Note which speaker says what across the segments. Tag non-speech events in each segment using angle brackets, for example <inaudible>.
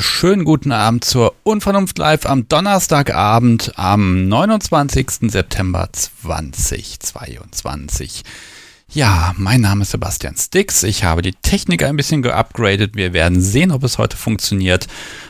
Speaker 1: Schönen guten Abend zur Unvernunft Live am Donnerstagabend am 29. September 2022. Ja, mein Name ist Sebastian Stix. Ich habe die Technik ein bisschen geupgradet. Wir werden sehen, ob es heute funktioniert.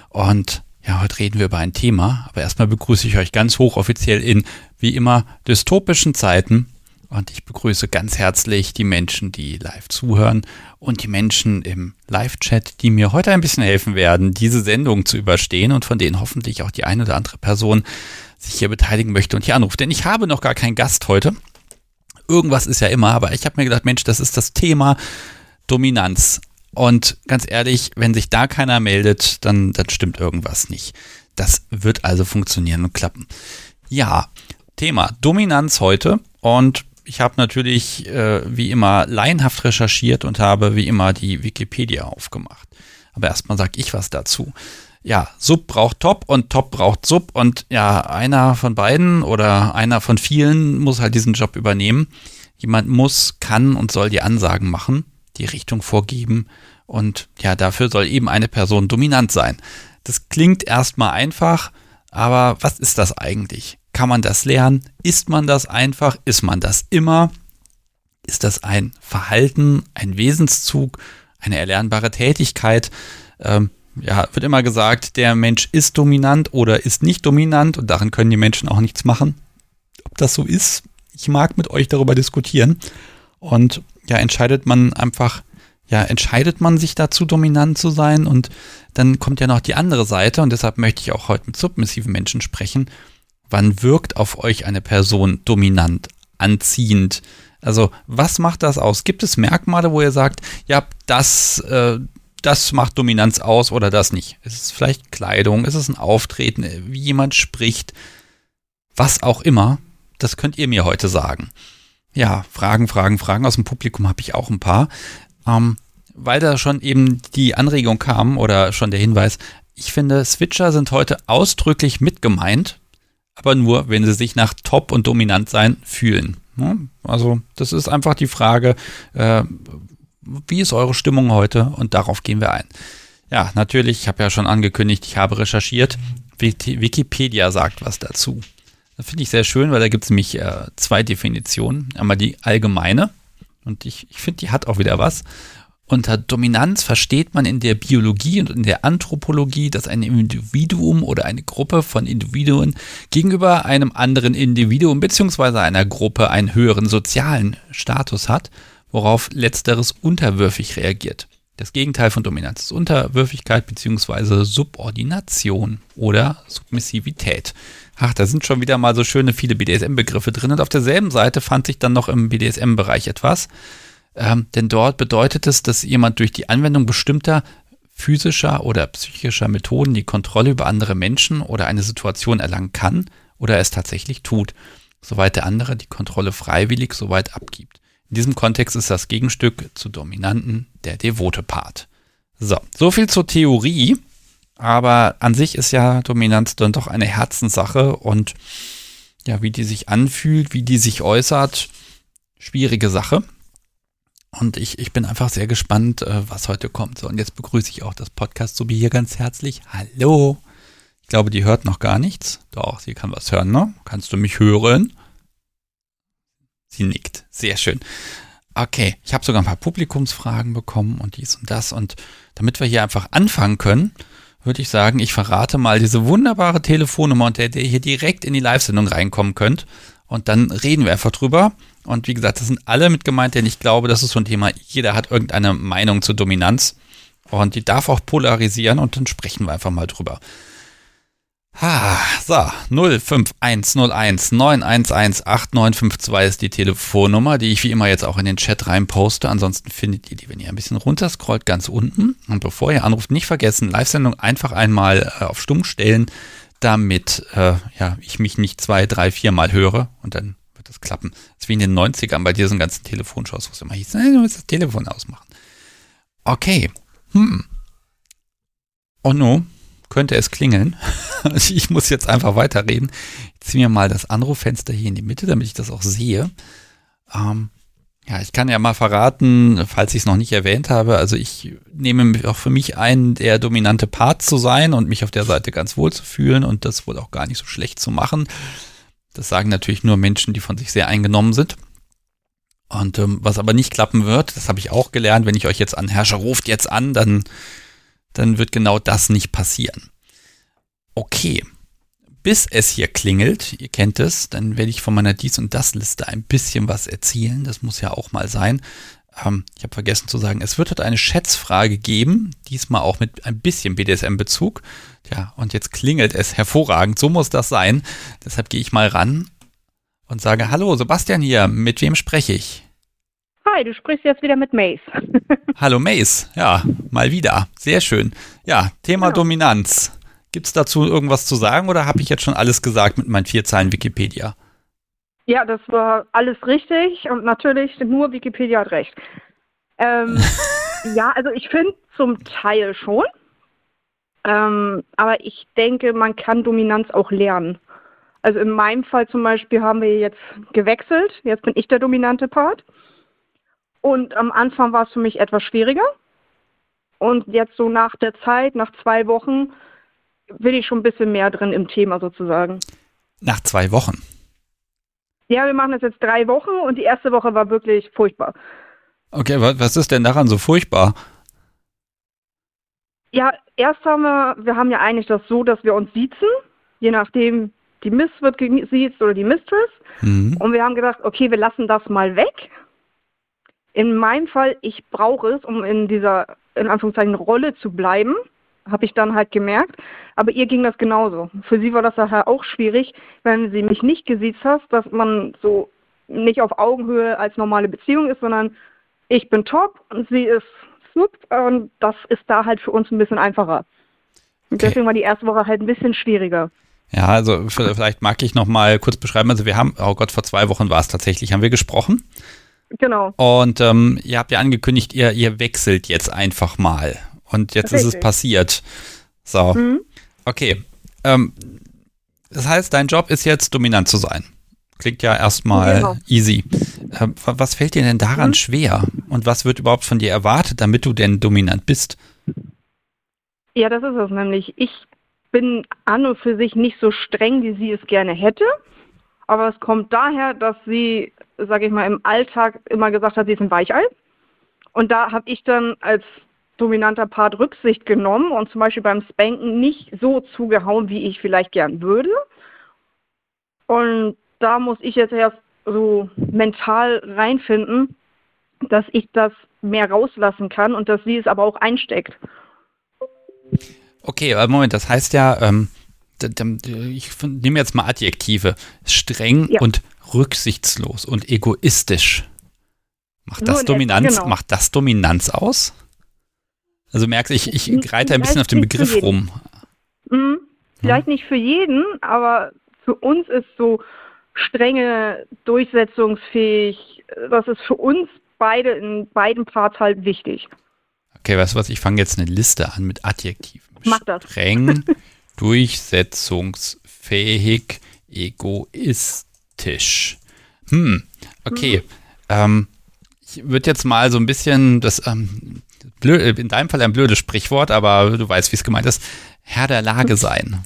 Speaker 1: Und ja, heute reden wir über ein Thema. Aber erstmal begrüße ich euch ganz hochoffiziell in, wie immer, dystopischen Zeiten und ich begrüße ganz herzlich die Menschen, die live zuhören und die Menschen im Live-Chat, die mir heute ein bisschen helfen werden, diese Sendung zu überstehen und von denen hoffentlich auch die eine oder andere Person sich hier beteiligen möchte und hier anruft. Denn ich habe noch gar keinen Gast heute. Irgendwas ist ja immer, aber ich habe mir gedacht, Mensch, das ist das Thema Dominanz. Und ganz ehrlich, wenn sich da keiner meldet, dann, dann stimmt irgendwas nicht. Das wird also funktionieren und klappen. Ja, Thema Dominanz heute. Und ich habe natürlich äh, wie immer laienhaft recherchiert und habe wie immer die Wikipedia aufgemacht. Aber erstmal sage ich was dazu. Ja, Sub braucht Top und Top braucht Sub und ja, einer von beiden oder einer von vielen muss halt diesen Job übernehmen. Jemand muss, kann und soll die Ansagen machen, die Richtung vorgeben und ja, dafür soll eben eine Person dominant sein. Das klingt erstmal einfach, aber was ist das eigentlich? Kann man das lernen? Ist man das einfach? Ist man das immer? Ist das ein Verhalten, ein Wesenszug, eine erlernbare Tätigkeit? Ähm, ja, wird immer gesagt, der Mensch ist dominant oder ist nicht dominant und darin können die Menschen auch nichts machen. Ob das so ist, ich mag mit euch darüber diskutieren. Und ja, entscheidet man einfach, ja, entscheidet man sich dazu, dominant zu sein und dann kommt ja noch die andere Seite und deshalb möchte ich auch heute mit submissiven Menschen sprechen Wann wirkt auf euch eine Person dominant, anziehend? Also was macht das aus? Gibt es Merkmale, wo ihr sagt, ja, das, äh, das macht Dominanz aus oder das nicht? Ist es vielleicht Kleidung? Ist es ein Auftreten? Wie jemand spricht? Was auch immer, das könnt ihr mir heute sagen. Ja, Fragen, Fragen, Fragen aus dem Publikum habe ich auch ein paar. Ähm, weil da schon eben die Anregung kam oder schon der Hinweis, ich finde, Switcher sind heute ausdrücklich mit gemeint aber nur, wenn sie sich nach Top und Dominant sein fühlen. Also das ist einfach die Frage, äh, wie ist eure Stimmung heute? Und darauf gehen wir ein. Ja, natürlich, ich habe ja schon angekündigt, ich habe recherchiert. Wikipedia sagt was dazu. Das finde ich sehr schön, weil da gibt es nämlich äh, zwei Definitionen. Einmal die allgemeine, und ich, ich finde, die hat auch wieder was. Unter Dominanz versteht man in der Biologie und in der Anthropologie, dass ein Individuum oder eine Gruppe von Individuen gegenüber einem anderen Individuum bzw. einer Gruppe einen höheren sozialen Status hat, worauf letzteres unterwürfig reagiert. Das Gegenteil von Dominanz ist Unterwürfigkeit bzw. Subordination oder Submissivität. Ach, da sind schon wieder mal so schöne viele BDSM-Begriffe drin und auf derselben Seite fand sich dann noch im BDSM-Bereich etwas. Ähm, denn dort bedeutet es, dass jemand durch die Anwendung bestimmter physischer oder psychischer Methoden die Kontrolle über andere Menschen oder eine Situation erlangen kann oder es tatsächlich tut, soweit der andere die Kontrolle freiwillig soweit abgibt. In diesem Kontext ist das Gegenstück zu Dominanten der devote Part. So, so viel zur Theorie, aber an sich ist ja Dominanz dann doch eine Herzenssache und ja, wie die sich anfühlt, wie die sich äußert, schwierige Sache. Und ich, ich bin einfach sehr gespannt, äh, was heute kommt. So, und jetzt begrüße ich auch das Podcast Subi hier ganz herzlich. Hallo. Ich glaube, die hört noch gar nichts. Doch, sie kann was hören, ne? Kannst du mich hören? Sie nickt. Sehr schön. Okay, ich habe sogar ein paar Publikumsfragen bekommen und dies und das. Und damit wir hier einfach anfangen können, würde ich sagen, ich verrate mal diese wunderbare Telefonnummer, unter der ihr hier direkt in die Live-Sendung reinkommen könnt. Und dann reden wir einfach drüber. Und wie gesagt, das sind alle mit gemeint, denn ich glaube, das ist so ein Thema, jeder hat irgendeine Meinung zur Dominanz und die darf auch polarisieren und dann sprechen wir einfach mal drüber. Ha, so, 05101 911 8952 ist die Telefonnummer, die ich wie immer jetzt auch in den Chat rein poste. Ansonsten findet ihr die, wenn ihr ein bisschen runterscrollt, ganz unten. Und bevor ihr anruft, nicht vergessen, Live-Sendung einfach einmal äh, auf Stumm stellen, damit äh, ja, ich mich nicht zwei, drei, vier Mal höre und dann klappen. Das ist wie in den 90ern bei diesen ganzen Telefonshows, wo es immer hieß, du musst das Telefon ausmachen. Okay. Hm. Oh no, könnte es klingeln. <laughs> ich muss jetzt einfach weiterreden. Ich ziehe mir mal das Anruffenster hier in die Mitte, damit ich das auch sehe. Ähm, Ja, ich kann ja mal verraten, falls ich es noch nicht erwähnt habe, also ich nehme auch für mich ein, der dominante Part zu sein und mich auf der Seite ganz wohl zu fühlen und das wohl auch gar nicht so schlecht zu machen. Das sagen natürlich nur Menschen, die von sich sehr eingenommen sind. Und ähm, was aber nicht klappen wird, das habe ich auch gelernt, wenn ich euch jetzt anherrsche, ruft jetzt an, dann, dann wird genau das nicht passieren. Okay, bis es hier klingelt, ihr kennt es, dann werde ich von meiner Dies- und Das-Liste ein bisschen was erzählen. Das muss ja auch mal sein. Ähm, ich habe vergessen zu sagen, es wird heute eine Schätzfrage geben, diesmal auch mit ein bisschen BDSM-Bezug. Ja, und jetzt klingelt es hervorragend, so muss das sein. Deshalb gehe ich mal ran und sage, hallo, Sebastian hier, mit wem spreche ich?
Speaker 2: Hi, du sprichst jetzt wieder mit Mace. <laughs>
Speaker 1: hallo Mace, ja, mal wieder, sehr schön. Ja, Thema genau. Dominanz. Gibt es dazu irgendwas zu sagen oder habe ich jetzt schon alles gesagt mit meinen vier Zeilen Wikipedia?
Speaker 2: Ja, das war alles richtig und natürlich nur Wikipedia hat recht. Ähm, <laughs> ja, also ich finde zum Teil schon. Ähm, aber ich denke, man kann Dominanz auch lernen. Also in meinem Fall zum Beispiel haben wir jetzt gewechselt. Jetzt bin ich der dominante Part. Und am Anfang war es für mich etwas schwieriger. Und jetzt so nach der Zeit, nach zwei Wochen, bin ich schon ein bisschen mehr drin im Thema sozusagen.
Speaker 1: Nach zwei Wochen?
Speaker 2: Ja, wir machen das jetzt drei Wochen und die erste Woche war wirklich furchtbar.
Speaker 1: Okay, was ist denn daran so furchtbar?
Speaker 2: Ja, erst haben wir, wir haben ja eigentlich das so, dass wir uns siezen, je nachdem, die Miss wird gesiezt oder die Mistress. Mhm. Und wir haben gedacht, okay, wir lassen das mal weg. In meinem Fall, ich brauche es, um in dieser, in Anführungszeichen, Rolle zu bleiben habe ich dann halt gemerkt. Aber ihr ging das genauso. Für sie war das daher auch schwierig, wenn sie mich nicht gesiezt hast, dass man so nicht auf Augenhöhe als normale Beziehung ist, sondern ich bin top und sie ist super und das ist da halt für uns ein bisschen einfacher. Und deswegen war die erste Woche halt ein bisschen schwieriger.
Speaker 1: Ja, also vielleicht mag ich noch mal kurz beschreiben. Also wir haben, oh Gott, vor zwei Wochen war es tatsächlich, haben wir gesprochen.
Speaker 2: Genau.
Speaker 1: Und ähm, ihr habt ja angekündigt, ihr, ihr wechselt jetzt einfach mal. Und jetzt Richtig. ist es passiert. So. Mhm. Okay. Ähm, das heißt, dein Job ist jetzt dominant zu sein. Klingt ja erstmal genau. easy. Ähm, was fällt dir denn daran mhm. schwer? Und was wird überhaupt von dir erwartet, damit du denn dominant bist?
Speaker 2: Ja, das ist es nämlich. Ich bin an und für sich nicht so streng, wie sie es gerne hätte. Aber es kommt daher, dass sie, sage ich mal, im Alltag immer gesagt hat, sie ist ein Weichei. Und da habe ich dann als dominanter Part Rücksicht genommen und zum Beispiel beim Spanken nicht so zugehauen, wie ich vielleicht gern würde. Und da muss ich jetzt erst so mental reinfinden, dass ich das mehr rauslassen kann und dass sie es aber auch einsteckt.
Speaker 1: Okay, aber Moment, das heißt ja, ähm, ich nehme jetzt mal Adjektive, streng ja. und rücksichtslos und egoistisch. Macht das Dominanz, genau. macht das Dominanz aus? Also merkst ich, ich reite ein bisschen auf den Begriff rum.
Speaker 2: Mhm. Vielleicht nicht für jeden, aber für uns ist so strenge, durchsetzungsfähig, das ist für uns beide in beiden Parts halt wichtig.
Speaker 1: Okay, weißt du was, ich fange jetzt eine Liste an mit Adjektiven.
Speaker 2: Mach das.
Speaker 1: Streng, <laughs> durchsetzungsfähig, egoistisch. Hm, okay. Mhm. Ähm, ich würde jetzt mal so ein bisschen das ähm, blöd, in deinem Fall ein blödes Sprichwort, aber du weißt, wie es gemeint ist, Herr der Lage sein.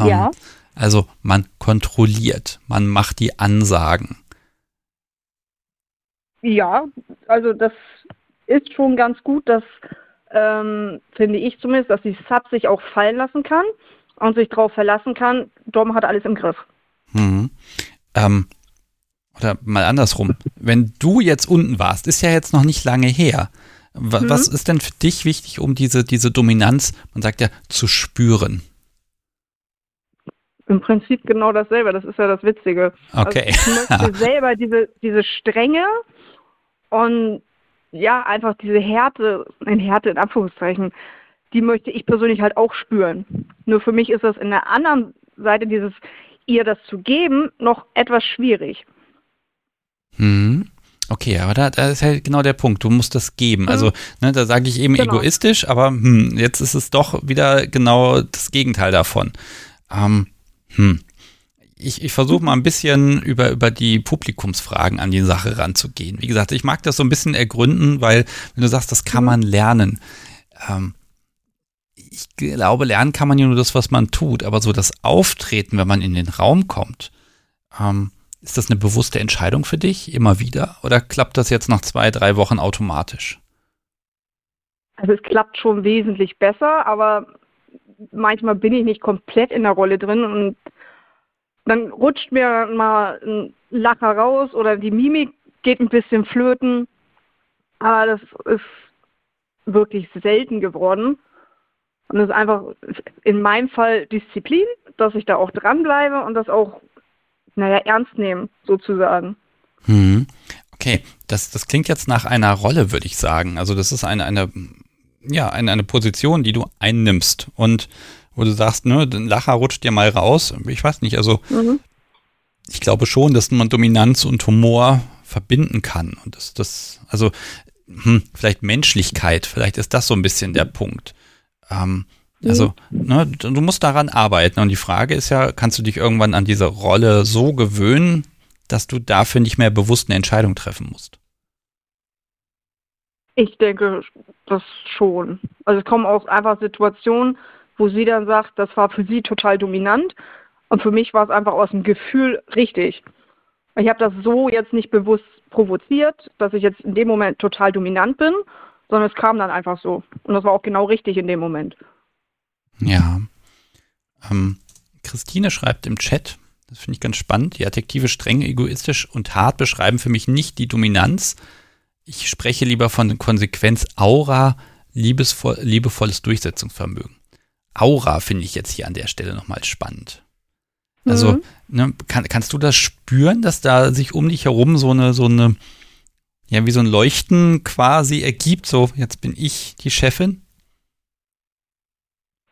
Speaker 2: Ähm, ja.
Speaker 1: Also man kontrolliert, man macht die Ansagen.
Speaker 2: Ja, also das ist schon ganz gut, dass ähm, finde ich zumindest, dass die Sub sich auch fallen lassen kann und sich darauf verlassen kann, Dom hat alles im Griff.
Speaker 1: Mhm. Ähm, oder mal andersrum, wenn du jetzt unten warst, ist ja jetzt noch nicht lange her. Was, mhm. was ist denn für dich wichtig, um diese, diese Dominanz, man sagt ja, zu spüren?
Speaker 2: Im Prinzip genau dasselbe, das ist ja das Witzige.
Speaker 1: Okay.
Speaker 2: Also ich <laughs> möchte selber diese, diese Strenge und ja, einfach diese Härte, in Härte in Anführungszeichen, die möchte ich persönlich halt auch spüren. Nur für mich ist das in der anderen Seite dieses ihr das zu geben noch etwas schwierig.
Speaker 1: Hm. Okay, aber da, da ist halt genau der Punkt. Du musst das geben. Mhm. Also, ne, da sage ich eben genau. egoistisch, aber hm, jetzt ist es doch wieder genau das Gegenteil davon. Ähm, hm. ich, ich versuche mal ein bisschen über, über die Publikumsfragen an die Sache ranzugehen. Wie gesagt, ich mag das so ein bisschen ergründen, weil wenn du sagst, das kann mhm. man lernen. Ähm, ich glaube, lernen kann man ja nur das, was man tut, aber so das Auftreten, wenn man in den Raum kommt, ähm, ist das eine bewusste Entscheidung für dich immer wieder oder klappt das jetzt nach zwei, drei Wochen automatisch?
Speaker 2: Also es klappt schon wesentlich besser, aber manchmal bin ich nicht komplett in der Rolle drin und dann rutscht mir mal ein Lacher raus oder die Mimik geht ein bisschen flöten. Aber das ist wirklich selten geworden. Und es ist einfach in meinem Fall Disziplin, dass ich da auch dranbleibe und das auch, naja, ernst nehmen, sozusagen.
Speaker 1: Hm. Okay, das, das klingt jetzt nach einer Rolle, würde ich sagen. Also das ist eine, eine, ja, eine, eine Position, die du einnimmst. Und wo du sagst, ne, ein Lacher rutscht dir mal raus. Ich weiß nicht, also mhm. ich glaube schon, dass man Dominanz und Humor verbinden kann. Und das, das, also hm, vielleicht Menschlichkeit, vielleicht ist das so ein bisschen der Punkt. Ähm. Also, ne, du musst daran arbeiten. Und die Frage ist ja, kannst du dich irgendwann an diese Rolle so gewöhnen, dass du dafür nicht mehr bewusst eine Entscheidung treffen musst?
Speaker 2: Ich denke das schon. Also es kommen auch einfach Situationen, wo sie dann sagt, das war für sie total dominant und für mich war es einfach aus dem Gefühl richtig. Ich habe das so jetzt nicht bewusst provoziert, dass ich jetzt in dem Moment total dominant bin, sondern es kam dann einfach so. Und das war auch genau richtig in dem Moment.
Speaker 1: Ja. Ähm, Christine schreibt im Chat, das finde ich ganz spannend, die Adjektive streng, egoistisch und hart beschreiben für mich nicht die Dominanz. Ich spreche lieber von Konsequenz, Aura, liebesvoll, liebevolles Durchsetzungsvermögen. Aura finde ich jetzt hier an der Stelle nochmal spannend. Also, mhm. ne, kann, kannst du das spüren, dass da sich um dich herum so eine, so eine, ja, wie so ein Leuchten quasi ergibt, so, jetzt bin ich die Chefin?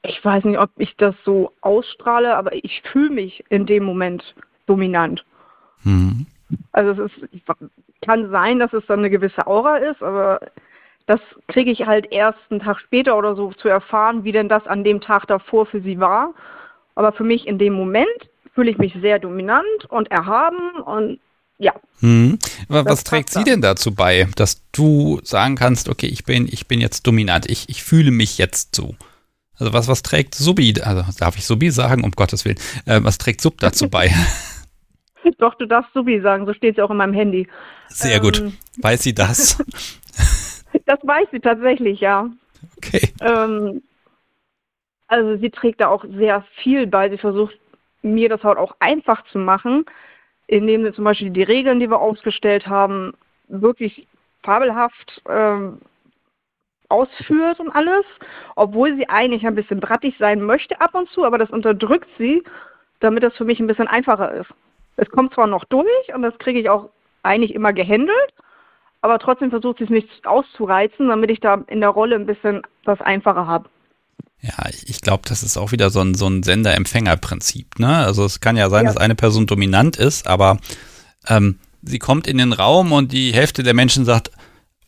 Speaker 2: Ich weiß nicht, ob ich das so ausstrahle, aber ich fühle mich in dem Moment dominant. Mhm. Also es ist, kann sein, dass es dann eine gewisse Aura ist, aber das kriege ich halt erst einen Tag später oder so zu erfahren, wie denn das an dem Tag davor für sie war. Aber für mich in dem Moment fühle ich mich sehr dominant und erhaben und ja.
Speaker 1: Hm. Was trägt sie denn dazu bei, dass du sagen kannst, okay, ich bin, ich bin jetzt dominant, ich, ich fühle mich jetzt so? Also was, was trägt Subi, also darf ich Subi sagen, um Gottes Willen, äh, was trägt Sub dazu bei? <laughs>
Speaker 2: Doch, du darfst Subi sagen, so steht es auch in meinem Handy.
Speaker 1: Sehr ähm, gut. Weiß sie das? <laughs>
Speaker 2: Das weiß sie tatsächlich, ja.
Speaker 1: Okay.
Speaker 2: Ähm, also sie trägt da auch sehr viel bei. Sie versucht mir das halt auch einfach zu machen, indem sie zum Beispiel die Regeln, die wir aufgestellt haben, wirklich fabelhaft ähm, ausführt und alles, obwohl sie eigentlich ein bisschen brattig sein möchte ab und zu, aber das unterdrückt sie, damit das für mich ein bisschen einfacher ist. Es kommt zwar noch durch und das kriege ich auch eigentlich immer gehandelt, aber trotzdem versucht sie es nicht auszureizen, damit ich da in der Rolle ein bisschen das Einfache habe.
Speaker 1: Ja, ich glaube, das ist auch wieder so ein, so ein Sender-Empfänger-Prinzip. Ne? Also es kann ja sein, ja. dass eine Person dominant ist, aber ähm, sie kommt in den Raum und die Hälfte der Menschen sagt,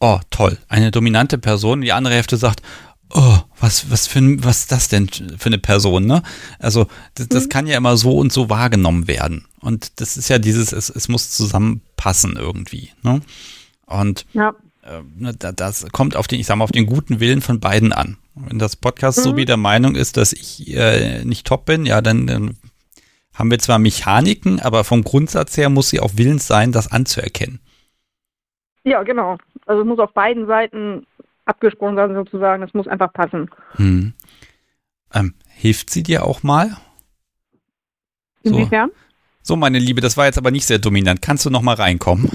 Speaker 1: oh toll, eine dominante Person, die andere Hälfte sagt, oh, was, was für ein, was ist das denn für eine Person, ne? Also, das, das mhm. kann ja immer so und so wahrgenommen werden. Und das ist ja dieses, es, es muss zusammenpassen irgendwie, ne? Und ja. äh, ne, das kommt auf den, ich sag mal, auf den guten Willen von beiden an. Wenn das Podcast mhm. so wie der Meinung ist, dass ich äh, nicht top bin, ja, dann, dann haben wir zwar Mechaniken, aber vom Grundsatz her muss sie auch willens sein, das anzuerkennen.
Speaker 2: Ja, genau. Also es muss auf beiden Seiten abgesprochen sein, sozusagen. Es muss einfach passen.
Speaker 1: Hm. Ähm, hilft sie dir auch mal?
Speaker 2: Inwiefern?
Speaker 1: So, so, meine Liebe, das war jetzt aber nicht sehr dominant. Kannst du noch mal reinkommen?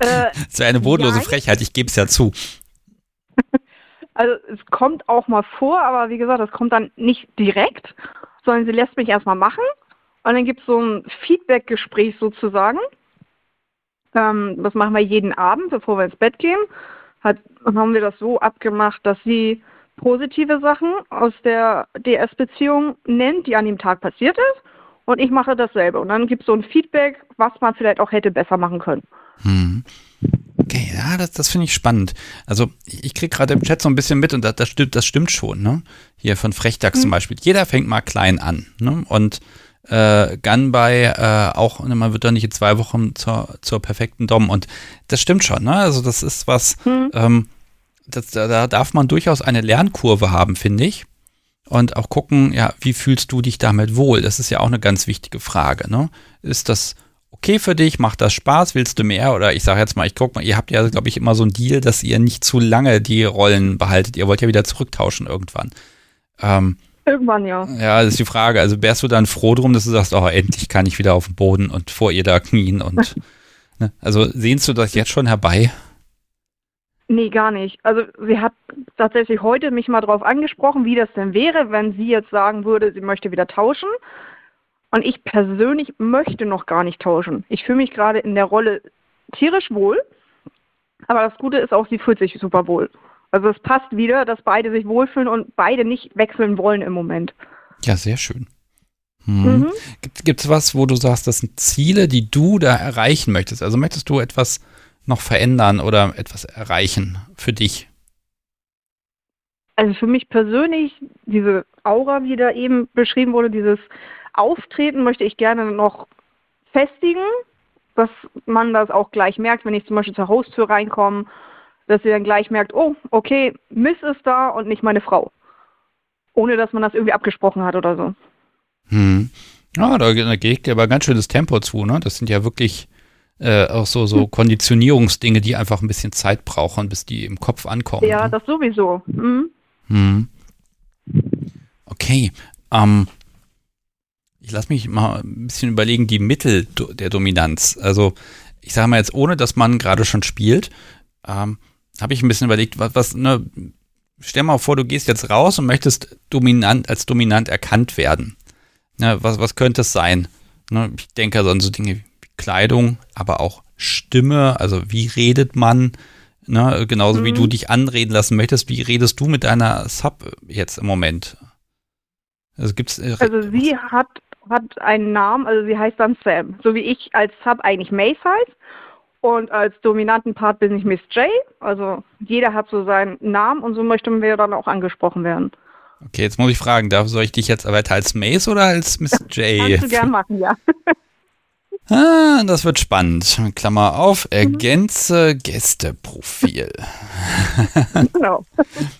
Speaker 1: Äh, <laughs> das wäre eine bodenlose. Frechheit, ich gebe es ja zu. <laughs>
Speaker 2: Also es kommt auch mal vor, aber wie gesagt, das kommt dann nicht direkt, sondern sie lässt mich erstmal machen und dann gibt es so ein Feedback-Gespräch sozusagen. Ähm, das machen wir jeden Abend, bevor wir ins Bett gehen. Hat, haben wir das so abgemacht, dass sie positive Sachen aus der DS-Beziehung nennt, die an dem Tag passiert ist. Und ich mache dasselbe. Und dann gibt es so ein Feedback, was man vielleicht auch hätte besser machen können. Hm.
Speaker 1: Okay, ja, das, das finde ich spannend. Also ich kriege gerade im Chat so ein bisschen mit und das, das, stimmt, das stimmt schon. Ne? Hier von Frechtags hm. zum Beispiel. Jeder fängt mal klein an. Ne? Und äh, Gunby äh, auch, ne, man wird da nicht in zwei Wochen zur, zur perfekten Dom. Und das stimmt schon, ne? Also das ist was, hm. ähm, das, da darf man durchaus eine Lernkurve haben, finde ich. Und auch gucken, ja, wie fühlst du dich damit wohl? Das ist ja auch eine ganz wichtige Frage, ne? Ist das okay für dich? Macht das Spaß? Willst du mehr? Oder ich sage jetzt mal, ich guck mal, ihr habt ja, glaube ich, immer so einen Deal, dass ihr nicht zu lange die Rollen behaltet. Ihr wollt ja wieder zurücktauschen irgendwann.
Speaker 2: Ähm, Irgendwann, ja.
Speaker 1: Ja, das ist die Frage. Also wärst du dann froh drum, dass du sagst, oh, endlich kann ich wieder auf den Boden und vor ihr da knien und <laughs> ne? also sehnst du das jetzt schon herbei?
Speaker 2: Nee, gar nicht. Also sie hat tatsächlich heute mich mal darauf angesprochen, wie das denn wäre, wenn sie jetzt sagen würde, sie möchte wieder tauschen. Und ich persönlich möchte noch gar nicht tauschen. Ich fühle mich gerade in der Rolle tierisch wohl. Aber das Gute ist auch, sie fühlt sich super wohl. Also es passt wieder, dass beide sich wohlfühlen und beide nicht wechseln wollen im Moment.
Speaker 1: Ja, sehr schön. Hm. Mhm. Gibt es was, wo du sagst, das sind Ziele, die du da erreichen möchtest? Also möchtest du etwas noch verändern oder etwas erreichen für dich?
Speaker 2: Also für mich persönlich, diese Aura, wie da eben beschrieben wurde, dieses Auftreten möchte ich gerne noch festigen, dass man das auch gleich merkt, wenn ich zum Beispiel zur Haustür reinkomme, dass sie dann gleich merkt, oh, okay, Miss ist da und nicht meine Frau. Ohne dass man das irgendwie abgesprochen hat oder so.
Speaker 1: Hm. Ja, da, da geht aber ganz schönes Tempo zu, ne? Das sind ja wirklich äh, auch so, so hm. Konditionierungsdinge, die einfach ein bisschen Zeit brauchen, bis die im Kopf ankommen.
Speaker 2: Ja,
Speaker 1: ne?
Speaker 2: das sowieso. Mhm. Hm.
Speaker 1: Okay. Ähm, ich lasse mich mal ein bisschen überlegen, die Mittel der Dominanz. Also ich sage mal jetzt, ohne dass man gerade schon spielt, ähm, habe ich ein bisschen überlegt, was, was ne, stell mal vor, du gehst jetzt raus und möchtest dominant, als dominant erkannt werden. Ne, was, was könnte es sein? Ne, ich denke also an so Dinge wie Kleidung, aber auch Stimme, also wie redet man, ne, genauso mhm. wie du mhm. dich anreden lassen möchtest, wie redest du mit deiner Sub jetzt im Moment?
Speaker 2: Also gibt's äh, Also sie hat hat einen Namen, also sie heißt dann Sam, so wie ich als Sub eigentlich Mace heißt. Und als dominanten Part bin ich Miss J. Also jeder hat so seinen Namen und so möchten wir dann auch angesprochen werden.
Speaker 1: Okay, jetzt muss ich fragen, darf soll ich dich jetzt weiter als Mace oder als Miss <laughs> J?
Speaker 2: Kannst du gern machen, ja. <laughs>
Speaker 1: ah, das wird spannend. Klammer auf, ergänze mhm. Gästeprofil. <laughs> genau.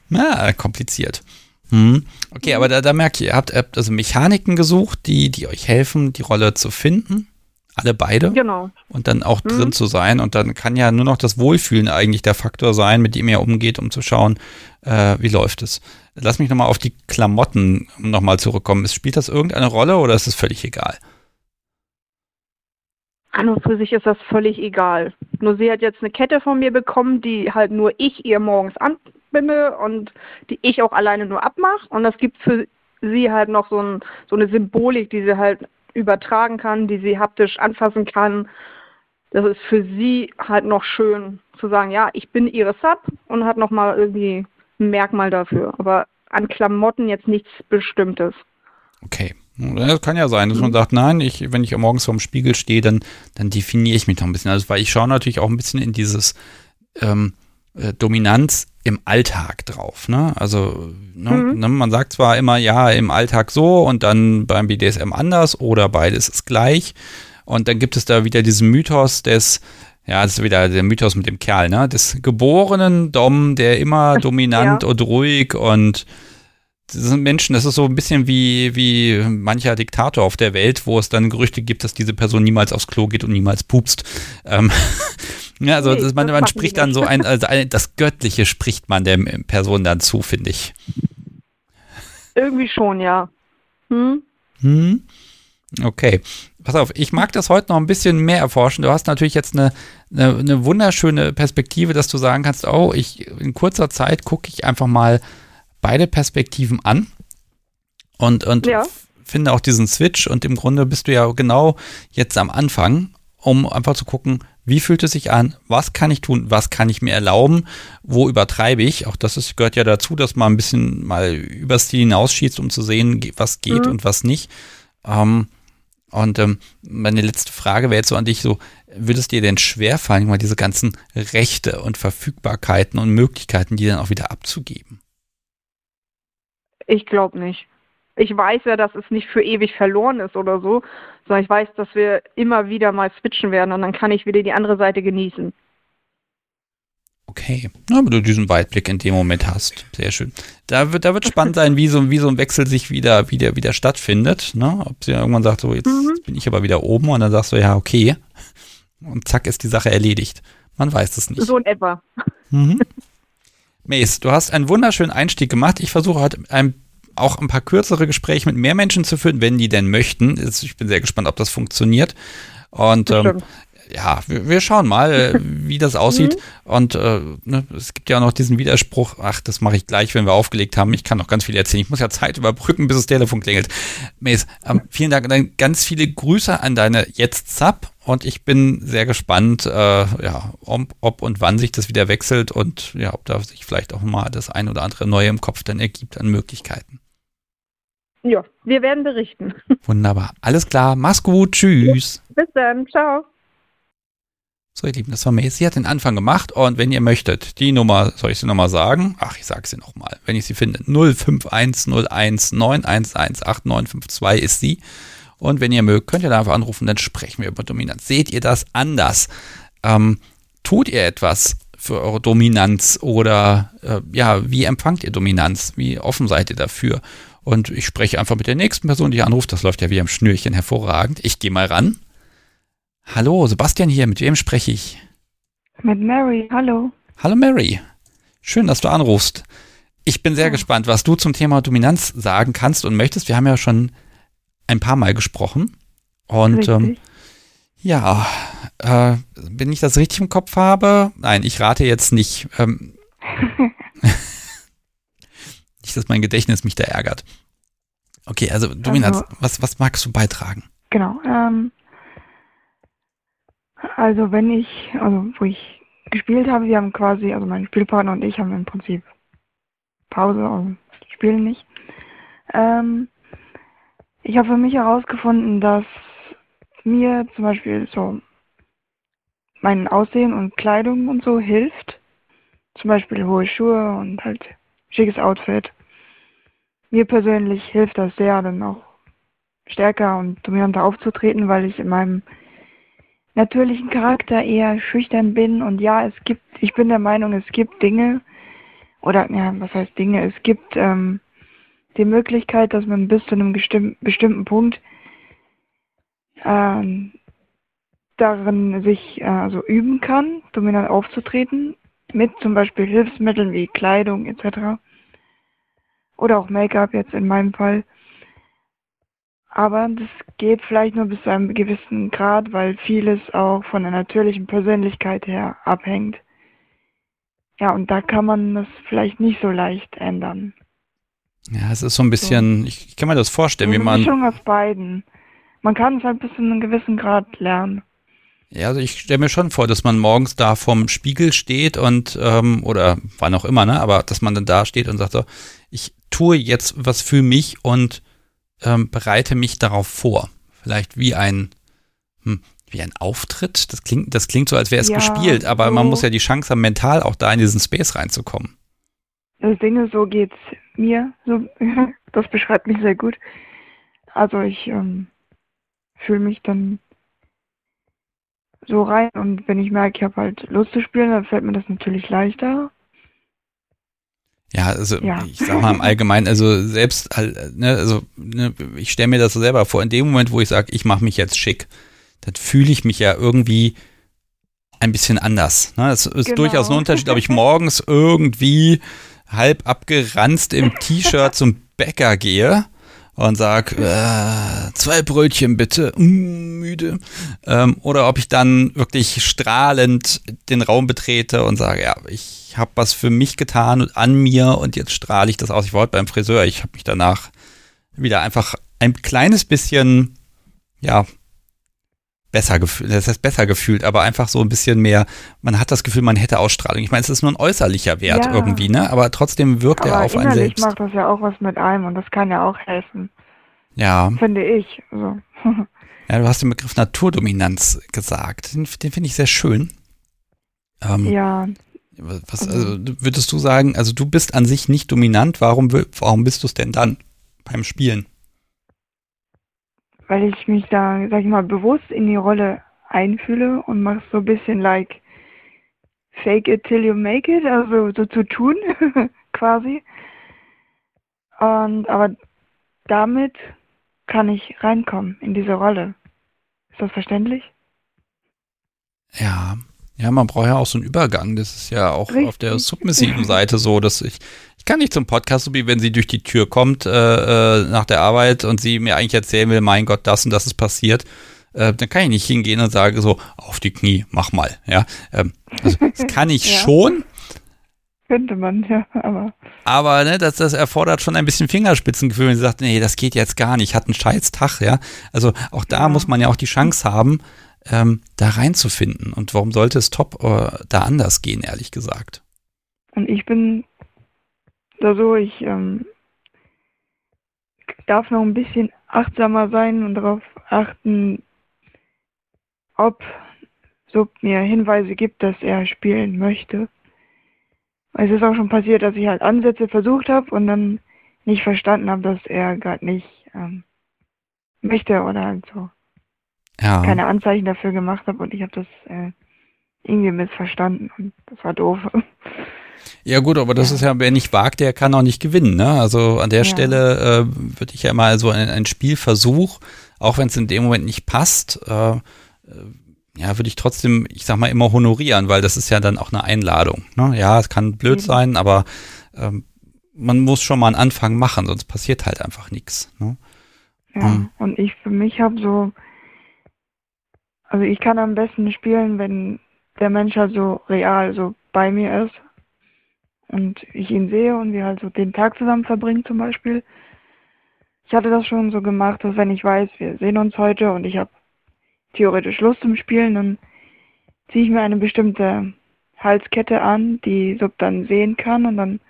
Speaker 1: Na, kompliziert. Hm. Okay, aber da, da merke ich, ihr habt, ihr habt also Mechaniken gesucht, die, die euch helfen, die Rolle zu finden. Alle beide.
Speaker 2: Genau.
Speaker 1: Und dann auch mhm. drin zu sein. Und dann kann ja nur noch das Wohlfühlen eigentlich der Faktor sein, mit dem ihr umgeht, um zu schauen, äh, wie läuft es. Lass mich nochmal auf die Klamotten nochmal zurückkommen. Spielt das irgendeine Rolle oder ist es völlig egal?
Speaker 2: An und für sich ist das völlig egal. Nur sie hat jetzt eine Kette von mir bekommen, die halt nur ich ihr morgens anbinde und die ich auch alleine nur abmache. Und das gibt für sie halt noch so, ein, so eine Symbolik, die sie halt übertragen kann, die sie haptisch anfassen kann. Das ist für sie halt noch schön zu sagen, ja, ich bin ihre Sub und hat nochmal irgendwie ein Merkmal dafür. Aber an Klamotten jetzt nichts Bestimmtes.
Speaker 1: Okay. Das kann ja sein, dass man sagt, nein, ich, wenn ich morgens vorm Spiegel stehe, dann, dann definiere ich mich noch ein bisschen. Also, weil ich schaue natürlich auch ein bisschen in dieses ähm, äh, Dominanz im Alltag drauf. Ne? Also ne, mhm. ne, man sagt zwar immer, ja, im Alltag so und dann beim BDSM anders oder beides ist gleich. Und dann gibt es da wieder diesen Mythos des, ja, das ist wieder der Mythos mit dem Kerl, ne? Des geborenen Dom, der immer <laughs> dominant ja. und ruhig und sind Menschen, das ist so ein bisschen wie, wie mancher Diktator auf der Welt, wo es dann Gerüchte gibt, dass diese Person niemals aufs Klo geht und niemals pupst. Ähm, <laughs> ja, also nee, man, man spricht dann so ein, also ein, das Göttliche spricht man der Person dann zu, finde ich.
Speaker 2: Irgendwie schon, ja.
Speaker 1: Hm? Hm? Okay. Pass auf, ich mag das heute noch ein bisschen mehr erforschen. Du hast natürlich jetzt eine, eine, eine wunderschöne Perspektive, dass du sagen kannst, oh, ich in kurzer Zeit gucke ich einfach mal beide Perspektiven an und, und ja. finde auch diesen Switch und im Grunde bist du ja genau jetzt am Anfang, um einfach zu gucken, wie fühlt es sich an? Was kann ich tun? Was kann ich mir erlauben? Wo übertreibe ich? Auch das ist, gehört ja dazu, dass man ein bisschen mal übers Ziel hinausschießt, um zu sehen, was geht mhm. und was nicht. Ähm, und ähm, meine letzte Frage wäre jetzt so an dich so, würde es dir denn schwerfallen, mal diese ganzen Rechte und Verfügbarkeiten und Möglichkeiten, die dann auch wieder abzugeben?
Speaker 2: Ich glaube nicht. ich weiß ja, dass es nicht für ewig verloren ist oder so, sondern ich weiß, dass wir immer wieder mal switchen werden und dann kann ich wieder die andere Seite genießen.
Speaker 1: Okay, ja, aber du diesen Weitblick in dem Moment hast. Sehr schön. Da wird, da wird spannend sein, wie so, wie so ein Wechsel sich wieder, wieder, wieder stattfindet. Ne? Ob sie irgendwann sagt, so, jetzt, mhm. bin ich aber wieder oben und dann sagst du, ja, okay. Und zack ist die Sache erledigt. Man weiß es nicht.
Speaker 2: So in etwa.
Speaker 1: Mhm. <laughs> Mace, du hast einen wunderschönen Einstieg gemacht. Ich versuche heute ein, auch ein paar kürzere Gespräche mit mehr Menschen zu führen, wenn die denn möchten. Ich bin sehr gespannt, ob das funktioniert. Und ähm, ja, wir, wir, schauen mal, äh, <laughs> wie das aussieht. Mhm. Und äh, ne, es gibt ja auch noch diesen Widerspruch, ach, das mache ich gleich, wenn wir aufgelegt haben. Ich kann noch ganz viel erzählen. Ich muss ja Zeit überbrücken, bis das Telefon klingelt. Mace, ähm, vielen Dank. Dann ganz viele Grüße an deine Jetzt-Sub. Und ich bin sehr gespannt, äh, ja, ob, ob, und wann sich das wieder wechselt und ja, ob da sich vielleicht auch mal das ein oder andere Neue im Kopf dann ergibt an Möglichkeiten.
Speaker 2: Ja, wir werden berichten. <laughs>
Speaker 1: Wunderbar. Alles klar. Mach's gut. Tschüss.
Speaker 2: Bis dann. Ciao.
Speaker 1: So, ihr Lieben, das war Macy. Sie hat den Anfang gemacht und wenn ihr möchtet, die Nummer, soll ich sie nochmal sagen? Ach, ich sage sie nochmal, wenn ich sie finde. 051019118952 ist sie. Und wenn ihr mögt, könnt ihr da einfach anrufen, dann sprechen wir über Dominanz. Seht ihr das anders? Ähm, tut ihr etwas für eure Dominanz oder äh, ja, wie empfangt ihr Dominanz? Wie offen seid ihr dafür? Und ich spreche einfach mit der nächsten Person, die anruft. Das läuft ja wie am Schnürchen hervorragend. Ich gehe mal ran. Hallo, Sebastian hier. Mit wem spreche ich?
Speaker 3: Mit Mary. Hallo.
Speaker 1: Hallo Mary. Schön, dass du anrufst. Ich bin sehr ja. gespannt, was du zum Thema Dominanz sagen kannst und möchtest. Wir haben ja schon ein paar Mal gesprochen. Und ähm, ja, äh, wenn ich das richtig im Kopf habe, nein, ich rate jetzt nicht. Ähm, <laughs> nicht, dass mein Gedächtnis mich da ärgert. Okay, also Dominanz, also, was, was magst du beitragen?
Speaker 3: Genau, ähm, also wenn ich, also wo ich gespielt habe, wir haben quasi, also mein Spielpartner und ich haben im Prinzip Pause und spielen nicht. Ähm, ich habe für mich herausgefunden, dass mir zum Beispiel so mein Aussehen und Kleidung und so hilft. Zum Beispiel hohe Schuhe und halt schickes Outfit. Mir persönlich hilft das sehr, dann auch stärker und dominanter aufzutreten, weil ich in meinem natürlichen Charakter eher schüchtern bin und ja, es gibt, ich bin der Meinung, es gibt Dinge oder ja, was heißt Dinge? Es gibt ähm, die Möglichkeit, dass man bis zu einem bestimmten Punkt ähm, darin sich äh, also üben kann, dominant aufzutreten, mit zum Beispiel Hilfsmitteln wie Kleidung etc. Oder auch Make-up jetzt in meinem Fall. Aber das geht vielleicht nur bis zu einem gewissen Grad, weil vieles auch von der natürlichen Persönlichkeit her abhängt. Ja, und da kann man das vielleicht nicht so leicht ändern.
Speaker 1: Ja, es ist so ein bisschen, so. Ich, ich, kann mir das vorstellen, wie man. Eine
Speaker 3: Mischung aus beiden. Man kann es halt bis zu einem gewissen Grad lernen.
Speaker 1: Ja, also ich stelle mir schon vor, dass man morgens da vorm Spiegel steht und, ähm, oder wann auch immer, ne, aber dass man dann da steht und sagt so, ich tue jetzt was für mich und ähm, bereite mich darauf vor. Vielleicht wie ein, hm, wie ein Auftritt. Das klingt, das klingt so, als wäre es ja, gespielt, aber so. man muss ja die Chance haben, mental auch da in diesen Space reinzukommen.
Speaker 3: Das Ding ist, so geht's mir. So, <laughs> das beschreibt mich sehr gut. Also ich ähm, fühle mich dann so rein und wenn ich merke, ich habe halt Lust zu spielen, dann fällt mir das natürlich leichter.
Speaker 1: Ja, also ja. ich sag mal im Allgemeinen, also selbst, ne, also ne, ich stelle mir das so selber vor, in dem Moment, wo ich sage, ich mache mich jetzt schick, dann fühle ich mich ja irgendwie ein bisschen anders. Ne? Das ist genau. durchaus ein Unterschied, ob ich <laughs> morgens irgendwie halb abgeranzt im T-Shirt zum Bäcker gehe und sag äh, zwei Brötchen bitte, mm, müde, ähm, oder ob ich dann wirklich strahlend den Raum betrete und sage, ja, ich habe was für mich getan und an mir und jetzt strahle ich das aus. Ich war heute beim Friseur, ich habe mich danach wieder einfach ein kleines bisschen, ja, besser gefühlt, das heißt besser gefühlt, aber einfach so ein bisschen mehr, man hat das Gefühl, man hätte Ausstrahlung. Ich meine, es ist nur ein äußerlicher Wert ja. irgendwie, ne? Aber trotzdem wirkt aber er auf einen selbst.
Speaker 3: macht das ja auch was mit einem und das kann ja auch helfen.
Speaker 1: Ja.
Speaker 3: Finde ich. Also. <laughs>
Speaker 1: ja, du hast den Begriff Naturdominanz gesagt. Den, den finde ich sehr schön.
Speaker 3: Ähm, ja.
Speaker 1: Was, also, würdest du sagen, also du bist an sich nicht dominant, warum, warum bist du es denn dann? beim Spielen?
Speaker 3: Weil ich mich da, sag ich mal, bewusst in die Rolle einfühle und mache so ein bisschen like fake it till you make it, also so zu tun, <laughs> quasi. Und aber damit kann ich reinkommen in diese Rolle. Ist das verständlich?
Speaker 1: Ja, ja, man braucht ja auch so einen Übergang. Das ist ja auch Richtig. auf der submissiven Seite so, dass ich, ich kann nicht zum Podcast, so wie wenn sie durch die Tür kommt äh, äh, nach der Arbeit und sie mir eigentlich erzählen will, mein Gott, das und das ist passiert. Äh, dann kann ich nicht hingehen und sage so, auf die Knie, mach mal. Ja, ähm, also, das kann ich <laughs> ja. schon.
Speaker 3: Könnte man, ja, aber.
Speaker 1: Aber ne, das, das erfordert schon ein bisschen Fingerspitzengefühl, wenn sie sagt, nee, das geht jetzt gar nicht, hat einen scheiß Tag, ja. Also auch da ja. muss man ja auch die Chance haben, ähm, da reinzufinden. Und warum sollte es top äh, da anders gehen, ehrlich gesagt?
Speaker 3: Und ich bin da so, ich ähm, darf noch ein bisschen achtsamer sein und darauf achten, ob Sub mir Hinweise gibt, dass er spielen möchte. Es ist auch schon passiert, dass ich halt Ansätze versucht habe und dann nicht verstanden habe, dass er gerade nicht ähm, möchte oder halt so ja. keine Anzeichen dafür gemacht habe und ich habe das äh, irgendwie missverstanden und das war doof. <laughs>
Speaker 1: Ja gut, aber das ja. ist ja, wer nicht wagt, der kann auch nicht gewinnen. Ne? Also an der ja. Stelle äh, würde ich ja mal so ein, ein Spielversuch, auch wenn es in dem Moment nicht passt, äh, äh, ja, würde ich trotzdem, ich sag mal, immer honorieren, weil das ist ja dann auch eine Einladung. Ne? Ja, es kann blöd mhm. sein, aber ähm, man muss schon mal einen Anfang machen, sonst passiert halt einfach nichts. Ne?
Speaker 3: Ja, um, ähm. und ich für mich habe so also ich kann am besten spielen, wenn der Mensch halt so real so bei mir ist und ich ihn sehe und wir halt so den Tag zusammen verbringen zum Beispiel. Ich hatte das schon so gemacht, dass wenn ich weiß, wir sehen uns heute und ich habe theoretisch Lust zum Spielen, dann ziehe ich mir eine bestimmte Halskette an, die Sub dann sehen kann und dann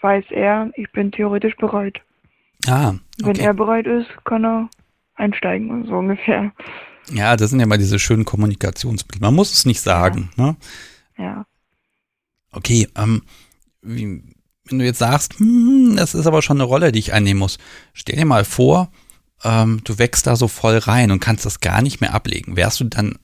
Speaker 3: weiß er, ich bin theoretisch bereit.
Speaker 1: Ah, okay.
Speaker 3: Wenn er bereit ist, kann er einsteigen, so ungefähr.
Speaker 1: Ja, das sind ja mal diese schönen Kommunikationsmittel. Man muss es nicht sagen.
Speaker 3: Ja.
Speaker 1: Ne?
Speaker 3: ja.
Speaker 1: Okay, ähm, wie, wenn du jetzt sagst, hm, das ist aber schon eine Rolle, die ich einnehmen muss. Stell dir mal vor, ähm, du wächst da so voll rein und kannst das gar nicht mehr ablegen. Wärst du dann,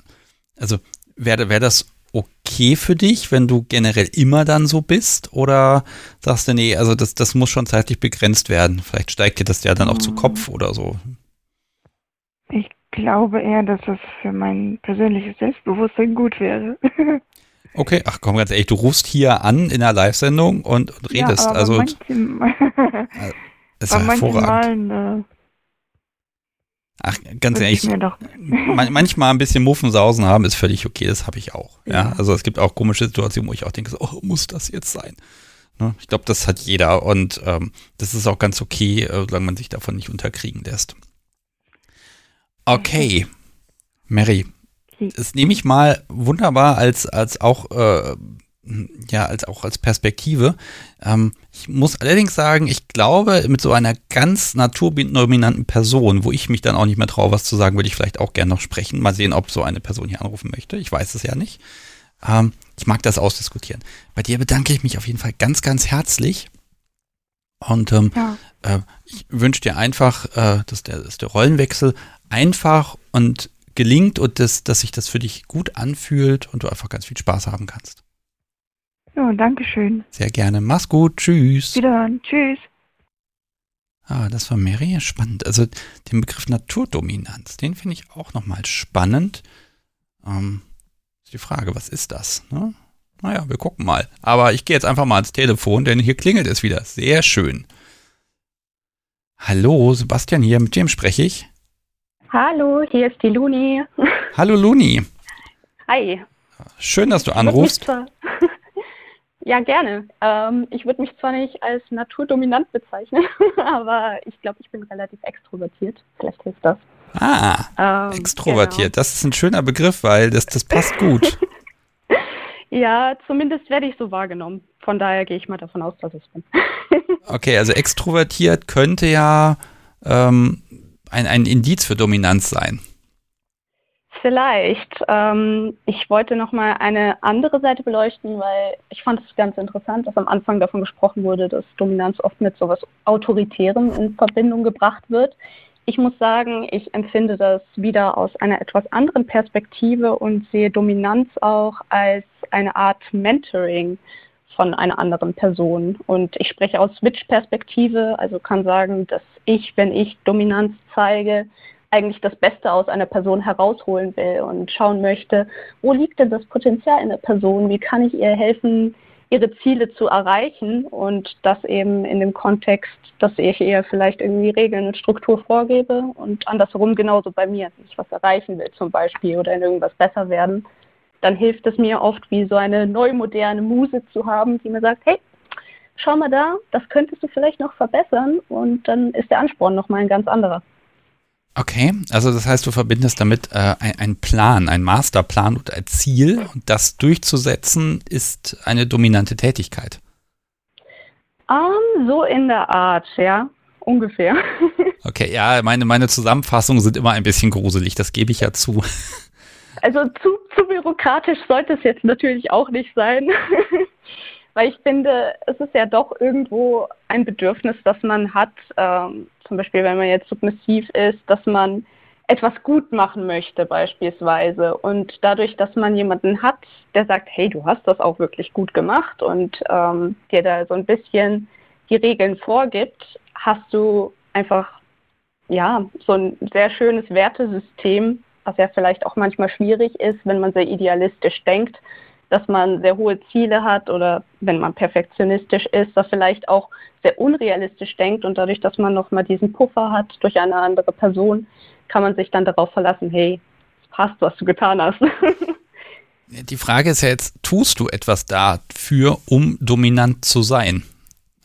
Speaker 1: also wäre wär das okay für dich, wenn du generell immer dann so bist? Oder sagst du, nee, also das, das muss schon zeitlich begrenzt werden? Vielleicht steigt dir das ja dann auch zu Kopf oder so.
Speaker 3: Ich glaube eher, dass das für mein persönliches Selbstbewusstsein gut wäre. <laughs>
Speaker 1: okay, ach komm, ganz ehrlich, du rufst hier an in einer Live-Sendung und, und, redest. Ja, aber also, manchen, das <laughs> ist ja hervorragend. Malen, äh, Ach, ganz ehrlich, man, manchmal ein bisschen Muffensausen haben ist völlig okay, das habe ich auch. Ja. ja. also es gibt auch komische Situationen, wo ich auch denke, oh, muss das jetzt sein? Ne? Ich glaube, das hat jeder und ähm, das ist auch ganz okay, äh, solange man sich davon nicht unterkriegen lässt. Okay, Mary, das nehme ich mal wunderbar als, als auch, äh, ja, als auch als Perspektive. Ähm, ich muss allerdings sagen, ich glaube, mit so einer ganz naturdominanten Person, wo ich mich dann auch nicht mehr traue, was zu sagen, würde ich vielleicht auch gerne noch sprechen. Mal sehen, ob so eine Person hier anrufen möchte. Ich weiß es ja nicht. Ähm, ich mag das ausdiskutieren. Bei dir bedanke ich mich auf jeden Fall ganz, ganz herzlich. Und ähm, ja. äh, ich wünsche dir einfach, äh, dass, der, dass der Rollenwechsel einfach und gelingt und das, dass sich das für dich gut anfühlt und du einfach ganz viel Spaß haben kannst.
Speaker 3: Ja, danke schön.
Speaker 1: Sehr gerne. Mach's gut. Tschüss.
Speaker 3: Wiederhören. Tschüss.
Speaker 1: Ah, das war Mary. Spannend. Also den Begriff Naturdominanz, den finde ich auch nochmal spannend. Ähm, ist die Frage, was ist das? Ne? Naja, wir gucken mal. Aber ich gehe jetzt einfach mal ans Telefon, denn hier klingelt es wieder. Sehr schön. Hallo, Sebastian hier. Mit wem spreche ich?
Speaker 4: Hallo, hier ist die Luni.
Speaker 1: Hallo Luni.
Speaker 4: Hi.
Speaker 1: Schön, dass du anrufst.
Speaker 4: Ja, gerne. Ähm, ich würde mich zwar nicht als naturdominant bezeichnen, <laughs> aber ich glaube, ich bin relativ extrovertiert. Vielleicht hilft das.
Speaker 1: Ah, ähm, extrovertiert. Genau. Das ist ein schöner Begriff, weil das, das passt gut. <laughs>
Speaker 4: ja, zumindest werde ich so wahrgenommen. Von daher gehe ich mal davon aus, dass ich bin. <laughs>
Speaker 1: okay, also extrovertiert könnte ja ähm, ein, ein Indiz für Dominanz sein.
Speaker 4: Vielleicht. Ähm, ich wollte noch mal eine andere Seite beleuchten, weil ich fand es ganz interessant, dass am Anfang davon gesprochen wurde, dass Dominanz oft mit sowas Autoritärem in Verbindung gebracht wird. Ich muss sagen, ich empfinde das wieder aus einer etwas anderen Perspektive und sehe Dominanz auch als eine Art Mentoring von einer anderen Person. Und ich spreche aus Switch-Perspektive, also kann sagen, dass ich, wenn ich Dominanz zeige, eigentlich das Beste aus einer Person herausholen will und schauen möchte, wo liegt denn das Potenzial in der Person, wie kann ich ihr helfen, ihre Ziele zu erreichen und das eben in dem Kontext, dass ich ihr vielleicht irgendwie Regeln und Struktur vorgebe und andersherum genauso bei mir, wenn ich was erreichen will zum Beispiel oder in irgendwas besser werden, dann hilft es mir oft wie so eine neumoderne Muse zu haben, die mir sagt, hey, schau mal da, das könntest du vielleicht noch verbessern und dann ist der Ansporn nochmal ein ganz anderer.
Speaker 1: Okay, also das heißt, du verbindest damit äh, einen Plan, einen Masterplan oder ein Ziel und das durchzusetzen ist eine dominante Tätigkeit.
Speaker 4: Um, so in der Art, ja, ungefähr. <laughs>
Speaker 1: Okay, ja, meine, meine Zusammenfassungen sind immer ein bisschen gruselig, das gebe ich ja zu.
Speaker 4: Also zu, zu bürokratisch sollte es jetzt natürlich auch nicht sein. <laughs> Weil ich finde, es ist ja doch irgendwo ein Bedürfnis, das man hat, ähm, zum Beispiel wenn man jetzt submissiv ist, dass man etwas gut machen möchte beispielsweise. Und dadurch, dass man jemanden hat, der sagt, hey, du hast das auch wirklich gut gemacht und ähm, dir da so ein bisschen die Regeln vorgibt, hast du einfach ja so ein sehr schönes Wertesystem, was ja vielleicht auch manchmal schwierig ist, wenn man sehr idealistisch denkt, dass man sehr hohe Ziele hat oder wenn man perfektionistisch ist, dass vielleicht auch sehr unrealistisch denkt und dadurch, dass man nochmal diesen Puffer hat durch eine andere Person, kann man sich dann darauf verlassen, hey, es passt, was du getan hast. <laughs>
Speaker 1: Die Frage ist ja jetzt, tust du etwas dafür, um dominant zu sein?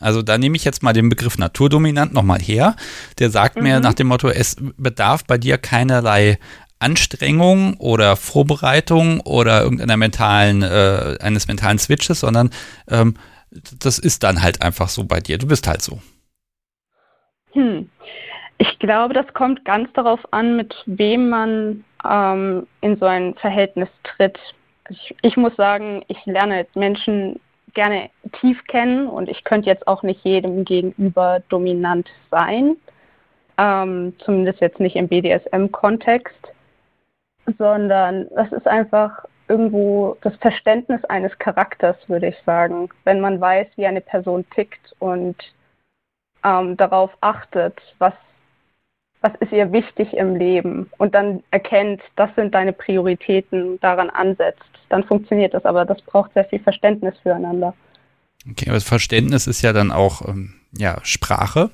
Speaker 1: Also da nehme ich jetzt mal den Begriff naturdominant nochmal her. Der sagt mhm. mir nach dem Motto, es bedarf bei dir keinerlei Anstrengung oder Vorbereitung oder irgendeiner mentalen, äh, eines mentalen Switches, sondern ähm, das ist dann halt einfach so bei dir. Du bist halt so.
Speaker 4: Hm. Ich glaube, das kommt ganz darauf an, mit wem man ähm, in so ein Verhältnis tritt. Ich, ich muss sagen, ich lerne Menschen gerne tief kennen und ich könnte jetzt auch nicht jedem gegenüber dominant sein, ähm, zumindest jetzt nicht im BDSM-Kontext sondern das ist einfach irgendwo das Verständnis eines Charakters, würde ich sagen. Wenn man weiß, wie eine Person tickt und ähm, darauf achtet, was, was ist ihr wichtig im Leben und dann erkennt, das sind deine Prioritäten, daran ansetzt, dann funktioniert das. Aber das braucht sehr viel Verständnis füreinander.
Speaker 1: Okay, aber das Verständnis ist ja dann auch ähm, ja, Sprache.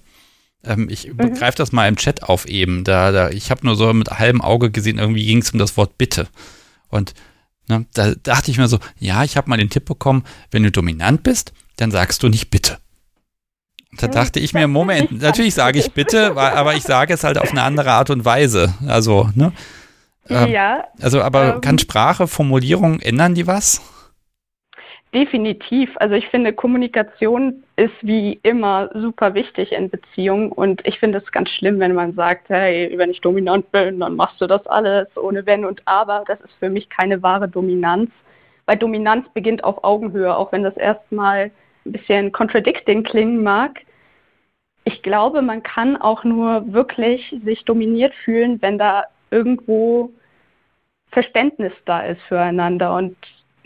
Speaker 1: Ähm, ich mhm. greife das mal im Chat auf eben. Da, da, ich habe nur so mit halbem Auge gesehen, irgendwie ging es um das Wort Bitte. Und ne, da dachte ich mir so, ja, ich habe mal den Tipp bekommen, wenn du dominant bist, dann sagst du nicht Bitte. Da dachte ich mir, Moment, natürlich sage ich Bitte, aber ich sage es halt auf eine andere Art und Weise. Also, ne? Ähm, ja. Also, aber ähm, kann Sprache, Formulierung, ändern die was?
Speaker 4: Definitiv. Also ich finde, Kommunikation ist wie immer super wichtig in Beziehungen und ich finde es ganz schlimm, wenn man sagt, hey, wenn ich dominant bin, dann machst du das alles ohne Wenn und Aber. Das ist für mich keine wahre Dominanz, weil Dominanz beginnt auf Augenhöhe, auch wenn das erstmal ein bisschen contradicting klingen mag. Ich glaube, man kann auch nur wirklich sich dominiert fühlen, wenn da irgendwo Verständnis da ist füreinander und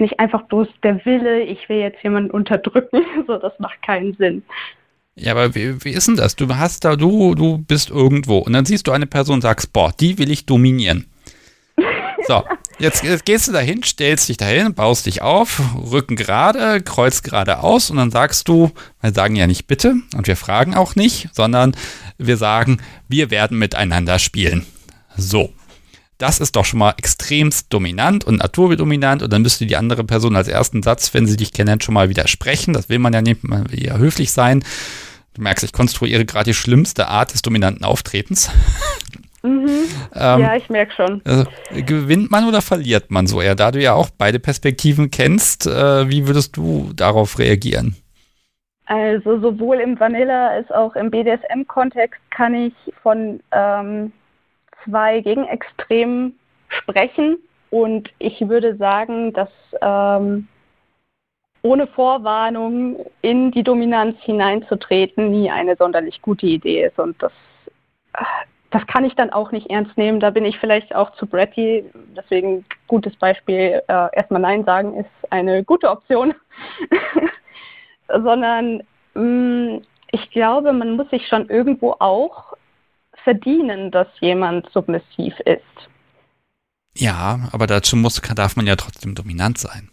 Speaker 4: nicht einfach bloß der Wille, ich will jetzt jemanden unterdrücken, <laughs> so das macht keinen Sinn.
Speaker 1: Ja, aber wie, wie ist denn das? Du hast da, du, du bist irgendwo und dann siehst du eine Person und sagst, boah, die will ich dominieren. <laughs> So, jetzt, jetzt gehst du dahin, stellst dich dahin, baust dich auf, Rücken gerade, Kreuz geradeaus und dann sagst du, wir sagen ja nicht bitte und wir fragen auch nicht, sondern wir sagen, wir werden miteinander spielen. So. Das ist doch schon mal extremst dominant und naturdominant und dann müsste die andere Person als ersten Satz, wenn sie dich kennen, schon mal widersprechen. Das will man ja nicht, man will ja höflich sein. Du merkst, ich konstruiere gerade die schlimmste Art des dominanten Auftretens. <laughs>
Speaker 4: Mhm. ähm, ja, ich merke schon.
Speaker 1: Also, gewinnt man oder verliert man so eher? Da du ja auch beide Perspektiven kennst, äh, wie würdest du darauf reagieren?
Speaker 4: Also sowohl im Vanilla als auch im BDSM-Kontext kann ich von ähm, zwei Gegenextremen sprechen. Und ich würde sagen, dass ähm, ohne Vorwarnung in die Dominanz hineinzutreten nie eine sonderlich gute Idee ist. Und das, das kann ich dann auch nicht ernst nehmen. Da bin ich vielleicht auch zu Bretty. Deswegen gutes Beispiel, äh, erstmal Nein sagen ist eine gute Option. <laughs> Sondern mh, mm, ich glaube, man muss sich schon irgendwo auch verdienen, dass jemand submissiv ist.
Speaker 1: Ja, aber dazu muss, darf man ja trotzdem dominant sein.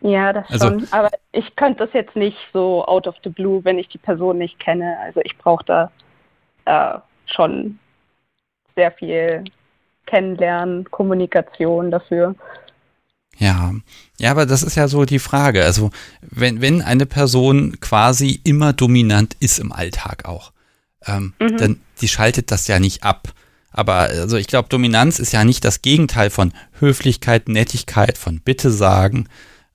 Speaker 4: Ja, das also, schon. Aber ich könnte das jetzt nicht so out of the blue, wenn ich die Person nicht kenne. Also ich brauche da äh, schon sehr viel Kennenlernen, Kommunikation dafür.
Speaker 1: Ja, ja, aber das ist ja so die Frage. Also wenn, wenn eine Person quasi immer dominant ist im Alltag auch, ähm, mhm. dann die schaltet das ja nicht ab. Aber also ich glaube, Dominanz ist ja nicht das Gegenteil von Höflichkeit, Nettigkeit, von Bitte sagen,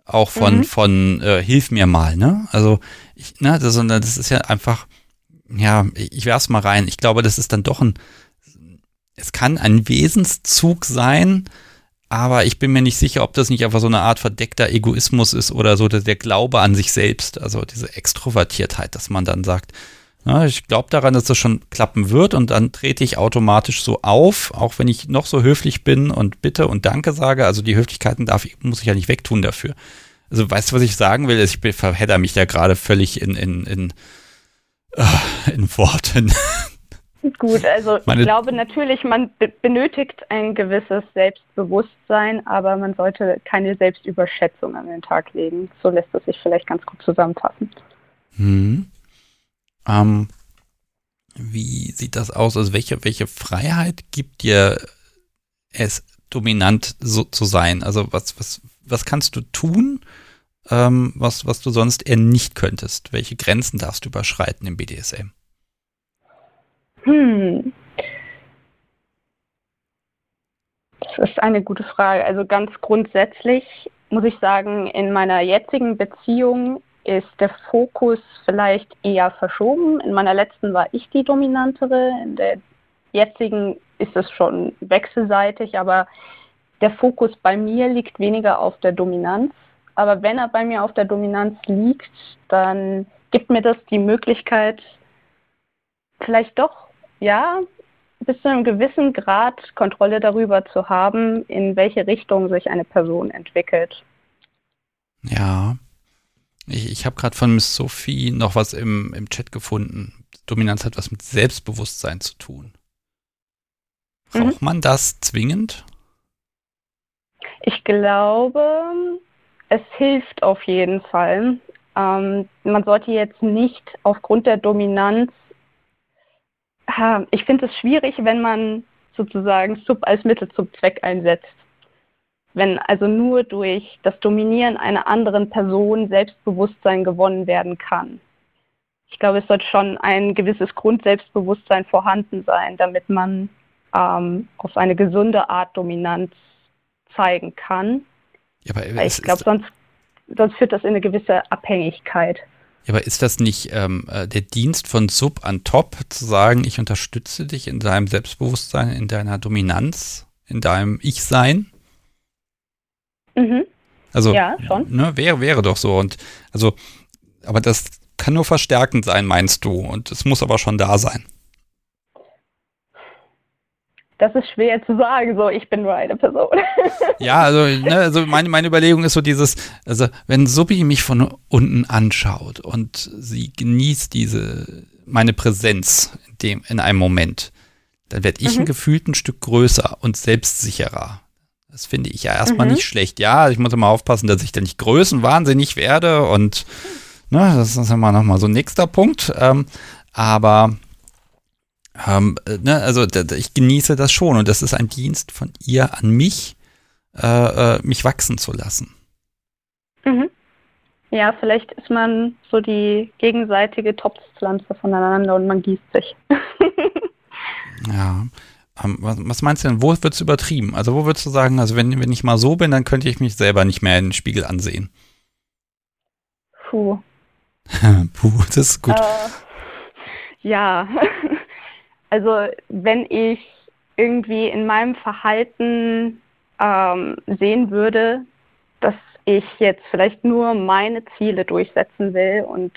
Speaker 1: auch von, mhm. von äh, Hilf mir mal, ne? Also, ich, ne, das, sondern das ist ja einfach, ja, ich werf's mal rein. Ich glaube, das ist dann doch ein, es kann ein Wesenszug sein, aber ich bin mir nicht sicher, ob das nicht einfach so eine Art verdeckter Egoismus ist oder so der, der Glaube an sich selbst, also diese Extrovertiertheit, dass man dann sagt, na, ich glaube daran, dass das schon klappen wird und dann trete ich automatisch so auf, auch wenn ich noch so höflich bin und bitte und danke sage. Also die Höflichkeiten darf ich, muss ich ja nicht wegtun dafür. Also weißt du, was ich sagen will? Ich verhedder mich da gerade völlig in, in, in, uh, in Worten. <laughs>
Speaker 4: Gut, also Meine ich glaube natürlich, man benötigt ein gewisses Selbstbewusstsein, aber man sollte keine Selbstüberschätzung an den Tag legen. So lässt es sich vielleicht ganz gut zusammenfassen.
Speaker 1: Hm. Ähm, wie sieht das aus? Also welche, welche Freiheit gibt dir es, dominant so zu sein? Also was, was, was kannst du tun, ähm, was, was du sonst eher nicht könntest? Welche Grenzen darfst du überschreiten im BDSM?
Speaker 4: Hm. Das ist eine gute Frage. Also ganz grundsätzlich muss ich sagen, in meiner jetzigen Beziehung ist der Fokus vielleicht eher verschoben. In meiner letzten war ich die dominantere, in der jetzigen ist es schon wechselseitig, aber der Fokus bei mir liegt weniger auf der Dominanz. Aber wenn er bei mir auf der Dominanz liegt, dann gibt mir das die Möglichkeit, vielleicht doch, ja, bis zu einem gewissen Grad Kontrolle darüber zu haben, in welche Richtung sich eine Person entwickelt.
Speaker 1: Ja, ich, ich habe gerade von Miss Sophie noch was im, im Chat gefunden. Dominanz hat was mit Selbstbewusstsein zu tun. Braucht mhm. man das zwingend?
Speaker 4: Ich glaube, es hilft auf jeden Fall. Ähm, man sollte jetzt nicht aufgrund der Dominanz, äh, ich finde es schwierig, wenn man sozusagen Sub als Mittel zum Zweck einsetzt. Wenn also nur durch das Dominieren einer anderen Person Selbstbewusstsein gewonnen werden kann. Ich glaube, es sollte schon ein gewisses Grundselbstbewusstsein vorhanden sein, damit man ähm, auf eine gesunde Art Dominanz zeigen kann. Ja, aber ich glaube, sonst, sonst führt das in eine gewisse Abhängigkeit.
Speaker 1: Ja, aber ist das nicht ähm, äh, der Dienst von Sub an Top, zu sagen, ich unterstütze dich in deinem Selbstbewusstsein, in deiner Dominanz, in deinem Ich-Sein? Mhm. Also, ja, schon. Ne, wäre, wäre doch so. Und also, aber das kann nur verstärkend sein, meinst du? Und es muss aber schon da sein.
Speaker 4: Das ist schwer zu sagen, so ich bin nur eine Person. <laughs>
Speaker 1: ja, also, ne, also meine, meine Überlegung ist so dieses, also wenn Subi mich von unten anschaut und sie genießt diese, meine Präsenz in, dem, in einem Moment, dann werde ich mhm. ein gefühlt ein Stück größer und selbstsicherer. Das finde ich ja erstmal mhm. nicht schlecht. Ja, ich muss immer aufpassen, dass ich da nicht größenwahnsinnig werde und ne, das ist immer nochmal so ein nächster Punkt. Ähm, aber ähm, äh, ne, also ich genieße das schon und das ist ein Dienst von ihr an mich, äh, äh, mich wachsen zu lassen.
Speaker 4: Mhm. Ja, vielleicht ist man so die gegenseitige Topfpflanze voneinander und man gießt sich. <laughs>
Speaker 1: ja. Was, meinst du denn, wo wird es übertrieben? Also wo würdest du sagen, also wenn, wenn ich mal so bin, dann könnte ich mich selber nicht mehr in den Spiegel ansehen?
Speaker 4: Puh. <laughs>
Speaker 1: Puh, das ist gut.
Speaker 4: Äh, ja, <laughs> also wenn ich irgendwie in meinem Verhalten ähm, sehen würde, dass ich jetzt vielleicht nur meine Ziele durchsetzen will und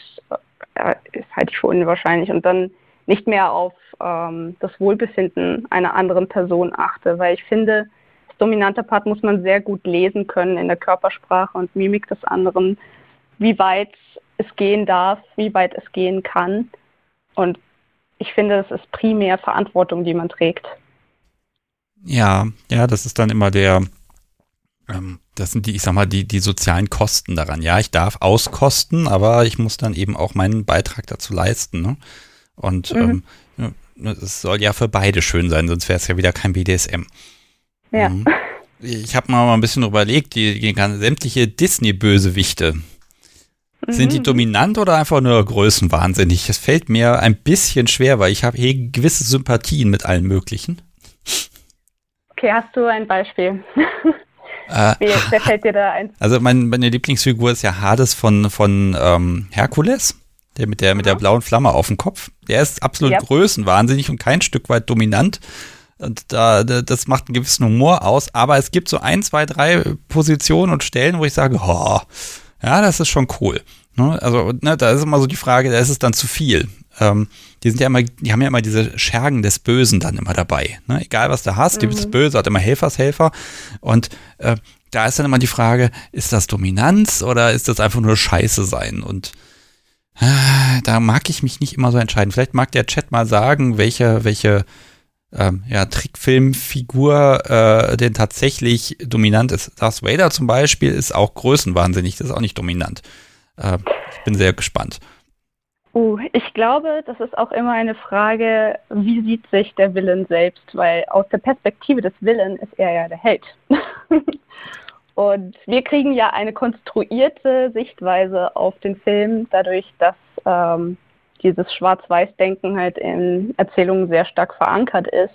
Speaker 4: äh, ist halte ich für unwahrscheinlich und dann nicht mehr auf ähm, das Wohlbefinden einer anderen Person achte, weil ich finde, das dominante Part muss man sehr gut lesen können in der Körpersprache und Mimik des anderen, wie weit es gehen darf, wie weit es gehen kann. Und ich finde, es ist primär Verantwortung, die man trägt.
Speaker 1: Ja, ja, das ist dann immer der, ähm, das sind die, ich sag mal, die, die sozialen Kosten daran. Ja, ich darf auskosten, aber ich muss dann eben auch meinen Beitrag dazu leisten. Ne? Und mhm. ähm, es soll ja für beide schön sein, sonst wäre es ja wieder kein BDSM.
Speaker 4: Ja. Mhm.
Speaker 1: Ich habe mal ein bisschen überlegt, die, die sämtliche Disney-Bösewichte, sind die mhm. dominant oder einfach nur größenwahnsinnig? Es fällt mir ein bisschen schwer, weil ich habe hier gewisse Sympathien mit allen möglichen.
Speaker 4: Okay, hast du ein Beispiel? Äh, <laughs> wer, wer, fällt dir da ein?
Speaker 1: Also mein, meine Lieblingsfigur ist ja Hades von, von ähm, Herkules, der mit der, mit der blauen Flamme auf dem Kopf. Der ist absolut ja. größenwahnsinnig und kein Stück weit dominant. Und da, das macht einen gewissen Humor aus, aber es gibt so ein, zwei, drei Positionen und Stellen, wo ich sage, oh, ja, das ist schon cool. Ne? Also, ne, da ist immer so die Frage, da ist es dann zu viel. Ähm, die sind ja immer, die haben ja immer diese Schergen des Bösen dann immer dabei. Ne? Egal was du hast, mhm. gibt es Böse, hat immer Helfershelfer. Und äh, da ist dann immer die Frage, ist das Dominanz oder ist das einfach nur Scheiße sein? Und da mag ich mich nicht immer so entscheiden. Vielleicht mag der Chat mal sagen, welche, welche ähm, ja, Trickfilmfigur äh, denn tatsächlich dominant ist. Darth Vader zum Beispiel ist auch größenwahnsinnig, das ist auch nicht dominant. Äh, ich bin sehr gespannt.
Speaker 4: Uh, ich glaube, das ist auch immer eine Frage, wie sieht sich der Willen selbst, weil aus der Perspektive des Willen ist er ja der Held. <laughs> Und wir kriegen ja eine konstruierte Sichtweise auf den Film, dadurch, dass ähm, dieses Schwarz-Weiß-Denken halt in Erzählungen sehr stark verankert ist.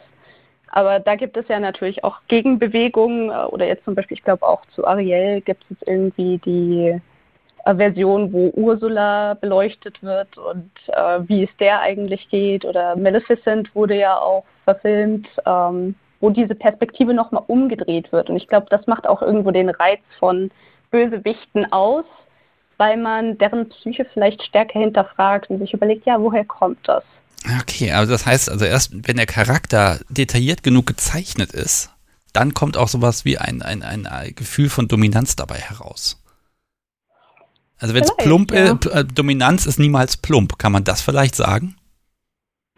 Speaker 4: Aber da gibt es ja natürlich auch Gegenbewegungen äh, oder jetzt zum Beispiel, ich glaube auch zu Ariel gibt es irgendwie die äh, Version, wo Ursula beleuchtet wird und äh, wie es der eigentlich geht. Oder Maleficent wurde ja auch verfilmt, ähm, wo diese Perspektive nochmal umgedreht wird. Und ich glaube, das macht auch irgendwo den Reiz von Bösewichten aus, weil man deren Psyche vielleicht stärker hinterfragt und sich überlegt, ja, woher kommt das?
Speaker 1: Okay, also das heißt, also erst wenn der Charakter detailliert genug gezeichnet ist, dann kommt auch sowas wie ein, ein, ein Gefühl von Dominanz dabei heraus. Also wenn es plump ja. ist, äh, Dominanz ist niemals plump, kann man das vielleicht sagen?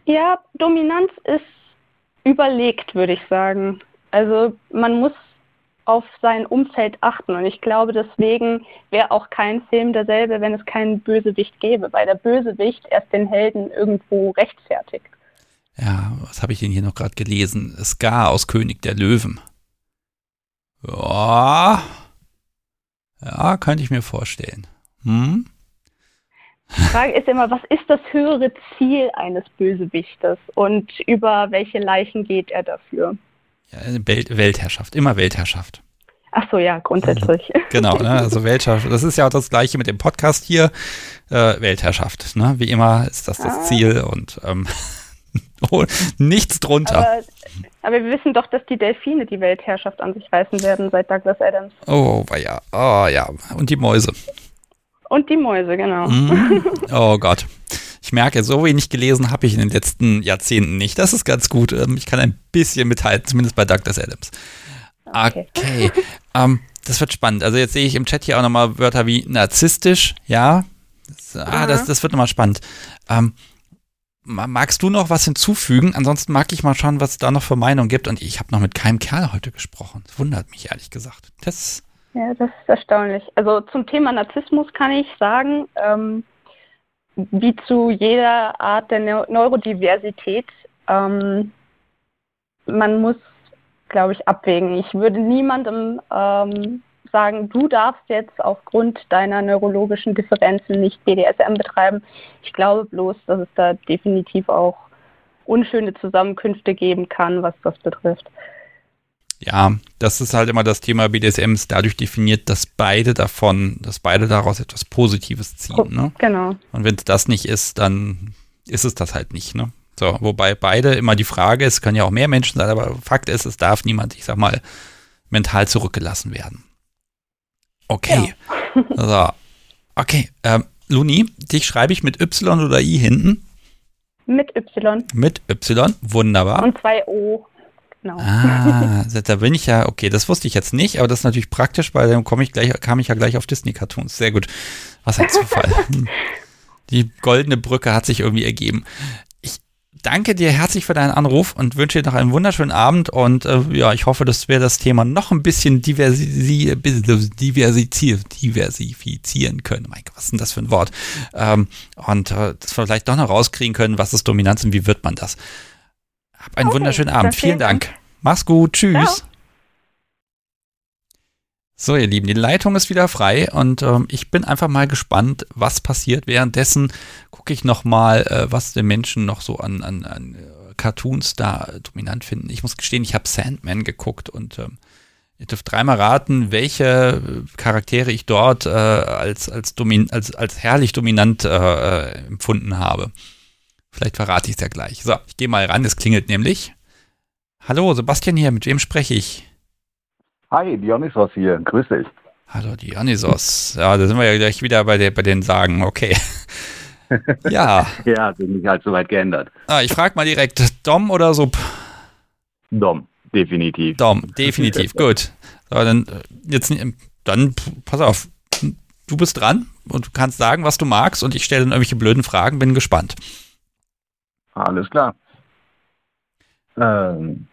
Speaker 4: Ja, Dominanz ist überlegt, würde ich sagen. Also man muss auf sein Umfeld achten. Und ich glaube, deswegen wäre auch kein Film derselbe, wenn es keinen Bösewicht gäbe, weil der Bösewicht erst den Helden irgendwo rechtfertigt.
Speaker 1: Ja, was habe ich denn hier noch gerade gelesen? Scar aus König der Löwen. Ja, ja, könnte ich mir vorstellen. Hm?
Speaker 4: Die Frage ist immer, was ist das höhere Ziel eines Bösewichtes und über welche Leichen geht er dafür?
Speaker 1: Ja, Welt, Weltherrschaft, immer Weltherrschaft.
Speaker 4: Ach so, ja, grundsätzlich.
Speaker 1: Genau, ne, also Weltherrschaft. Das ist ja auch das Gleiche mit dem Podcast hier. Äh, Weltherrschaft, ne? Wie immer ist das das ah. Ziel und ähm, <laughs> oh, nichts drunter.
Speaker 4: Aber, aber, wir wissen doch, dass die Delfine die Weltherrschaft an sich reißen werden seit Douglas Adams.
Speaker 1: Oh, ja. Oh, ja. Und die Mäuse.
Speaker 4: Und die Mäuse, genau.
Speaker 1: Mm. <laughs> Oh Gott. Ich merke, so wenig gelesen habe ich in den letzten Jahrzehnten nicht. Das ist ganz gut. Ähm, ich kann ein bisschen mithalten, zumindest bei Douglas Adams. Okay. okay. um, <laughs> ähm, das wird spannend. Also jetzt sehe ich im Chat hier auch nochmal Wörter wie narzisstisch, ja. Das, ah, das, das wird nochmal spannend. Um, ähm, magst du noch was hinzufügen? Ansonsten mag ich mal schauen, was es da noch für Meinung gibt. Und ich habe noch mit keinem Kerl heute gesprochen. Das wundert mich ehrlich gesagt. Das
Speaker 4: ja, das ist erstaunlich. Also zum Thema Narzissmus kann ich sagen, ähm, wie zu jeder Art der Neu Neurodiversität, ähm, man muss, glaube ich, abwägen. Ich würde niemandem ähm, sagen, du darfst jetzt aufgrund deiner neurologischen Differenzen nicht BDSM betreiben. Ich glaube bloß, dass es da definitiv auch unschöne Zusammenkünfte geben kann, was das betrifft.
Speaker 1: Ja, das ist halt immer das Thema BDSM ist dadurch definiert, dass beide davon, dass beide daraus etwas Positives ziehen. Oh, ne?
Speaker 4: Genau.
Speaker 1: Und wenn es das nicht ist, dann ist es das halt nicht. Ne? So, wobei beide immer die Frage ist, können ja auch mehr Menschen sein, aber Fakt ist, es darf niemand, ich sag mal, mental zurückgelassen werden. Okay. Ja. <laughs> so. Okay. Ähm, Luni, dich schreibe ich mit Y oder I hinten?
Speaker 4: Mit Y.
Speaker 1: Mit Y, wunderbar.
Speaker 4: Und zwei O.
Speaker 1: Genau. Ah, <laughs> da bin ich ja, okay, das wusste ich jetzt nicht, aber das ist natürlich praktisch, weil dann komme ich gleich, kam ich ja gleich auf Disney-Cartoons. Sehr gut. Was ein Zufall. <laughs> Die goldene Brücke hat sich irgendwie ergeben. Ich danke dir herzlich für deinen Anruf und wünsche dir noch einen wunderschönen Abend und äh, ja, ich hoffe, dass wir das Thema noch ein bisschen diversi diversifizieren, diversifizieren können. Mein Gott, was ist denn das für ein Wort? Ähm, und äh, dass wir vielleicht doch noch rauskriegen können, was ist Dominanz und wie wird man das? Hab einen okay, wunderschönen Abend. Vielen Dank. Dank. Mach's gut. Tschüss. Ciao. So, ihr Lieben, die Leitung ist wieder frei und ähm, ich bin einfach mal gespannt, was passiert. Währenddessen gucke ich noch mal, äh, was die Menschen noch so an, an, an äh, Cartoons da dominant finden. Ich muss gestehen, ich habe Sandman geguckt und ähm, ihr dürft dreimal raten, welche äh, Charaktere ich dort äh, als, als, domin als, als herrlich dominant äh, äh, empfunden habe. Vielleicht verrate ich es ja gleich. So, ich gehe mal ran, es klingelt nämlich. Hallo, Sebastian hier, mit wem spreche ich?
Speaker 5: Hi, Dionysos hier, grüß dich.
Speaker 1: Hallo Dionysos. Ja, da sind wir ja gleich wieder bei, der, bei den Sagen, okay. <laughs>
Speaker 5: ja. ja, hat sich nicht allzu weit geändert.
Speaker 1: Ah, ich frage mal direkt, Dom oder Sub?
Speaker 5: Dom, definitiv.
Speaker 1: Dom, definitiv, gut. So, dann, äh, jetzt, dann, pass auf, du bist dran und du kannst sagen, was du magst und ich stelle dann irgendwelche blöden Fragen, bin gespannt.
Speaker 5: Alles klar. Ähm,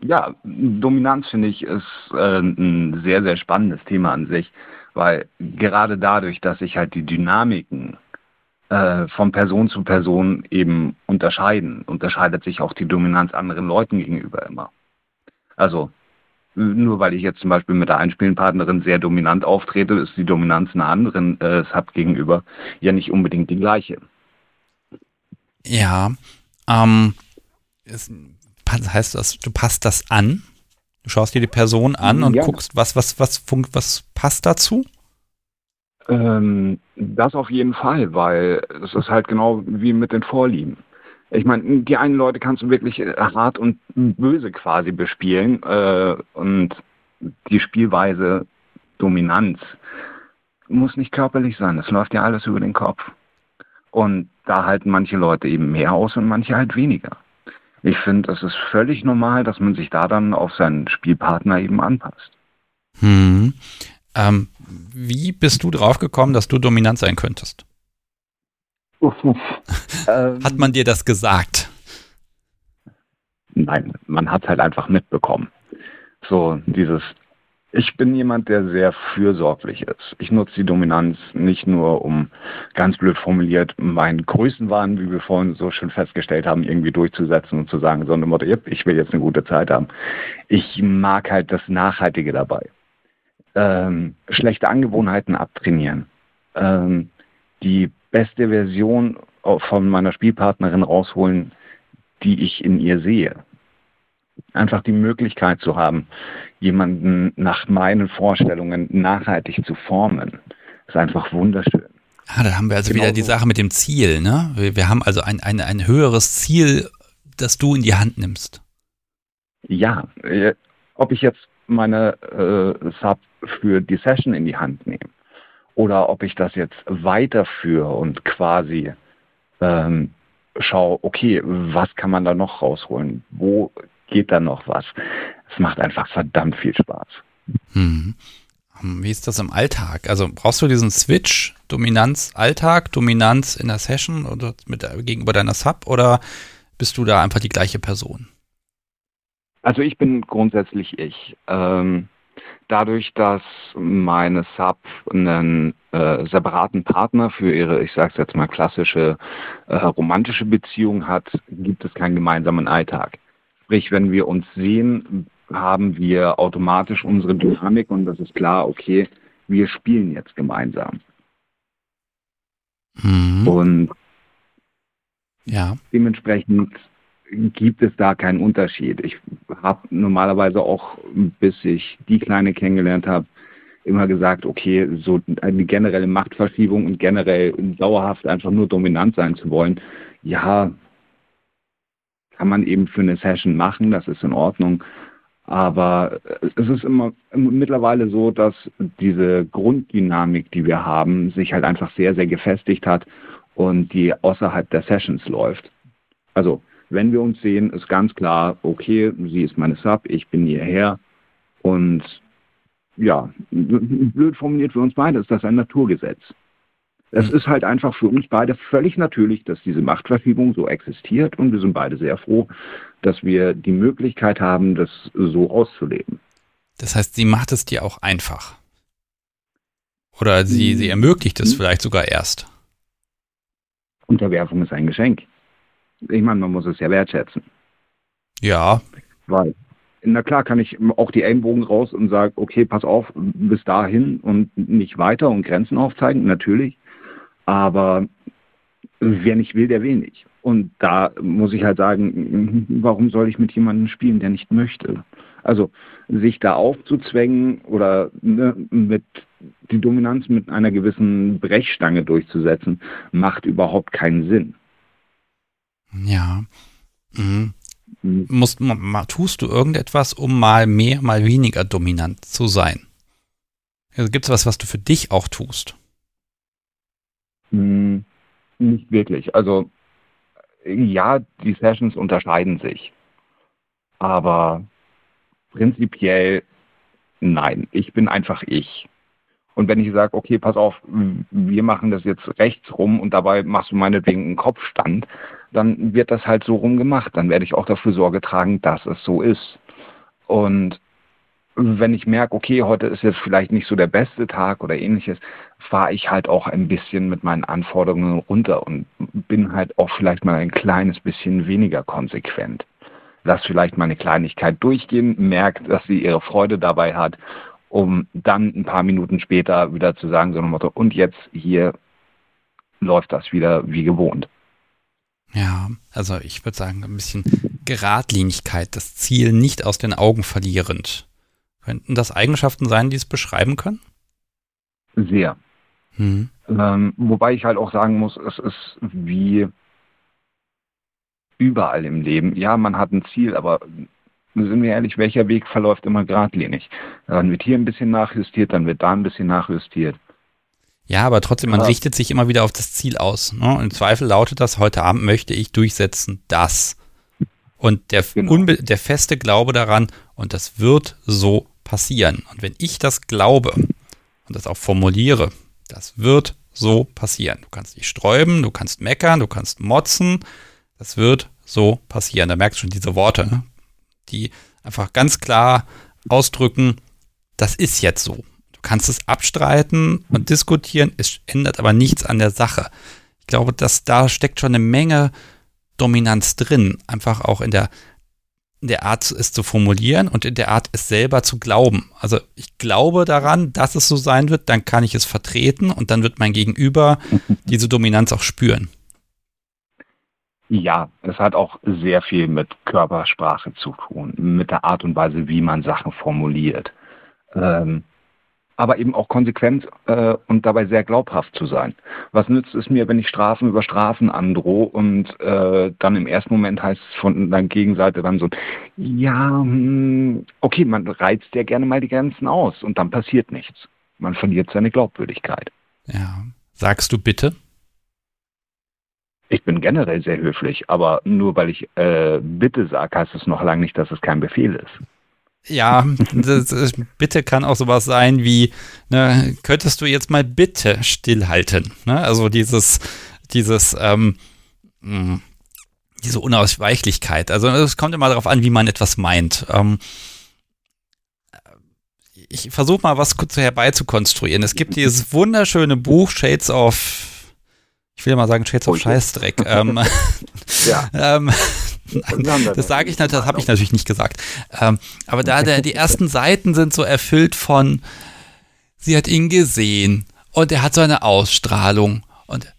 Speaker 5: ja, Dominanz finde ich ist äh, ein sehr, sehr spannendes Thema an sich, weil gerade dadurch, dass sich halt die Dynamiken äh, von Person zu Person eben unterscheiden, unterscheidet sich auch die Dominanz anderen Leuten gegenüber immer. Also nur weil ich jetzt zum Beispiel mit der Einspielenpartnerin sehr dominant auftrete, ist die Dominanz einer anderen äh, Sub gegenüber ja nicht unbedingt die gleiche.
Speaker 1: Ja, ähm, ist, heißt das, du passt das an? Du schaust dir die Person an und ja. guckst, was, was, was, was passt dazu?
Speaker 5: Ähm, das auf jeden Fall, weil es ist halt genau wie mit den Vorlieben. Ich meine, die einen Leute kannst du wirklich hart und böse quasi bespielen äh, und die Spielweise Dominanz muss nicht körperlich sein. Das läuft ja alles über den Kopf. Und da halten manche Leute eben mehr aus und manche halt weniger. Ich finde, es ist völlig normal, dass man sich da dann auf seinen Spielpartner eben anpasst.
Speaker 1: Hm. Ähm, wie bist du drauf gekommen, dass du dominant sein könntest? <laughs> Hat man dir das gesagt?
Speaker 5: Nein, man hat es halt einfach mitbekommen. So dieses ich bin jemand, der sehr fürsorglich ist. Ich nutze die Dominanz nicht nur, um ganz blöd formuliert meinen Größenwahn, wie wir vorhin so schön festgestellt haben, irgendwie durchzusetzen und zu sagen, sondern Motto, ich will jetzt eine gute Zeit haben. Ich mag halt das Nachhaltige dabei. Ähm, schlechte Angewohnheiten abtrainieren. Ähm, die beste Version von meiner Spielpartnerin rausholen, die ich in ihr sehe einfach die Möglichkeit zu haben, jemanden nach meinen Vorstellungen nachhaltig zu formen, ist einfach wunderschön.
Speaker 1: Ah, da haben wir also genau wieder die Sache mit dem Ziel, ne? Wir, wir haben also ein, ein, ein höheres Ziel, das du in die Hand nimmst.
Speaker 5: Ja, äh, ob ich jetzt meine äh, Sub für die Session in die Hand nehme oder ob ich das jetzt weiterführe und quasi ähm, schaue, okay, was kann man da noch rausholen? Wo geht da noch was. Es macht einfach verdammt viel Spaß.
Speaker 1: Hm. Wie ist das im Alltag? Also brauchst du diesen Switch, Dominanz Alltag, Dominanz in der Session oder mit, gegenüber deiner Sub oder bist du da einfach die gleiche Person?
Speaker 5: Also ich bin grundsätzlich ich. Ähm, dadurch, dass meine Sub einen äh, separaten Partner für ihre, ich sage es jetzt mal, klassische äh, romantische Beziehung hat, gibt es keinen gemeinsamen Alltag. Sprich, wenn wir uns sehen, haben wir automatisch unsere Dynamik und das ist klar, okay, wir spielen jetzt gemeinsam. Mhm. Und ja. dementsprechend gibt es da keinen Unterschied. Ich habe normalerweise auch, bis ich die Kleine kennengelernt habe, immer gesagt, okay, so eine generelle Machtverschiebung und generell dauerhaft einfach nur dominant sein zu wollen, ja, kann man eben für eine Session machen, das ist in Ordnung. Aber es ist immer mittlerweile so, dass diese Grunddynamik, die wir haben, sich halt einfach sehr, sehr gefestigt hat und die außerhalb der Sessions läuft. Also wenn wir uns sehen, ist ganz klar, okay, sie ist meine Sub, ich bin hierher und ja, blöd formuliert für uns beide ist das ein Naturgesetz. Es ist halt einfach für uns beide völlig natürlich, dass diese Machtverschiebung so existiert und wir sind beide sehr froh, dass wir die Möglichkeit haben, das so auszuleben.
Speaker 1: Das heißt, sie macht es dir auch einfach. Oder sie, sie ermöglicht es mhm. vielleicht sogar erst.
Speaker 5: Unterwerfung ist ein Geschenk. Ich meine, man muss es ja wertschätzen.
Speaker 1: Ja.
Speaker 5: Weil, na klar, kann ich auch die Ellenbogen raus und sage, okay, pass auf, bis dahin und nicht weiter und Grenzen aufzeigen, natürlich. Aber wer nicht will, der will nicht. Und da muss ich halt sagen, <laughs> warum soll ich mit jemandem spielen, der nicht möchte? Also sich da aufzuzwängen oder ne, mit die Dominanz mit einer gewissen Brechstange durchzusetzen, macht überhaupt keinen Sinn.
Speaker 1: Ja. Mhm. mhm. Tust du irgendetwas, um mal mehr, mal weniger dominant zu sein? Also gibt es was, was du für dich auch tust?
Speaker 5: Hm, nicht wirklich. Also ja, die Sessions unterscheiden sich. Aber prinzipiell nein. Ich bin einfach ich. Und wenn ich sage, okay, pass auf, wir machen das jetzt rechts rum und dabei machst du meinetwegen einen Kopfstand, dann wird das halt so rum gemacht. Dann werde ich auch dafür Sorge tragen, dass es so ist. Und wenn ich merke, okay, heute ist jetzt vielleicht nicht so der beste Tag oder ähnliches, fahre ich halt auch ein bisschen mit meinen Anforderungen runter und bin halt auch vielleicht mal ein kleines bisschen weniger konsequent. Lass vielleicht mal eine Kleinigkeit durchgehen, merkt, dass sie ihre Freude dabei hat, um dann ein paar Minuten später wieder zu sagen, so ein Motto, und jetzt hier läuft das wieder wie gewohnt.
Speaker 1: Ja, also ich würde sagen, ein bisschen Geradlinigkeit, das Ziel nicht aus den Augen verlierend. Könnten das Eigenschaften sein, die es beschreiben können?
Speaker 5: Sehr. Hm. Ähm, wobei ich halt auch sagen muss, es ist wie überall im Leben. Ja, man hat ein Ziel, aber sind wir ehrlich, welcher Weg verläuft immer geradlinig? Dann wird hier ein bisschen nachjustiert, dann wird da ein bisschen nachjustiert.
Speaker 1: Ja, aber trotzdem, man ja. richtet sich immer wieder auf das Ziel aus. Ne? Im Zweifel lautet das, heute Abend möchte ich durchsetzen, das. Und der, genau. der feste Glaube daran, und das wird so passieren. Und wenn ich das glaube und das auch formuliere, das wird so passieren. Du kannst dich sträuben, du kannst meckern, du kannst motzen, das wird so passieren. Da merkst du schon diese Worte, ne? die einfach ganz klar ausdrücken, das ist jetzt so. Du kannst es abstreiten und diskutieren, es ändert aber nichts an der Sache. Ich glaube, dass da steckt schon eine Menge Dominanz drin, einfach auch in der in der Art es zu formulieren und in der Art es selber zu glauben. Also ich glaube daran, dass es so sein wird, dann kann ich es vertreten und dann wird mein Gegenüber <laughs> diese Dominanz auch spüren.
Speaker 5: Ja, es hat auch sehr viel mit Körpersprache zu tun, mit der Art und Weise, wie man Sachen formuliert. Ähm, aber eben auch konsequent äh, und dabei sehr glaubhaft zu sein. Was nützt es mir, wenn ich Strafen über Strafen androhe und äh, dann im ersten Moment heißt es von der Gegenseite dann so, ja, hm, okay, man reizt ja gerne mal die Grenzen aus und dann passiert nichts. Man verliert seine Glaubwürdigkeit.
Speaker 1: Ja. Sagst du bitte?
Speaker 5: Ich bin generell sehr höflich, aber nur weil ich äh, bitte sage, heißt es noch lange nicht, dass es kein Befehl ist
Speaker 1: ja, das, das, bitte kann auch sowas sein wie, ne, könntest du jetzt mal bitte stillhalten? Ne? Also dieses, dieses, ähm, hm, diese Unausweichlichkeit. Also es kommt immer darauf an, wie man etwas meint. Ähm, ich versuche mal was herbeizukonstruieren. Es gibt dieses wunderschöne Buch Shades of, ich will mal sagen Shades of Scheißdreck. ähm, <laughs> ja. <laughs> Nein, das sage ich, das habe ich natürlich nicht gesagt. Ähm, aber da der, die ersten Seiten sind so erfüllt von, sie hat ihn gesehen und er hat so eine Ausstrahlung und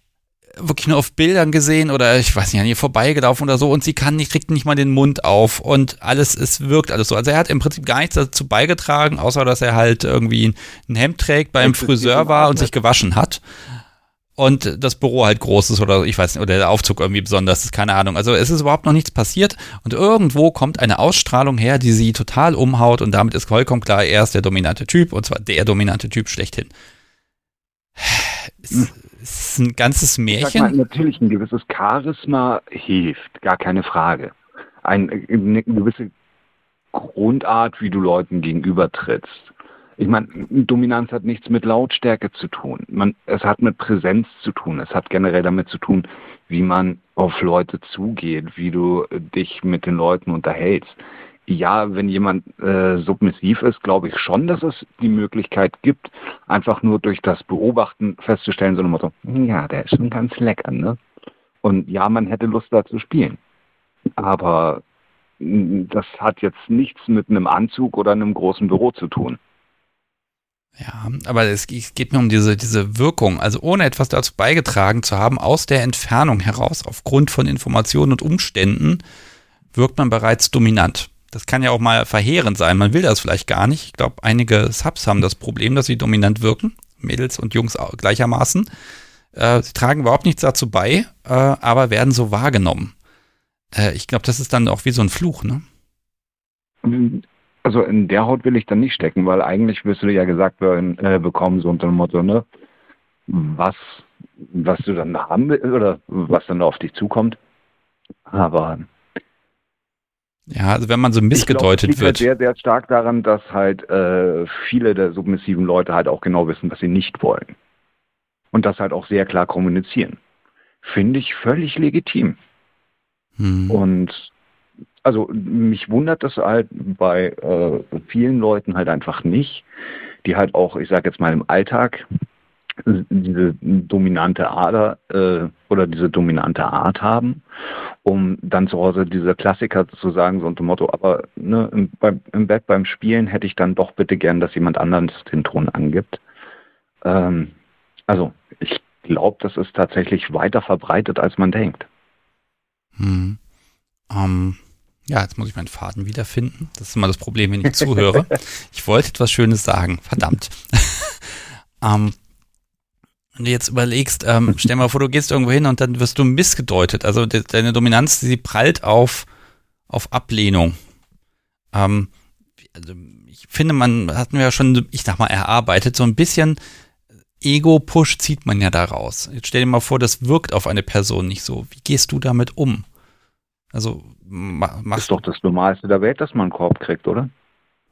Speaker 1: wirklich nur auf Bildern gesehen oder ich weiß nicht, an ihr vorbeigelaufen oder so und sie kann nicht, kriegt nicht mal den Mund auf und alles, es wirkt alles so. Also er hat im Prinzip gar nichts dazu beigetragen, außer dass er halt irgendwie ein Hemd trägt, beim Friseur war und sich gewaschen hat. Und das Büro halt groß ist oder ich weiß nicht, oder der Aufzug irgendwie besonders ist, keine Ahnung. Also es ist überhaupt noch nichts passiert und irgendwo kommt eine Ausstrahlung her, die sie total umhaut und damit ist vollkommen klar, er ist der dominante Typ und zwar der dominante Typ schlechthin. Es, hm. ist ein ganzes Märchen. Mal,
Speaker 5: natürlich ein gewisses Charisma hilft, gar keine Frage. Ein, eine gewisse Grundart, wie du Leuten gegenüber trittst. Ich meine, Dominanz hat nichts mit Lautstärke zu tun. Man, es hat mit Präsenz zu tun. Es hat generell damit zu tun, wie man auf Leute zugeht, wie du dich mit den Leuten unterhältst. Ja, wenn jemand äh, submissiv ist, glaube ich schon, dass es die Möglichkeit gibt, einfach nur durch das Beobachten festzustellen, so ein Motto, ja, der ist schon ganz lecker, ne? Und ja, man hätte Lust da zu spielen. Aber das hat jetzt nichts mit einem Anzug oder einem großen Büro zu tun.
Speaker 1: Ja, aber es geht mir um diese, diese Wirkung. Also ohne etwas dazu beigetragen zu haben, aus der Entfernung heraus, aufgrund von Informationen und Umständen, wirkt man bereits dominant. Das kann ja auch mal verheerend sein. Man will das vielleicht gar nicht. Ich glaube, einige Subs haben das Problem, dass sie dominant wirken. Mädels und Jungs gleichermaßen. Äh, sie tragen überhaupt nichts dazu bei, äh, aber werden so wahrgenommen. Äh, ich glaube, das ist dann auch wie so ein Fluch, ne?
Speaker 5: Also in der Haut will ich dann nicht stecken, weil eigentlich wirst du ja gesagt werden, äh, bekommen, so unter dem Motto, ne? Was, was du dann haben willst oder was dann auf dich zukommt. Aber
Speaker 1: ja, also wenn man so missgedeutet
Speaker 5: ich glaub,
Speaker 1: wird.
Speaker 5: Halt sehr, sehr stark daran, dass halt äh, viele der submissiven Leute halt auch genau wissen, was sie nicht wollen. Und das halt auch sehr klar kommunizieren. Finde ich völlig legitim. Hm. Und also mich wundert das halt bei äh, vielen Leuten halt einfach nicht, die halt auch, ich sage jetzt mal im Alltag, diese dominante Ader äh, oder diese dominante Art haben, um dann zu Hause diese Klassiker zu sagen, so unter Motto, aber ne, im, beim, im Bett beim Spielen hätte ich dann doch bitte gern, dass jemand anderes den Ton angibt. Ähm, also ich glaube, das ist tatsächlich weiter verbreitet, als man denkt.
Speaker 1: Hm. Um, ja, jetzt muss ich meinen Faden wiederfinden. Das ist immer das Problem, wenn ich zuhöre. <laughs> ich wollte etwas Schönes sagen. Verdammt. <laughs> ähm, wenn du jetzt überlegst, ähm, stell mal vor, du gehst irgendwo hin und dann wirst du missgedeutet. Also de deine Dominanz, sie prallt auf, auf Ablehnung. Ähm, also ich finde, man hatten wir ja schon, ich sag mal, erarbeitet, so ein bisschen Ego-Push zieht man ja daraus. Jetzt stell dir mal vor, das wirkt auf eine Person nicht so. Wie gehst du damit um? Also
Speaker 5: das ist doch das Normalste der Welt, dass man einen Korb kriegt, oder?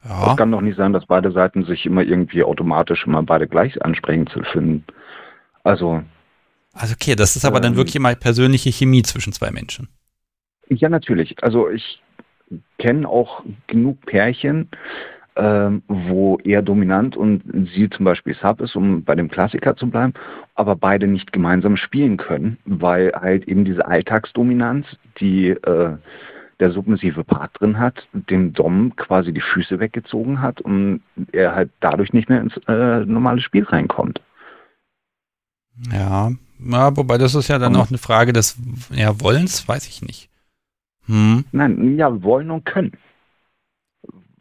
Speaker 5: Ja. Es kann doch nicht sein, dass beide Seiten sich immer irgendwie automatisch immer beide gleich ansprechend zu finden. Also.
Speaker 1: Also okay, das ist aber ähm, dann wirklich mal persönliche Chemie zwischen zwei Menschen.
Speaker 5: Ja, natürlich. Also ich kenne auch genug Pärchen, ähm, wo er dominant und sie zum Beispiel Sub ist, um bei dem Klassiker zu bleiben, aber beide nicht gemeinsam spielen können, weil halt eben diese Alltagsdominanz, die äh, der submissive Part drin hat, dem Dom quasi die Füße weggezogen hat und er halt dadurch nicht mehr ins äh, normale Spiel reinkommt.
Speaker 1: Ja, ja, wobei das ist ja dann auch eine Frage des ja, Wollens, weiß ich nicht.
Speaker 5: Hm. Nein, ja, wollen und können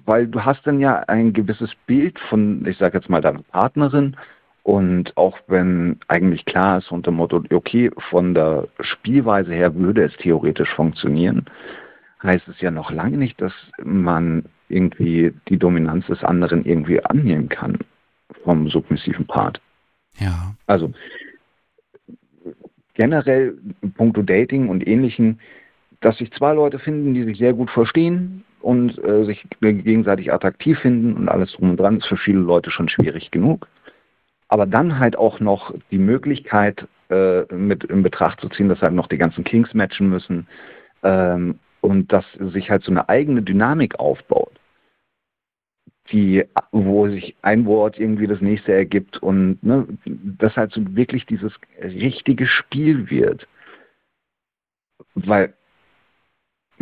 Speaker 5: weil du hast dann ja ein gewisses Bild von, ich sage jetzt mal, deiner Partnerin und auch wenn eigentlich klar ist unter dem Motto, okay, von der Spielweise her würde es theoretisch funktionieren, heißt es ja noch lange nicht, dass man irgendwie die Dominanz des anderen irgendwie annehmen kann vom submissiven Part.
Speaker 1: Ja.
Speaker 5: Also generell puncto Dating und ähnlichen, dass sich zwei Leute finden, die sich sehr gut verstehen, und äh, sich gegenseitig attraktiv finden und alles drum und dran ist für viele Leute schon schwierig genug. Aber dann halt auch noch die Möglichkeit äh, mit in Betracht zu ziehen, dass halt noch die ganzen Kings matchen müssen ähm, und dass sich halt so eine eigene Dynamik aufbaut, die, wo sich ein Wort irgendwie das nächste ergibt und ne, das halt so wirklich dieses richtige Spiel wird. Weil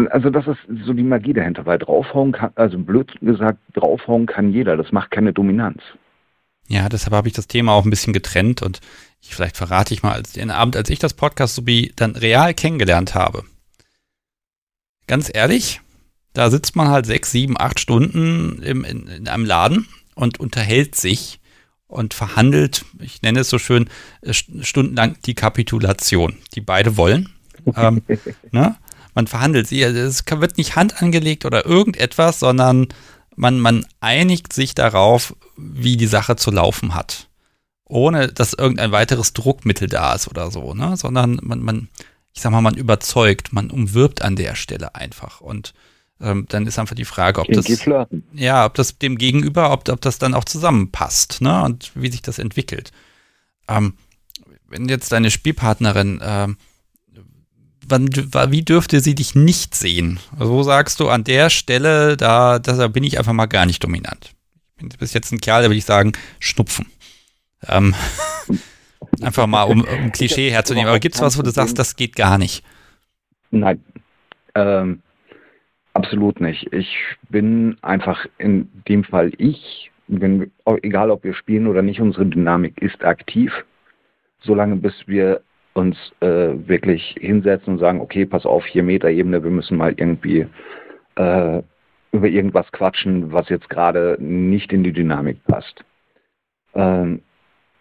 Speaker 5: also das ist so die Magie dahinter, weil draufhauen kann, also blöd gesagt, draufhauen kann jeder, das macht keine Dominanz.
Speaker 1: Ja, deshalb habe ich das Thema auch ein bisschen getrennt und ich, vielleicht verrate ich mal, als den Abend, als ich das Podcast sowie dann real kennengelernt habe. Ganz ehrlich, da sitzt man halt sechs, sieben, acht Stunden im, in, in einem Laden und unterhält sich und verhandelt, ich nenne es so schön, äh, stundenlang die Kapitulation, die beide wollen. <laughs> ähm, ne? Man verhandelt sie, also es wird nicht Hand angelegt oder irgendetwas, sondern man, man einigt sich darauf, wie die Sache zu laufen hat. Ohne dass irgendein weiteres Druckmittel da ist oder so, ne? Sondern man, man, ich sag mal, man überzeugt, man umwirbt an der Stelle einfach. Und ähm, dann ist einfach die Frage, ob das, ja, ob das dem Gegenüber, ob, ob das dann auch zusammenpasst, ne? Und wie sich das entwickelt. Ähm, wenn jetzt deine Spielpartnerin, ähm, wann, wie dürfte sie dich nicht sehen? Also wo sagst du, an der Stelle, da, da bin ich einfach mal gar nicht dominant. Ich bin bis jetzt ein Kerl, da würde ich sagen, Schnupfen. Ähm, <laughs> einfach mal, um, um Klischee herzunehmen. Aber gibt es was, wo du sagst, das geht gar nicht?
Speaker 5: Nein. Ähm, Absolut nicht. Ich bin einfach in dem Fall ich, wenn, egal ob wir spielen oder nicht, unsere Dynamik ist aktiv, solange bis wir uns äh, wirklich hinsetzen und sagen, okay, pass auf, hier Metaebene, wir müssen mal irgendwie äh, über irgendwas quatschen, was jetzt gerade nicht in die Dynamik passt. Ähm,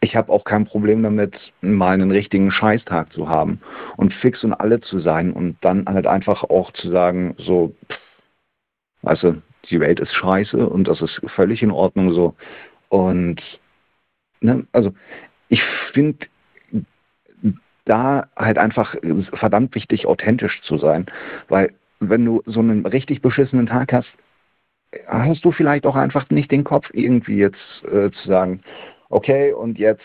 Speaker 5: ich habe auch kein Problem damit, mal einen richtigen Scheißtag zu haben und fix und alle zu sein und dann halt einfach auch zu sagen, so, pff, weißt du, die Welt ist scheiße und das ist völlig in Ordnung so. Und ne, also ich finde da halt einfach verdammt wichtig, authentisch zu sein, weil wenn du so einen richtig beschissenen Tag hast, hast du vielleicht auch einfach nicht den Kopf irgendwie jetzt äh, zu sagen, okay, und jetzt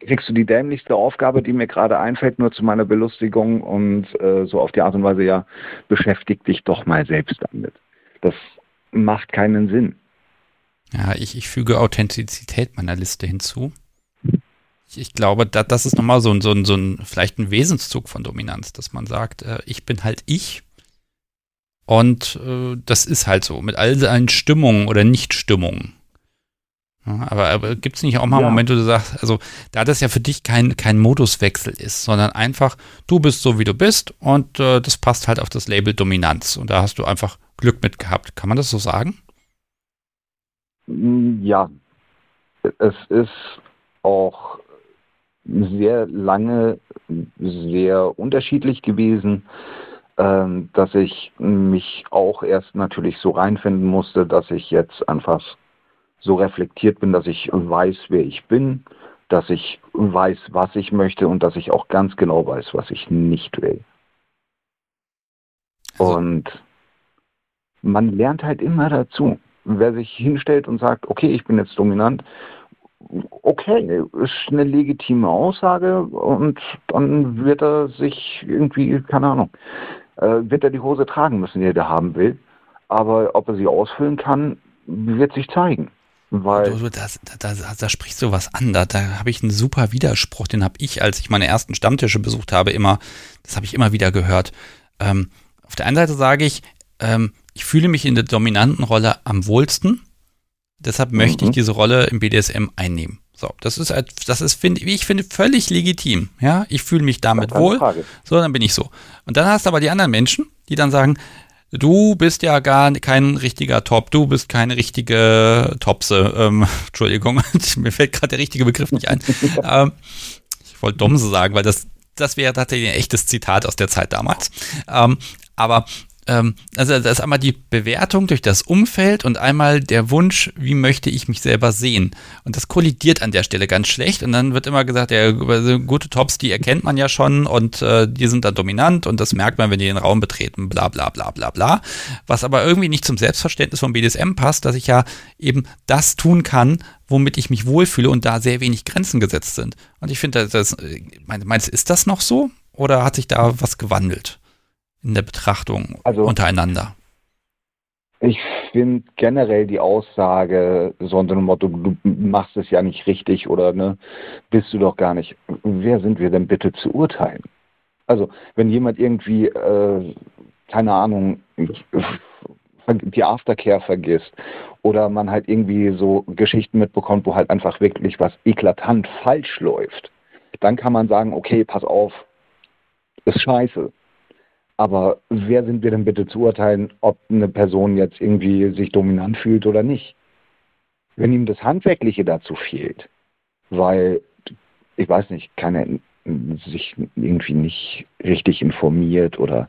Speaker 5: kriegst du die dämlichste Aufgabe, die mir gerade einfällt, nur zu meiner Belustigung und äh, so auf die Art und Weise, ja, beschäftig dich doch mal selbst damit. Das macht keinen Sinn.
Speaker 1: Ja, ich, ich füge Authentizität meiner Liste hinzu. Ich, ich glaube, da, das ist nochmal so ein, so, ein, so ein, vielleicht ein Wesenszug von Dominanz, dass man sagt, äh, ich bin halt ich und äh, das ist halt so, mit all seinen Stimmungen oder Nichtstimmungen. Ja, aber, aber gibt es nicht auch mal ja. Momente, wo du sagst, also da das ja für dich kein, kein Moduswechsel ist, sondern einfach, du bist so, wie du bist und äh, das passt halt auf das Label Dominanz. Und da hast du einfach Glück mit gehabt. Kann man das so sagen?
Speaker 5: Ja, es ist auch sehr lange sehr unterschiedlich gewesen, ähm, dass ich mich auch erst natürlich so reinfinden musste, dass ich jetzt einfach so reflektiert bin, dass ich weiß, wer ich bin, dass ich weiß, was ich möchte und dass ich auch ganz genau weiß, was ich nicht will. Also, und man lernt halt immer dazu. Wer sich hinstellt und sagt, okay, ich bin jetzt dominant, okay, ist eine legitime Aussage und dann wird er sich irgendwie, keine Ahnung, äh, wird er die Hose tragen müssen, die er da haben will. Aber ob er sie ausfüllen kann, wird sich zeigen. Weil
Speaker 1: du, das, da, da, da sprichst du was an. Da, da habe ich einen super Widerspruch, den habe ich, als ich meine ersten Stammtische besucht habe, immer, das habe ich immer wieder gehört. Ähm, auf der einen Seite sage ich, ähm, ich fühle mich in der dominanten Rolle am wohlsten. Deshalb mhm. möchte ich diese Rolle im BDSM einnehmen. So, das ist, das ist, finde ich, finde völlig legitim. Ja, ich fühle mich damit wohl. Frage. So, dann bin ich so. Und dann hast du aber die anderen Menschen, die dann sagen, du bist ja gar kein richtiger Top, du bist keine richtige Topse. Ähm, <laughs> Entschuldigung, <laughs> mir fällt gerade der richtige Begriff nicht ein. <laughs> ähm, ich wollte Domse sagen, weil das, das wäre tatsächlich ein echtes Zitat aus der Zeit damals. Ähm, aber ähm, also das ist einmal die Bewertung durch das Umfeld und einmal der Wunsch, wie möchte ich mich selber sehen. Und das kollidiert an der Stelle ganz schlecht. Und dann wird immer gesagt, ja, gute Tops, die erkennt man ja schon und äh, die sind da dominant und das merkt man, wenn die den Raum betreten, bla bla bla bla bla. Was aber irgendwie nicht zum Selbstverständnis von BDSM passt, dass ich ja eben das tun kann, womit ich mich wohlfühle und da sehr wenig Grenzen gesetzt sind. Und ich finde, das, äh, meinst du, ist das noch so? Oder hat sich da was gewandelt? In der Betrachtung also, untereinander?
Speaker 5: Ich finde generell die Aussage, so unter dem Motto, du machst es ja nicht richtig oder ne, bist du doch gar nicht. Wer sind wir denn bitte zu urteilen? Also, wenn jemand irgendwie, äh, keine Ahnung, die Aftercare vergisst oder man halt irgendwie so Geschichten mitbekommt, wo halt einfach wirklich was eklatant falsch läuft, dann kann man sagen, okay, pass auf, ist scheiße. Aber wer sind wir denn bitte zu urteilen, ob eine Person jetzt irgendwie sich dominant fühlt oder nicht? wenn ihm das Handwerkliche dazu fehlt, weil, ich weiß nicht, keine sich irgendwie nicht richtig informiert oder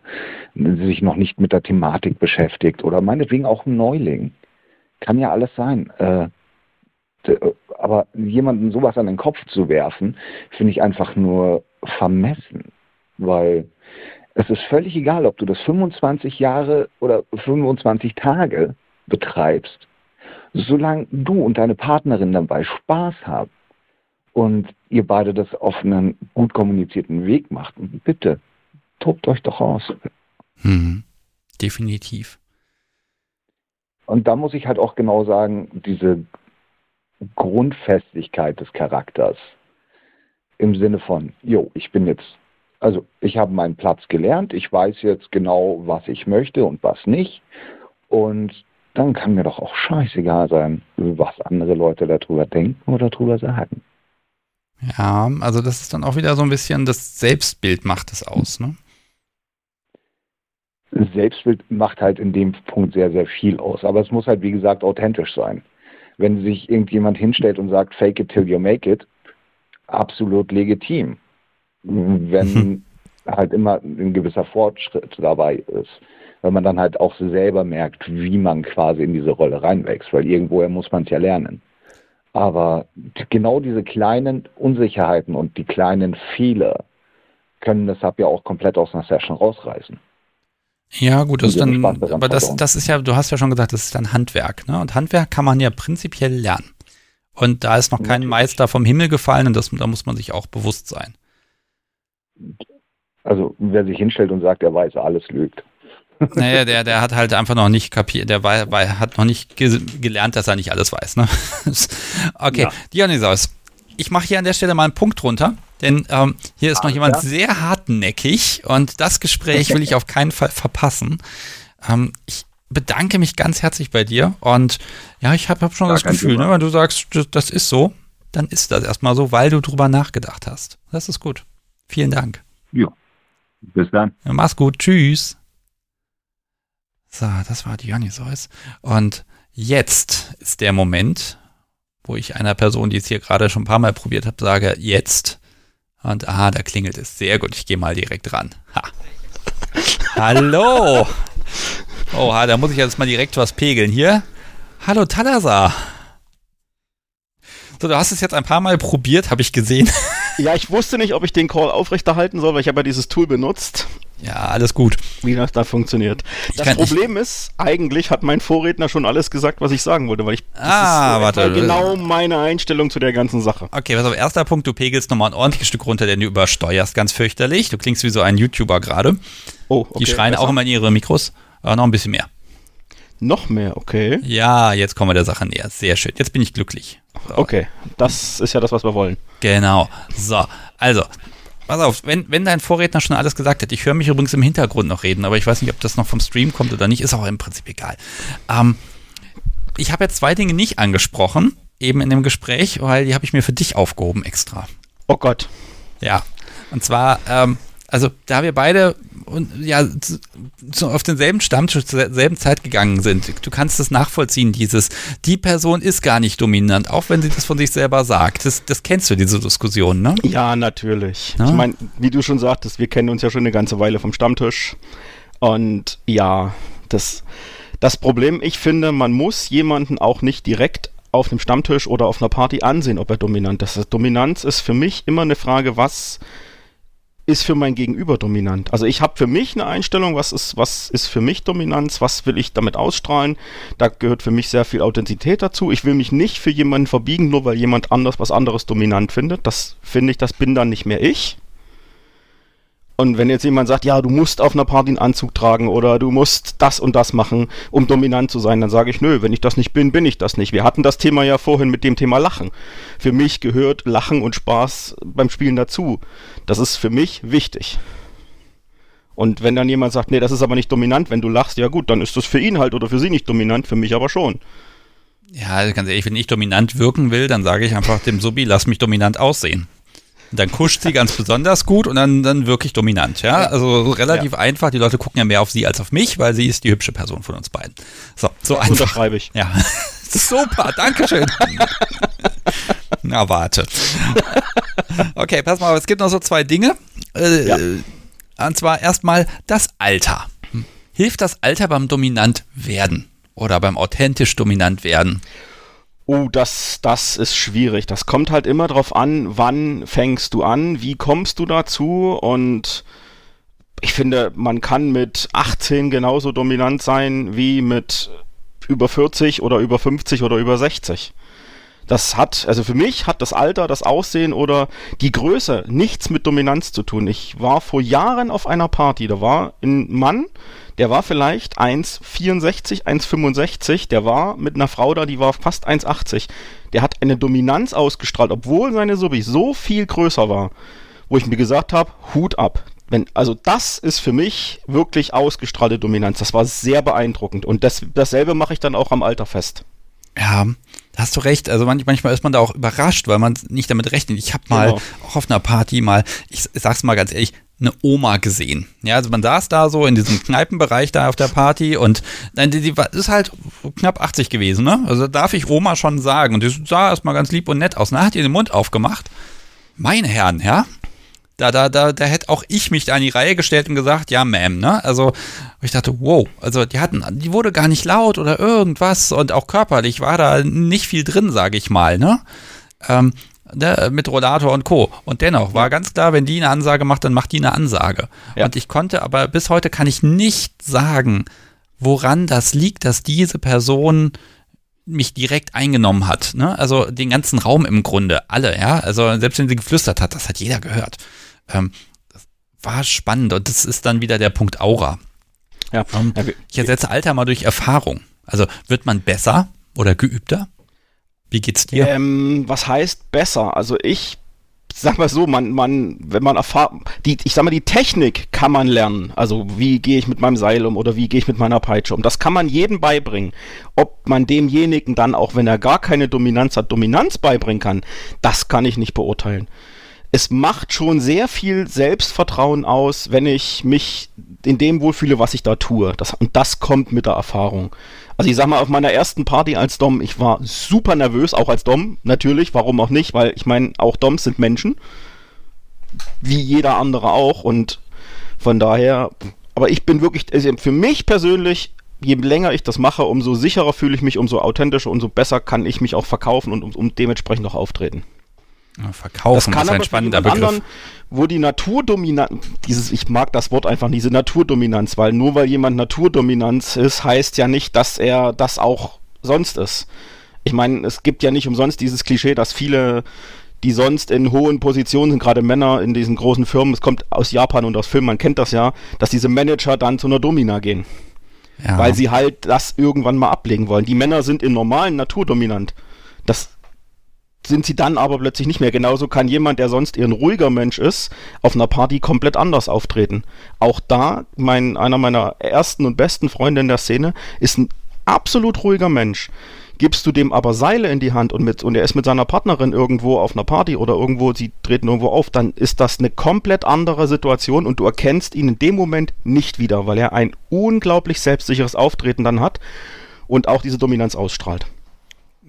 Speaker 5: sich noch nicht mit der Thematik beschäftigt oder meinetwegen auch ein Neuling. Kann ja alles sein. Äh, aber jemandem sowas an den Kopf zu werfen, finde ich einfach nur vermessen, weil es ist völlig egal, ob du das 25 Jahre oder 25 Tage betreibst, solange du und deine Partnerin dabei Spaß haben und ihr beide das auf einen gut kommunizierten Weg macht, bitte, tobt euch doch aus.
Speaker 1: Mhm. Definitiv.
Speaker 5: Und da muss ich halt auch genau sagen, diese Grundfestigkeit des Charakters im Sinne von, jo, ich bin jetzt, also ich habe meinen Platz gelernt, ich weiß jetzt genau, was ich möchte und was nicht. Und dann kann mir doch auch scheißegal sein, was andere Leute darüber denken oder darüber sagen.
Speaker 1: Ja, also das ist dann auch wieder so ein bisschen das Selbstbild macht es aus, ne?
Speaker 5: Selbstbild macht halt in dem Punkt sehr, sehr viel aus. Aber es muss halt, wie gesagt, authentisch sein. Wenn sich irgendjemand hinstellt und sagt, fake it till you make it, absolut legitim. Wenn mhm. halt immer ein gewisser Fortschritt dabei ist. Wenn man dann halt auch selber merkt, wie man quasi in diese Rolle reinwächst, weil irgendwoher muss man es ja lernen. Aber genau diese kleinen Unsicherheiten und die kleinen Fehler können deshalb ja auch komplett aus einer Session rausreißen.
Speaker 1: Ja, gut, das ist dann, aber das, das ist ja, du hast ja schon gesagt, das ist dann Handwerk, ne? Und Handwerk kann man ja prinzipiell lernen. Und da ist noch kein. Meister vom Himmel gefallen und das, da muss man sich auch bewusst sein.
Speaker 5: Also, wer sich hinstellt und sagt, er weiß, alles lügt.
Speaker 1: Naja, der, der hat halt einfach noch nicht kapiert, der war, war, hat noch nicht ge gelernt, dass er nicht alles weiß. Ne? <laughs> okay, ja. Dionysos, ich mache hier an der Stelle mal einen Punkt runter, denn ähm, hier ist ah, noch jemand ja. sehr hartnäckig und das Gespräch will ich auf keinen Fall verpassen. Ähm, ich bedanke mich ganz herzlich bei dir und ja, ich habe hab schon Gar das Gefühl, ne, wenn du sagst, das ist so, dann ist das erstmal so, weil du drüber nachgedacht hast. Das ist gut. Vielen Dank.
Speaker 5: Ja. Bis dann.
Speaker 1: Ja, mach's gut. Tschüss. So, das war Dionysos. Und jetzt ist der Moment, wo ich einer Person, die es hier gerade schon ein paar Mal probiert habe, sage, jetzt. Und aha, da klingelt es. Sehr gut, ich gehe mal direkt ran. Ha. <laughs> Hallo! Oha, da muss ich jetzt mal direkt was pegeln hier. Hallo Talasa. So, du hast es jetzt ein paar Mal probiert, habe ich gesehen. <laughs>
Speaker 6: Ja, ich wusste nicht, ob ich den Call aufrechterhalten soll, weil ich habe ja dieses Tool benutzt.
Speaker 1: Ja, alles gut.
Speaker 6: Wie das da funktioniert. Das Problem ist, eigentlich hat mein Vorredner schon alles gesagt, was ich sagen wollte, weil ich
Speaker 1: ah,
Speaker 6: das ist warte. genau meine Einstellung zu der ganzen Sache.
Speaker 1: Okay, was auf erster Punkt, du pegelst nochmal ein ordentliches Stück runter, denn du übersteuerst ganz fürchterlich. Du klingst wie so ein YouTuber gerade. Oh, okay, Die schreien besser. auch immer in ihre Mikros, aber noch ein bisschen mehr.
Speaker 6: Noch mehr, okay.
Speaker 1: Ja, jetzt kommen wir der Sache näher. Sehr schön. Jetzt bin ich glücklich.
Speaker 6: So. Okay, das ist ja das, was wir wollen.
Speaker 1: Genau. So, also, Pass auf, wenn, wenn dein Vorredner schon alles gesagt hat, ich höre mich übrigens im Hintergrund noch reden, aber ich weiß nicht, ob das noch vom Stream kommt oder nicht, ist auch im Prinzip egal. Ähm, ich habe jetzt zwei Dinge nicht angesprochen, eben in dem Gespräch, weil die habe ich mir für dich aufgehoben extra.
Speaker 6: Oh Gott.
Speaker 1: Ja. Und zwar, ähm, also da wir beide ja zu, auf denselben Stammtisch zur selben Zeit gegangen sind, du kannst es nachvollziehen, dieses, die Person ist gar nicht dominant, auch wenn sie das von sich selber sagt. Das, das kennst du, diese Diskussion, ne?
Speaker 6: Ja, natürlich. Ja? Ich meine, wie du schon sagtest, wir kennen uns ja schon eine ganze Weile vom Stammtisch. Und ja, das, das Problem, ich finde, man muss jemanden auch nicht direkt auf einem Stammtisch oder auf einer Party ansehen, ob er dominant ist. Dominanz ist für mich immer eine Frage, was ist für mein Gegenüber dominant. Also ich habe für mich eine Einstellung, was ist, was ist für mich Dominanz, was will ich damit ausstrahlen. Da gehört für mich sehr viel Authentizität dazu. Ich will mich nicht für jemanden verbiegen, nur weil jemand anders was anderes dominant findet. Das finde ich, das bin dann nicht mehr ich. Und wenn jetzt jemand sagt, ja, du musst auf einer Party einen Anzug tragen oder du musst das und das machen, um dominant zu sein, dann sage ich, nö, wenn ich das nicht bin, bin ich das nicht. Wir hatten das Thema ja vorhin mit dem Thema Lachen. Für mich gehört Lachen und Spaß beim Spielen dazu. Das ist für mich wichtig. Und wenn dann jemand sagt, nee, das ist aber nicht dominant, wenn du lachst, ja gut, dann ist das für ihn halt oder für sie nicht dominant, für mich aber schon.
Speaker 1: Ja, ganz ehrlich, wenn ich dominant wirken will, dann sage ich einfach dem Subi, lass mich dominant aussehen. Dann kuscht sie ganz besonders gut und dann, dann wirklich dominant, ja. ja. Also relativ ja. einfach. Die Leute gucken ja mehr auf sie als auf mich, weil sie ist die hübsche Person von uns beiden. So, so
Speaker 6: einfach. Unterschreibe ich.
Speaker 1: Ja, <laughs> Super, Dankeschön. <laughs> Na, warte. Okay, pass mal, es gibt noch so zwei Dinge. Äh, ja. Und zwar erstmal das Alter. Hilft das Alter beim dominant werden oder beim authentisch dominant werden?
Speaker 6: Oh, das, das ist schwierig. Das kommt halt immer drauf an, wann fängst du an, wie kommst du dazu und ich finde, man kann mit 18 genauso dominant sein wie mit über 40 oder über 50 oder über 60. Das hat, also für mich hat das Alter, das Aussehen oder die Größe nichts mit Dominanz zu tun. Ich war vor Jahren auf einer Party, da war ein Mann, der war vielleicht 1,64, 1,65, der war mit einer Frau da, die war fast 1,80. Der hat eine Dominanz ausgestrahlt, obwohl seine Subi so viel größer war, wo ich mir gesagt habe, Hut ab. Wenn, also das ist für mich wirklich ausgestrahlte Dominanz. Das war sehr beeindruckend. Und das, dasselbe mache ich dann auch am Alter fest.
Speaker 1: Ja, hast du recht. Also manchmal ist man da auch überrascht, weil man nicht damit rechnet. Ich habe mal genau. auch auf einer Party mal, ich, sag's mal ganz ehrlich, eine Oma gesehen. Ja, also man saß da so in diesem Kneipenbereich da auf der Party und nein, die, die ist halt knapp 80 gewesen, ne? Also darf ich Oma schon sagen. Und die sah erstmal ganz lieb und nett aus. Und dann hat ihr den Mund aufgemacht. Meine Herren, ja, da, da, da, da hätte auch ich mich da in die Reihe gestellt und gesagt, ja, Ma'am, ne? Also, ich dachte, wow, also die hatten, die wurde gar nicht laut oder irgendwas und auch körperlich war da nicht viel drin, sage ich mal, ne? Ähm, ne, mit Rollator und Co. Und dennoch war ganz klar, wenn die eine Ansage macht, dann macht die eine Ansage. Ja. Und ich konnte, aber bis heute kann ich nicht sagen, woran das liegt, dass diese Person mich direkt eingenommen hat. Ne? Also den ganzen Raum im Grunde, alle, ja. Also selbst wenn sie geflüstert hat, das hat jeder gehört. Ähm, das war spannend und das ist dann wieder der Punkt Aura. Ja. Ähm, ich ersetze Alter mal durch Erfahrung. Also wird man besser oder geübter? Wie geht's dir?
Speaker 6: Ähm, was heißt besser? Also ich sag mal so, man, man, wenn man erfahren, die, ich sag mal, die Technik kann man lernen. Also wie gehe ich mit meinem Seil um oder wie gehe ich mit meiner Peitsche um. Das kann man jedem beibringen. Ob man demjenigen dann, auch wenn er gar keine Dominanz hat, Dominanz beibringen kann, das kann ich nicht beurteilen es macht schon sehr viel Selbstvertrauen aus, wenn ich mich in dem wohlfühle, was ich da tue. Das, und das kommt mit der Erfahrung. Also ich sag mal, auf meiner ersten Party als Dom, ich war super nervös, auch als Dom, natürlich, warum auch nicht, weil ich meine, auch Doms sind Menschen, wie jeder andere auch und von daher, aber ich bin wirklich, also für mich persönlich, je länger ich das mache, umso sicherer fühle ich mich, umso authentischer, umso besser kann ich mich auch verkaufen und um, um dementsprechend auch auftreten.
Speaker 1: Verkaufen das kann ist ein spannender Begriff. Anderen,
Speaker 6: wo die Naturdominanz, dieses, ich mag das Wort einfach, diese Naturdominanz, weil nur weil jemand Naturdominanz ist, heißt ja nicht, dass er das auch sonst ist. Ich meine, es gibt ja nicht umsonst dieses Klischee, dass viele, die sonst in hohen Positionen sind, gerade Männer in diesen großen Firmen, es kommt aus Japan und aus Filmen, man kennt das ja, dass diese Manager dann zu einer Domina gehen. Ja. Weil sie halt das irgendwann mal ablegen wollen. Die Männer sind im normalen naturdominant. Das sind sie dann aber plötzlich nicht mehr. Genauso kann jemand, der sonst eher ein ruhiger Mensch ist, auf einer Party komplett anders auftreten. Auch da, mein, einer meiner ersten und besten Freunde in der Szene ist ein absolut ruhiger Mensch. Gibst du dem aber Seile in die Hand und, mit, und er ist mit seiner Partnerin irgendwo auf einer Party oder irgendwo, sie treten irgendwo auf, dann ist das eine komplett andere Situation und du erkennst ihn in dem Moment nicht wieder, weil er ein unglaublich selbstsicheres Auftreten dann hat und auch diese Dominanz ausstrahlt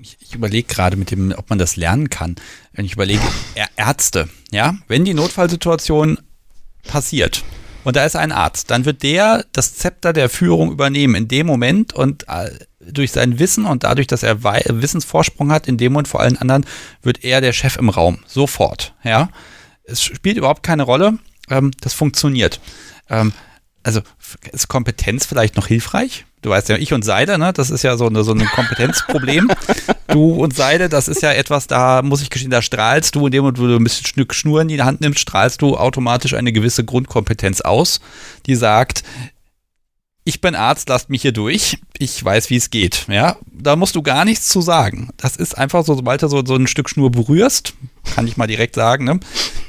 Speaker 1: ich, ich überlege gerade mit dem, ob man das lernen kann. Wenn ich überlege, Ärzte, ja, wenn die Notfallsituation passiert und da ist ein Arzt, dann wird der das Zepter der Führung übernehmen in dem Moment und äh, durch sein Wissen und dadurch, dass er Wissensvorsprung hat, in dem und vor allen anderen, wird er der Chef im Raum. Sofort, ja. Es spielt überhaupt keine Rolle. Ähm, das funktioniert. Also ist Kompetenz vielleicht noch hilfreich? Du weißt ja, ich und Seide, ne, das ist ja so, eine, so ein Kompetenzproblem. <laughs> du und Seide, das ist ja etwas, da muss ich gestehen, da strahlst du, in dem Moment, wo du ein bisschen Stück Schnur in die Hand nimmst, strahlst du automatisch eine gewisse Grundkompetenz aus, die sagt, ich bin Arzt, lasst mich hier durch. Ich weiß, wie es geht. Ja, da musst du gar nichts zu sagen. Das ist einfach so, sobald du so, so ein Stück Schnur berührst, kann ich mal direkt sagen, ne,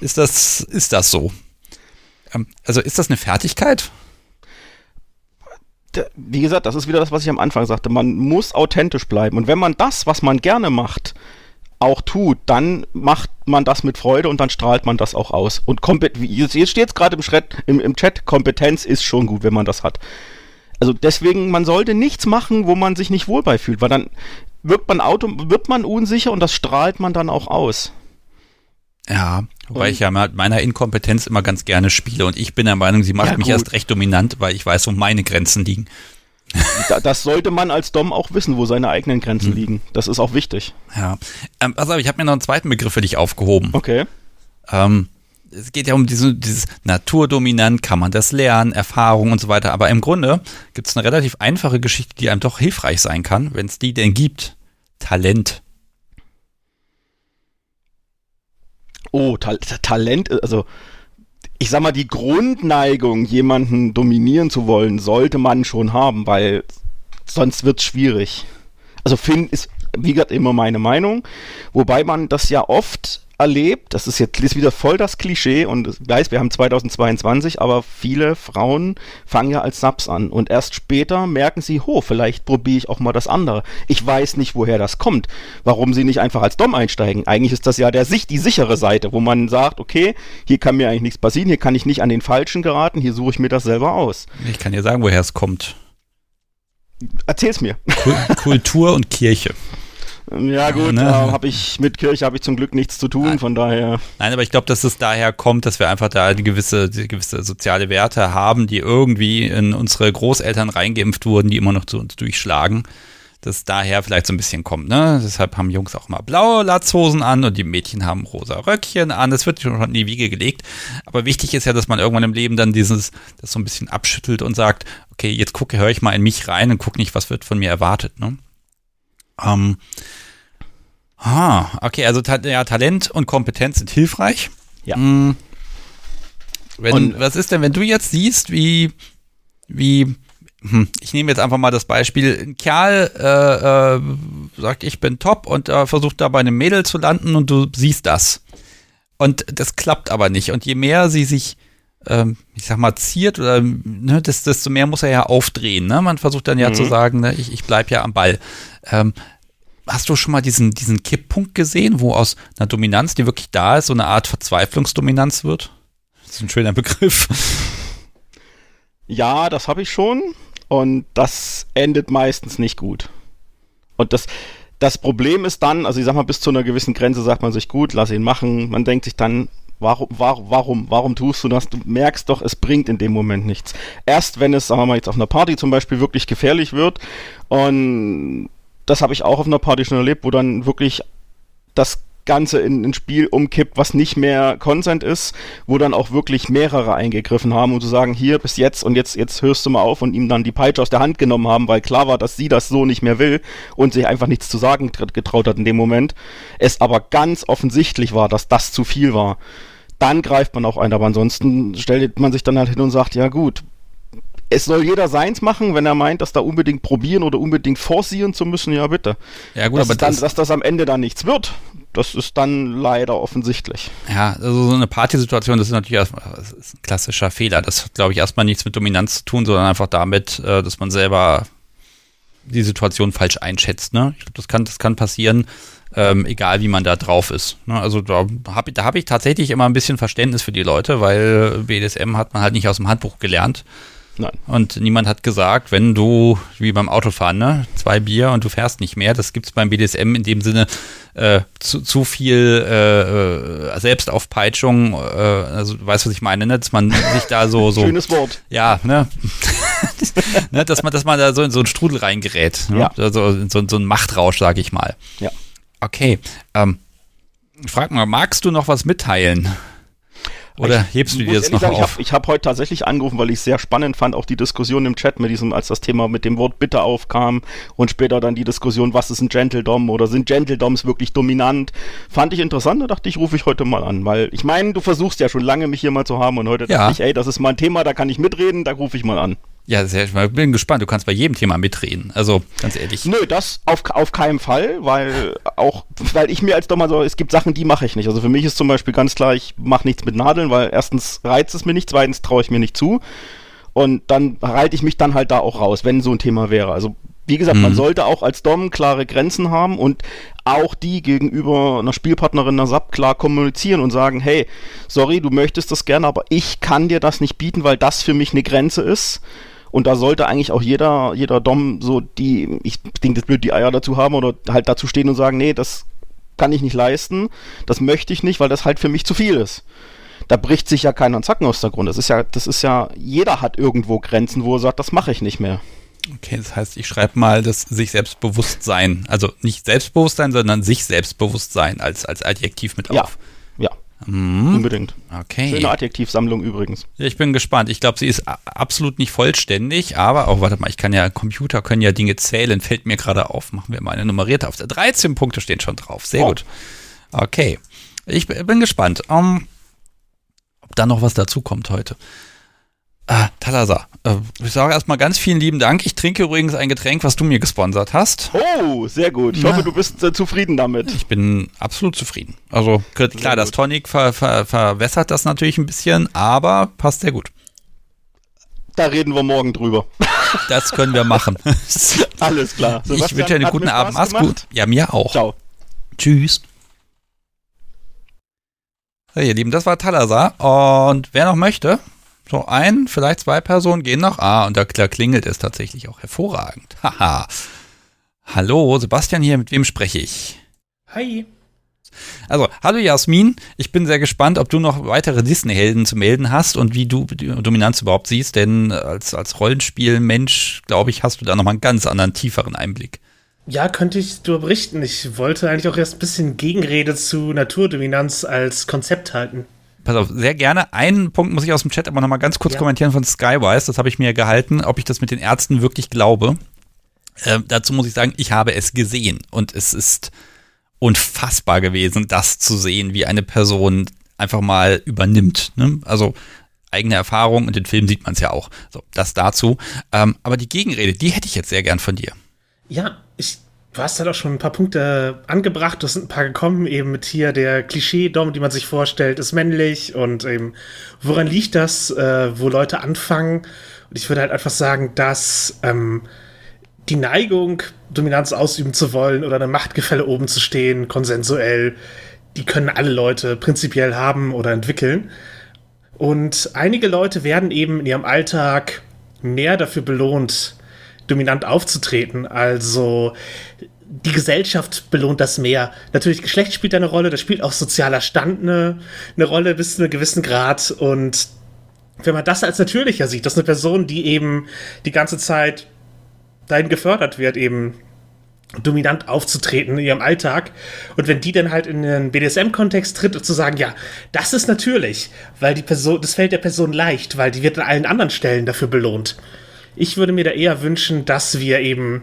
Speaker 1: ist das, ist das so. Ähm, also ist das eine Fertigkeit?
Speaker 6: Wie gesagt, das ist wieder das, was ich am Anfang sagte. Man muss authentisch bleiben. Und wenn man das, was man gerne macht, auch tut, dann macht man das mit Freude und dann strahlt man das auch aus. Und jetzt, steht es gerade im, im, im Chat, Kompetenz ist schon gut, wenn man das hat. Also deswegen, man sollte nichts machen, wo man sich nicht wohl fühlt, weil dann wird man, Auto, wird man unsicher und das strahlt man dann auch aus.
Speaker 1: Ja, wobei und, ich ja mit meiner Inkompetenz immer ganz gerne spiele und ich bin der Meinung, sie macht ja, mich erst recht dominant, weil ich weiß, wo meine Grenzen liegen.
Speaker 6: das sollte man als Dom auch wissen, wo seine eigenen Grenzen mhm. liegen. Das ist auch wichtig.
Speaker 1: Ja. Ähm, auf, ich habe mir noch einen zweiten Begriff für dich aufgehoben.
Speaker 6: Okay.
Speaker 1: Ähm, es geht ja um diese, dieses Naturdominant, kann man das lernen, Erfahrung und so weiter. Aber im Grunde gibt es eine relativ einfache Geschichte, die einem doch hilfreich sein kann, wenn es die denn gibt. Talent.
Speaker 6: Oh, Ta Talent, also ich sag mal, die Grundneigung, jemanden dominieren zu wollen, sollte man schon haben, weil sonst wird's schwierig. Also Finn ist, wie gesagt, immer meine Meinung, wobei man das ja oft erlebt, das ist jetzt ist wieder voll das Klischee und ich weiß, wir haben 2022, aber viele Frauen fangen ja als Subs an und erst später merken sie, ho, vielleicht probiere ich auch mal das andere. Ich weiß nicht, woher das kommt, warum sie nicht einfach als Dom einsteigen. Eigentlich ist das ja der sich die sichere Seite, wo man sagt, okay, hier kann mir eigentlich nichts passieren, hier kann ich nicht an den Falschen geraten, hier suche ich mir das selber aus.
Speaker 1: Ich kann dir sagen, woher es kommt.
Speaker 6: Erzähl's mir.
Speaker 1: Kultur und Kirche.
Speaker 6: Ja gut, ne? habe ich mit Kirche habe ich zum Glück nichts zu tun, Nein. von daher.
Speaker 1: Nein, aber ich glaube, dass es daher kommt, dass wir einfach da gewisse, gewisse soziale Werte haben, die irgendwie in unsere Großeltern reingeimpft wurden, die immer noch zu uns durchschlagen. Das daher vielleicht so ein bisschen kommt, ne? Deshalb haben Jungs auch mal blaue Latzhosen an und die Mädchen haben rosa Röckchen an. Das wird schon in die Wiege gelegt. Aber wichtig ist ja, dass man irgendwann im Leben dann dieses, das so ein bisschen abschüttelt und sagt, okay, jetzt gucke, höre ich mal in mich rein und gucke nicht, was wird von mir erwartet, ne? Ähm, ah, okay, also ja, Talent und Kompetenz sind hilfreich.
Speaker 6: Ja. Hm.
Speaker 1: Wenn, und, was ist denn, wenn du jetzt siehst, wie, wie, hm, ich nehme jetzt einfach mal das Beispiel, ein Kerl äh, äh, sagt, ich bin top und äh, versucht da bei einem Mädel zu landen und du siehst das. Und das klappt aber nicht. Und je mehr sie sich ähm, ich sag mal, ziert oder ne, desto mehr muss er ja aufdrehen. Ne? Man versucht dann ja mhm. zu sagen, ne, ich, ich bleib ja am Ball. Ähm, hast du schon mal diesen, diesen Kipppunkt gesehen, wo aus einer Dominanz, die wirklich da ist, so eine Art Verzweiflungsdominanz wird? Das ist ein schöner Begriff.
Speaker 6: Ja, das habe ich schon. Und das endet meistens nicht gut. Und das, das Problem ist dann, also ich sag mal, bis zu einer gewissen Grenze sagt man sich gut, lass ihn machen. Man denkt sich dann, warum, warum, warum, warum tust du das? Du merkst doch, es bringt in dem Moment nichts. Erst wenn es, sagen wir mal, jetzt auf einer Party zum Beispiel wirklich gefährlich wird und das habe ich auch auf einer Party schon erlebt, wo dann wirklich das Ganze in ein Spiel umkippt, was nicht mehr Consent ist, wo dann auch wirklich mehrere eingegriffen haben und zu sagen, hier bis jetzt und jetzt, jetzt hörst du mal auf und ihm dann die Peitsche aus der Hand genommen haben, weil klar war, dass sie das so nicht mehr will und sich einfach nichts zu sagen getraut hat in dem Moment. Es aber ganz offensichtlich war, dass das zu viel war. Dann greift man auch ein, aber ansonsten stellt man sich dann halt hin und sagt, ja gut, es soll jeder seins machen, wenn er meint, dass da unbedingt probieren oder unbedingt forcieren zu müssen, ja bitte.
Speaker 1: Ja gut,
Speaker 6: dass aber dann, das dass das am Ende dann nichts wird, das ist dann leider offensichtlich.
Speaker 1: Ja, also so eine Partysituation, das ist natürlich das ist ein klassischer Fehler. Das hat, glaube ich, erstmal nichts mit Dominanz zu tun, sondern einfach damit, äh, dass man selber die Situation falsch einschätzt. Ne? Ich glaube, das kann, das kann passieren, ähm, egal wie man da drauf ist. Ne? Also da habe da hab ich tatsächlich immer ein bisschen Verständnis für die Leute, weil BDSM hat man halt nicht aus dem Handbuch gelernt.
Speaker 6: Nein.
Speaker 1: Und niemand hat gesagt, wenn du, wie beim Autofahren, ne, zwei Bier und du fährst nicht mehr, das gibt es beim BDSM in dem Sinne äh, zu, zu viel äh, äh, Selbstaufpeitschung, äh, also du weißt, was ich meine, ne? dass man sich da so, so <laughs>
Speaker 6: Schönes Wort.
Speaker 1: Ja, ne? <laughs> ne? dass man, dass man da so in so einen Strudel reingerät. Ne?
Speaker 6: Ja.
Speaker 1: Also so, so ein Machtrausch, sag ich mal.
Speaker 6: Ja.
Speaker 1: Okay. Ähm, frag mal, magst du noch was mitteilen? Oder ich hebst du dir das noch sagen,
Speaker 6: auf? Ich habe hab heute tatsächlich angerufen, weil ich es sehr spannend fand, auch die Diskussion im Chat mit diesem, als das Thema mit dem Wort Bitte aufkam und später dann die Diskussion, was ist ein Gentledom oder sind Gentledoms wirklich dominant, fand ich interessant. Da dachte ich, rufe ich heute mal an, weil ich meine, du versuchst ja schon lange, mich hier mal zu haben und heute ja. dachte ich, ey, das ist mal ein Thema, da kann ich mitreden, da rufe ich mal an.
Speaker 1: Ja, sehr, ich bin gespannt. Du kannst bei jedem Thema mitreden. Also, ganz ehrlich.
Speaker 6: Nö, das auf, auf keinen Fall, weil auch, weil ich mir als Dommer so, es gibt Sachen, die mache ich nicht. Also für mich ist zum Beispiel ganz klar, ich mache nichts mit Nadeln, weil erstens reizt es mir nicht, zweitens traue ich mir nicht zu. Und dann reite ich mich dann halt da auch raus, wenn so ein Thema wäre. Also wie gesagt, mhm. man sollte auch als Dom klare Grenzen haben und auch die gegenüber einer Spielpartnerin, einer SAP klar kommunizieren und sagen, hey, sorry, du möchtest das gerne, aber ich kann dir das nicht bieten, weil das für mich eine Grenze ist Und da sollte eigentlich auch jeder, jeder Dom so die, ich denke, das blöd, die Eier dazu haben oder halt dazu stehen und sagen, nee, das kann ich nicht leisten, das möchte ich nicht, weil das halt für mich zu viel ist. Da bricht sich ja keiner Zacken aus der Grund. Das ist ja, das ist ja, jeder hat irgendwo Grenzen, wo er sagt, das mache ich nicht mehr.
Speaker 1: Okay, das heißt, ich schreibe mal das sich Selbstbewusstsein, also nicht Selbstbewusstsein, sondern sich Selbstbewusstsein als, als Adjektiv mit
Speaker 6: auf. Ja, Mhm. Unbedingt.
Speaker 1: Okay.
Speaker 6: Schöne Adjektivsammlung übrigens.
Speaker 1: Ich bin gespannt. Ich glaube, sie ist absolut nicht vollständig, aber auch, oh, warte mal, ich kann ja, Computer können ja Dinge zählen, fällt mir gerade auf. Machen wir mal eine nummerierte auf. 13 Punkte stehen schon drauf. Sehr oh. gut. Okay. Ich bin gespannt, um, ob da noch was dazu kommt heute. Ah, Talasa, äh, ich sage erstmal ganz vielen lieben Dank. Ich trinke übrigens ein Getränk, was du mir gesponsert hast.
Speaker 6: Oh, sehr gut. Ich Na. hoffe, du bist äh, zufrieden damit.
Speaker 1: Ich bin absolut zufrieden. Also klar, das Tonic ver ver verwässert das natürlich ein bisschen, aber passt sehr gut.
Speaker 6: Da reden wir morgen drüber. <laughs>
Speaker 1: Das können wir machen. <laughs>
Speaker 6: Alles klar.
Speaker 1: Sebastian, ich wünsche dir einen guten Abend. Mach's gut. Ja, mir auch.
Speaker 6: Ciao.
Speaker 1: Tschüss. So, ihr Lieben, das war Talasa. Und wer noch möchte, so ein, vielleicht zwei Personen gehen noch. Ah, und da, da klingelt es tatsächlich auch hervorragend. Haha. Hallo, Sebastian hier, mit wem spreche ich?
Speaker 7: Hi.
Speaker 1: Also, hallo Jasmin, ich bin sehr gespannt, ob du noch weitere Disney-Helden zu melden hast und wie du Dominanz überhaupt siehst, denn als, als Rollenspielmensch, glaube ich, hast du da nochmal einen ganz anderen, tieferen Einblick.
Speaker 7: Ja, könnte ich darüber berichten. Ich wollte eigentlich auch erst ein bisschen Gegenrede zu Naturdominanz als Konzept halten
Speaker 1: pass auf, sehr gerne. Einen Punkt muss ich aus dem Chat aber nochmal ganz kurz ja. kommentieren von Skywise. Das habe ich mir gehalten, ob ich das mit den Ärzten wirklich glaube. Äh, dazu muss ich sagen, ich habe es gesehen und es ist unfassbar gewesen, das zu sehen, wie eine Person einfach mal übernimmt. Ne? Also eigene Erfahrung und in Film sieht man es ja auch. So, das dazu. Ähm, aber die Gegenrede, die hätte ich jetzt sehr gern von dir.
Speaker 7: Ja, ich Du hast halt auch schon ein paar Punkte angebracht, es sind ein paar gekommen, eben mit hier der Klischee-Dom, die man sich vorstellt, ist männlich und eben, woran liegt das, äh, wo Leute anfangen? Und ich würde halt einfach sagen, dass ähm, die Neigung, Dominanz ausüben zu wollen oder eine Machtgefälle oben zu stehen, konsensuell, die können alle Leute prinzipiell haben oder entwickeln. Und einige Leute werden eben in ihrem Alltag mehr dafür belohnt, dominant aufzutreten. Also die Gesellschaft belohnt das mehr. Natürlich, Geschlecht spielt eine Rolle, da spielt auch sozialer Stand eine, eine Rolle bis zu einem gewissen Grad. Und wenn man das als natürlicher sieht, dass eine Person, die eben die ganze Zeit dahin gefördert wird, eben dominant aufzutreten in ihrem Alltag. Und wenn die dann halt in den BDSM-Kontext tritt und zu sagen, ja, das ist natürlich, weil die Person, das fällt der Person leicht, weil die wird an allen anderen Stellen dafür belohnt. Ich würde mir da eher wünschen, dass wir eben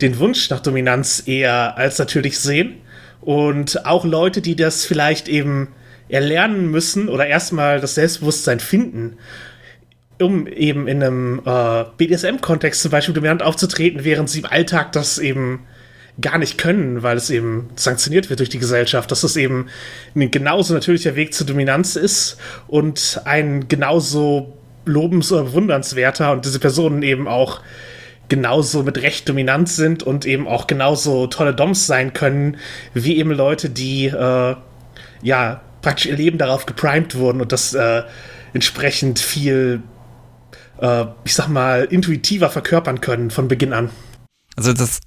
Speaker 7: den Wunsch nach Dominanz eher als natürlich sehen und auch Leute, die das vielleicht eben erlernen müssen oder erstmal das Selbstbewusstsein finden, um eben in einem äh, BDSM-Kontext zum Beispiel dominant aufzutreten, während sie im Alltag das eben gar nicht können, weil es eben sanktioniert wird durch die Gesellschaft, dass es eben ein genauso natürlicher Weg zur Dominanz ist und ein genauso lobens- oder bewundernswerter und diese Personen eben auch genauso mit Recht dominant sind und eben auch genauso tolle Doms sein können, wie eben Leute, die äh, ja praktisch ihr Leben darauf geprimed wurden und das äh, entsprechend viel, äh, ich sag mal, intuitiver verkörpern können von Beginn an.
Speaker 1: Also das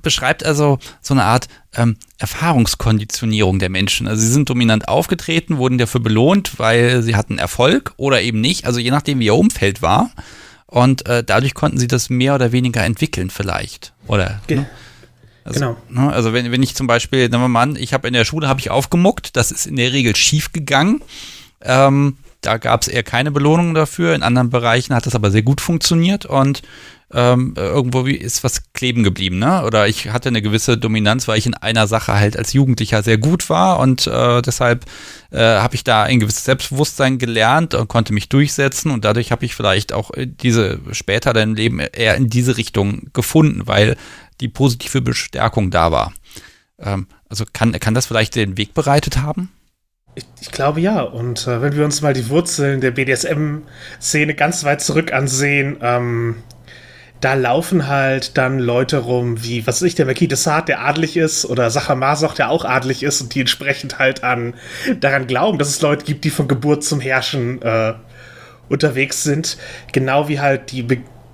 Speaker 1: beschreibt also so eine Art ähm, Erfahrungskonditionierung der Menschen. Also sie sind dominant aufgetreten, wurden dafür belohnt, weil sie hatten Erfolg oder eben nicht. Also je nachdem, wie ihr Umfeld war. Und äh, dadurch konnten sie das mehr oder weniger entwickeln vielleicht. Oder?
Speaker 7: Ge ne?
Speaker 1: Also,
Speaker 7: genau.
Speaker 1: Ne, also wenn, wenn ich zum Beispiel, nehmen wir mal an, ich habe in der Schule habe ich aufgemuckt, das ist in der Regel schief gegangen. Ähm, da gab es eher keine Belohnung dafür. In anderen Bereichen hat das aber sehr gut funktioniert und ähm, irgendwo ist was kleben geblieben, ne? Oder ich hatte eine gewisse Dominanz, weil ich in einer Sache halt als Jugendlicher sehr gut war und äh, deshalb äh, habe ich da ein gewisses Selbstbewusstsein gelernt und konnte mich durchsetzen und dadurch habe ich vielleicht auch äh, diese später dein Leben eher in diese Richtung gefunden, weil die positive Bestärkung da war. Ähm, also kann, kann das vielleicht den Weg bereitet haben?
Speaker 7: Ich, ich, glaube ja. Und äh, wenn wir uns mal die Wurzeln der BDSM-Szene ganz weit zurück ansehen, ähm, da laufen halt dann Leute rum, wie, was weiß ich, der Marquis de Sade, der adelig ist, oder Sacher Masoch, der auch adelig ist und die entsprechend halt an, daran glauben, dass es Leute gibt, die von Geburt zum Herrschen äh, unterwegs sind. Genau wie halt die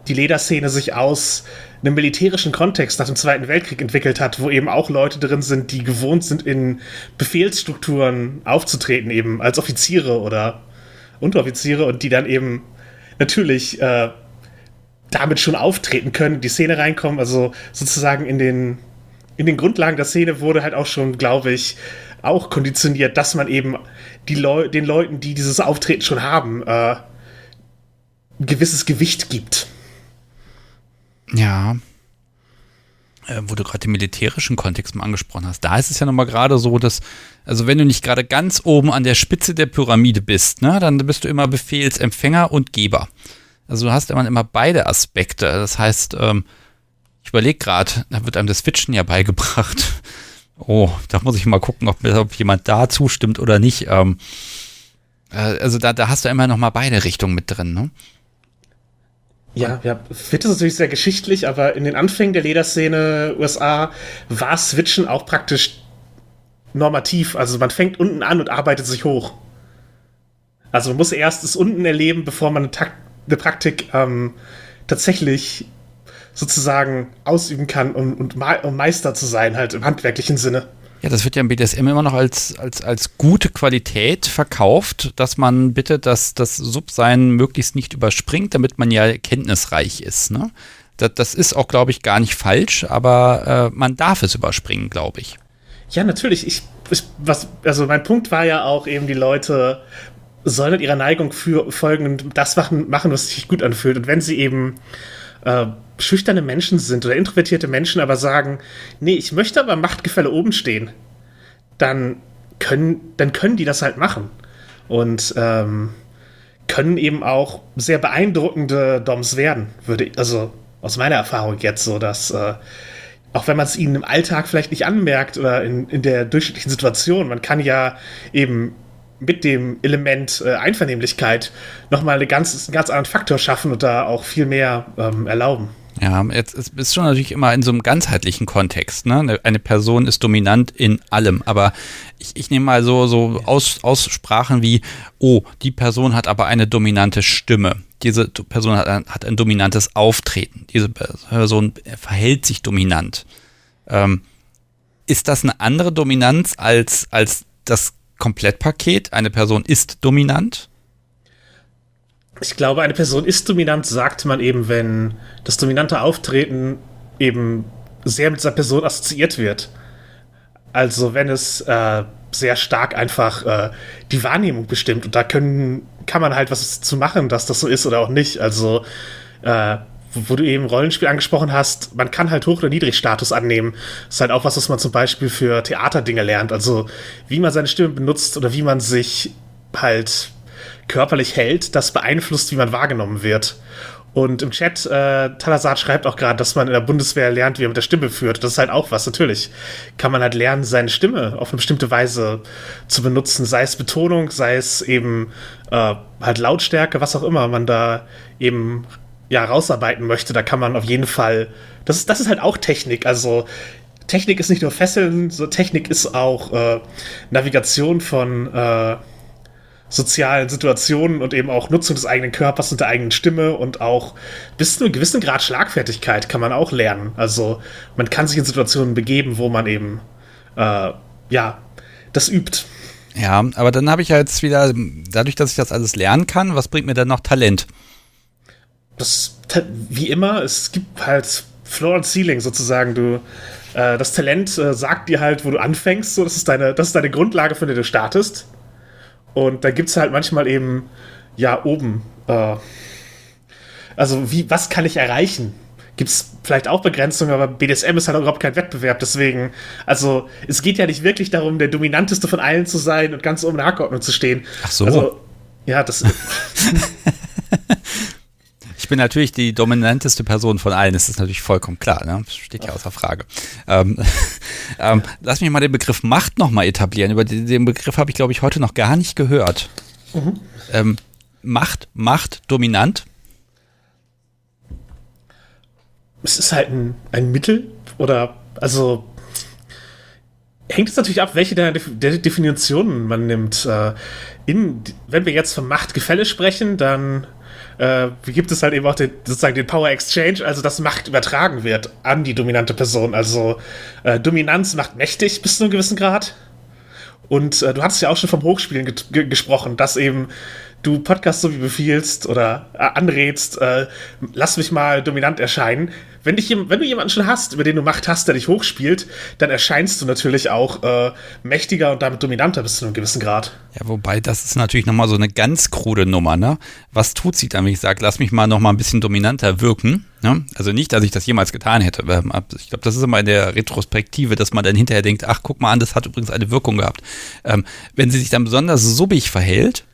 Speaker 7: die Lederszene sich aus einem militärischen Kontext nach dem Zweiten Weltkrieg entwickelt hat, wo eben auch Leute drin sind, die gewohnt sind, in Befehlsstrukturen aufzutreten, eben als Offiziere oder Unteroffiziere und die dann eben natürlich äh, damit schon auftreten können, die Szene reinkommen, also sozusagen in den, in den Grundlagen der Szene wurde halt auch schon, glaube ich, auch konditioniert, dass man eben die Leu den Leuten, die dieses Auftreten schon haben, äh, ein gewisses Gewicht gibt.
Speaker 1: Ja. Äh, wo du gerade den militärischen Kontext mal angesprochen hast, da ist es ja nochmal gerade so, dass, also wenn du nicht gerade ganz oben an der Spitze der Pyramide bist, ne, dann bist du immer Befehlsempfänger und Geber. Also du hast immer, immer beide Aspekte. Das heißt, ähm, ich überlege gerade, da wird einem das Switchen ja beigebracht. <laughs> Oh, da muss ich mal gucken, ob, ob jemand da zustimmt oder nicht. Ähm, äh, also da, da hast du immer noch mal beide Richtungen mit drin, ne?
Speaker 7: Ja, ja, Fit ist natürlich sehr geschichtlich, aber in den Anfängen der Lederszene USA war Switchen auch praktisch normativ. Also man fängt unten an und arbeitet sich hoch. Also man muss erst das unten erleben, bevor man eine, Takt, eine Praktik ähm, tatsächlich sozusagen ausüben kann, um, um Meister zu sein, halt im handwerklichen Sinne.
Speaker 1: Ja, das wird ja im BDSM immer noch als, als, als gute Qualität verkauft, dass man bitte das, das Subsein möglichst nicht überspringt, damit man ja kenntnisreich ist. Ne? Das, das ist auch, glaube ich, gar nicht falsch, aber äh, man darf es überspringen, glaube ich.
Speaker 7: Ja, natürlich. Ich, ich, was, also mein Punkt war ja auch eben, die Leute sollen ihrer Neigung für, folgen und das machen, machen, was sich gut anfühlt. Und wenn sie eben äh, schüchterne Menschen sind oder introvertierte Menschen aber sagen, nee, ich möchte aber Machtgefälle oben stehen, dann können, dann können die das halt machen. Und ähm, können eben auch sehr beeindruckende Doms werden, würde ich, also aus meiner Erfahrung jetzt so, dass äh, auch wenn man es ihnen im Alltag vielleicht nicht anmerkt oder in, in der durchschnittlichen Situation, man kann ja eben mit dem Element äh, Einvernehmlichkeit nochmal eine ganz, einen ganz anderen Faktor schaffen und da auch viel mehr ähm, erlauben.
Speaker 1: Ja, jetzt ist es schon natürlich immer in so einem ganzheitlichen Kontext. Ne? Eine Person ist dominant in allem, aber ich, ich nehme mal so, so Aus, Aussprachen wie, oh, die Person hat aber eine dominante Stimme. Diese Person hat ein, hat ein dominantes Auftreten. Diese Person verhält sich dominant. Ähm, ist das eine andere Dominanz als, als das Komplettpaket? Eine Person ist dominant?
Speaker 7: Ich glaube, eine Person ist dominant, sagt man eben, wenn das dominante Auftreten eben sehr mit dieser Person assoziiert wird. Also wenn es äh, sehr stark einfach äh, die Wahrnehmung bestimmt und da können, kann man halt was zu machen, dass das so ist oder auch nicht. Also äh, wo du eben Rollenspiel angesprochen hast, man kann halt Hoch- oder Niedrigstatus annehmen. Das ist halt auch was, was man zum Beispiel für Theaterdinge lernt. Also wie man seine Stimme benutzt oder wie man sich halt körperlich hält, das beeinflusst, wie man wahrgenommen wird. Und im Chat, äh, Talasat schreibt auch gerade, dass man in der Bundeswehr lernt, wie er mit der Stimme führt. Das ist halt auch was, natürlich. Kann man halt lernen, seine Stimme auf eine bestimmte Weise zu benutzen, sei es Betonung, sei es eben äh, halt Lautstärke, was auch immer man da eben ja rausarbeiten möchte. Da kann man auf jeden Fall, das ist, das ist halt auch Technik. Also Technik ist nicht nur Fesseln, so Technik ist auch äh, Navigation von äh, sozialen Situationen und eben auch Nutzung des eigenen Körpers und der eigenen Stimme und auch bis zu einem gewissen Grad Schlagfertigkeit kann man auch lernen. Also man kann sich in Situationen begeben, wo man eben äh, ja das übt.
Speaker 1: Ja, aber dann habe ich ja jetzt wieder, dadurch, dass ich das alles lernen kann, was bringt mir dann noch Talent?
Speaker 7: Das, wie immer, es gibt halt Floor und Ceiling sozusagen. Du, äh, das Talent äh, sagt dir halt, wo du anfängst. So, das ist deine, das ist deine Grundlage, von der du startest. Und da gibt es halt manchmal eben, ja, oben, äh, also wie, was kann ich erreichen? Gibt es vielleicht auch Begrenzungen, aber BDSM ist halt überhaupt kein Wettbewerb, deswegen, also es geht ja nicht wirklich darum, der dominanteste von allen zu sein und ganz oben in der Hackordnung zu stehen.
Speaker 1: Ach so.
Speaker 7: Also, ja, das. <laughs> <laughs>
Speaker 1: Bin natürlich die dominanteste Person von allen, das ist natürlich vollkommen klar, ne? Das steht ja außer Frage. Ähm, <laughs> ähm, lass mich mal den Begriff Macht nochmal etablieren. Über den, den Begriff habe ich, glaube ich, heute noch gar nicht gehört. Mhm. Ähm, Macht, Macht, dominant?
Speaker 7: Es ist halt ein, ein Mittel oder, also hängt es natürlich ab, welche der, der Definitionen man nimmt. Äh, in, wenn wir jetzt vom Machtgefälle sprechen, dann äh, gibt es halt eben auch den, sozusagen den Power Exchange, also dass Macht übertragen wird an die dominante Person. Also äh, Dominanz macht mächtig bis zu einem gewissen Grad. Und äh, du hattest ja auch schon vom Hochspielen ge gesprochen, dass eben du Podcasts so wie befiehlst oder äh, anrätst, äh, lass mich mal dominant erscheinen. Wenn, dich, wenn du jemanden schon hast, über den du Macht hast, der dich hochspielt, dann erscheinst du natürlich auch äh, mächtiger und damit dominanter bis zu einem gewissen Grad.
Speaker 1: Ja, wobei das ist natürlich nochmal so eine ganz krude Nummer, ne? Was tut sie dann, wenn ich sage, lass mich mal nochmal ein bisschen dominanter wirken? Ne? Also nicht, dass ich das jemals getan hätte. Ich glaube, das ist immer in der Retrospektive, dass man dann hinterher denkt, ach, guck mal an, das hat übrigens eine Wirkung gehabt. Ähm, wenn sie sich dann besonders subbig verhält,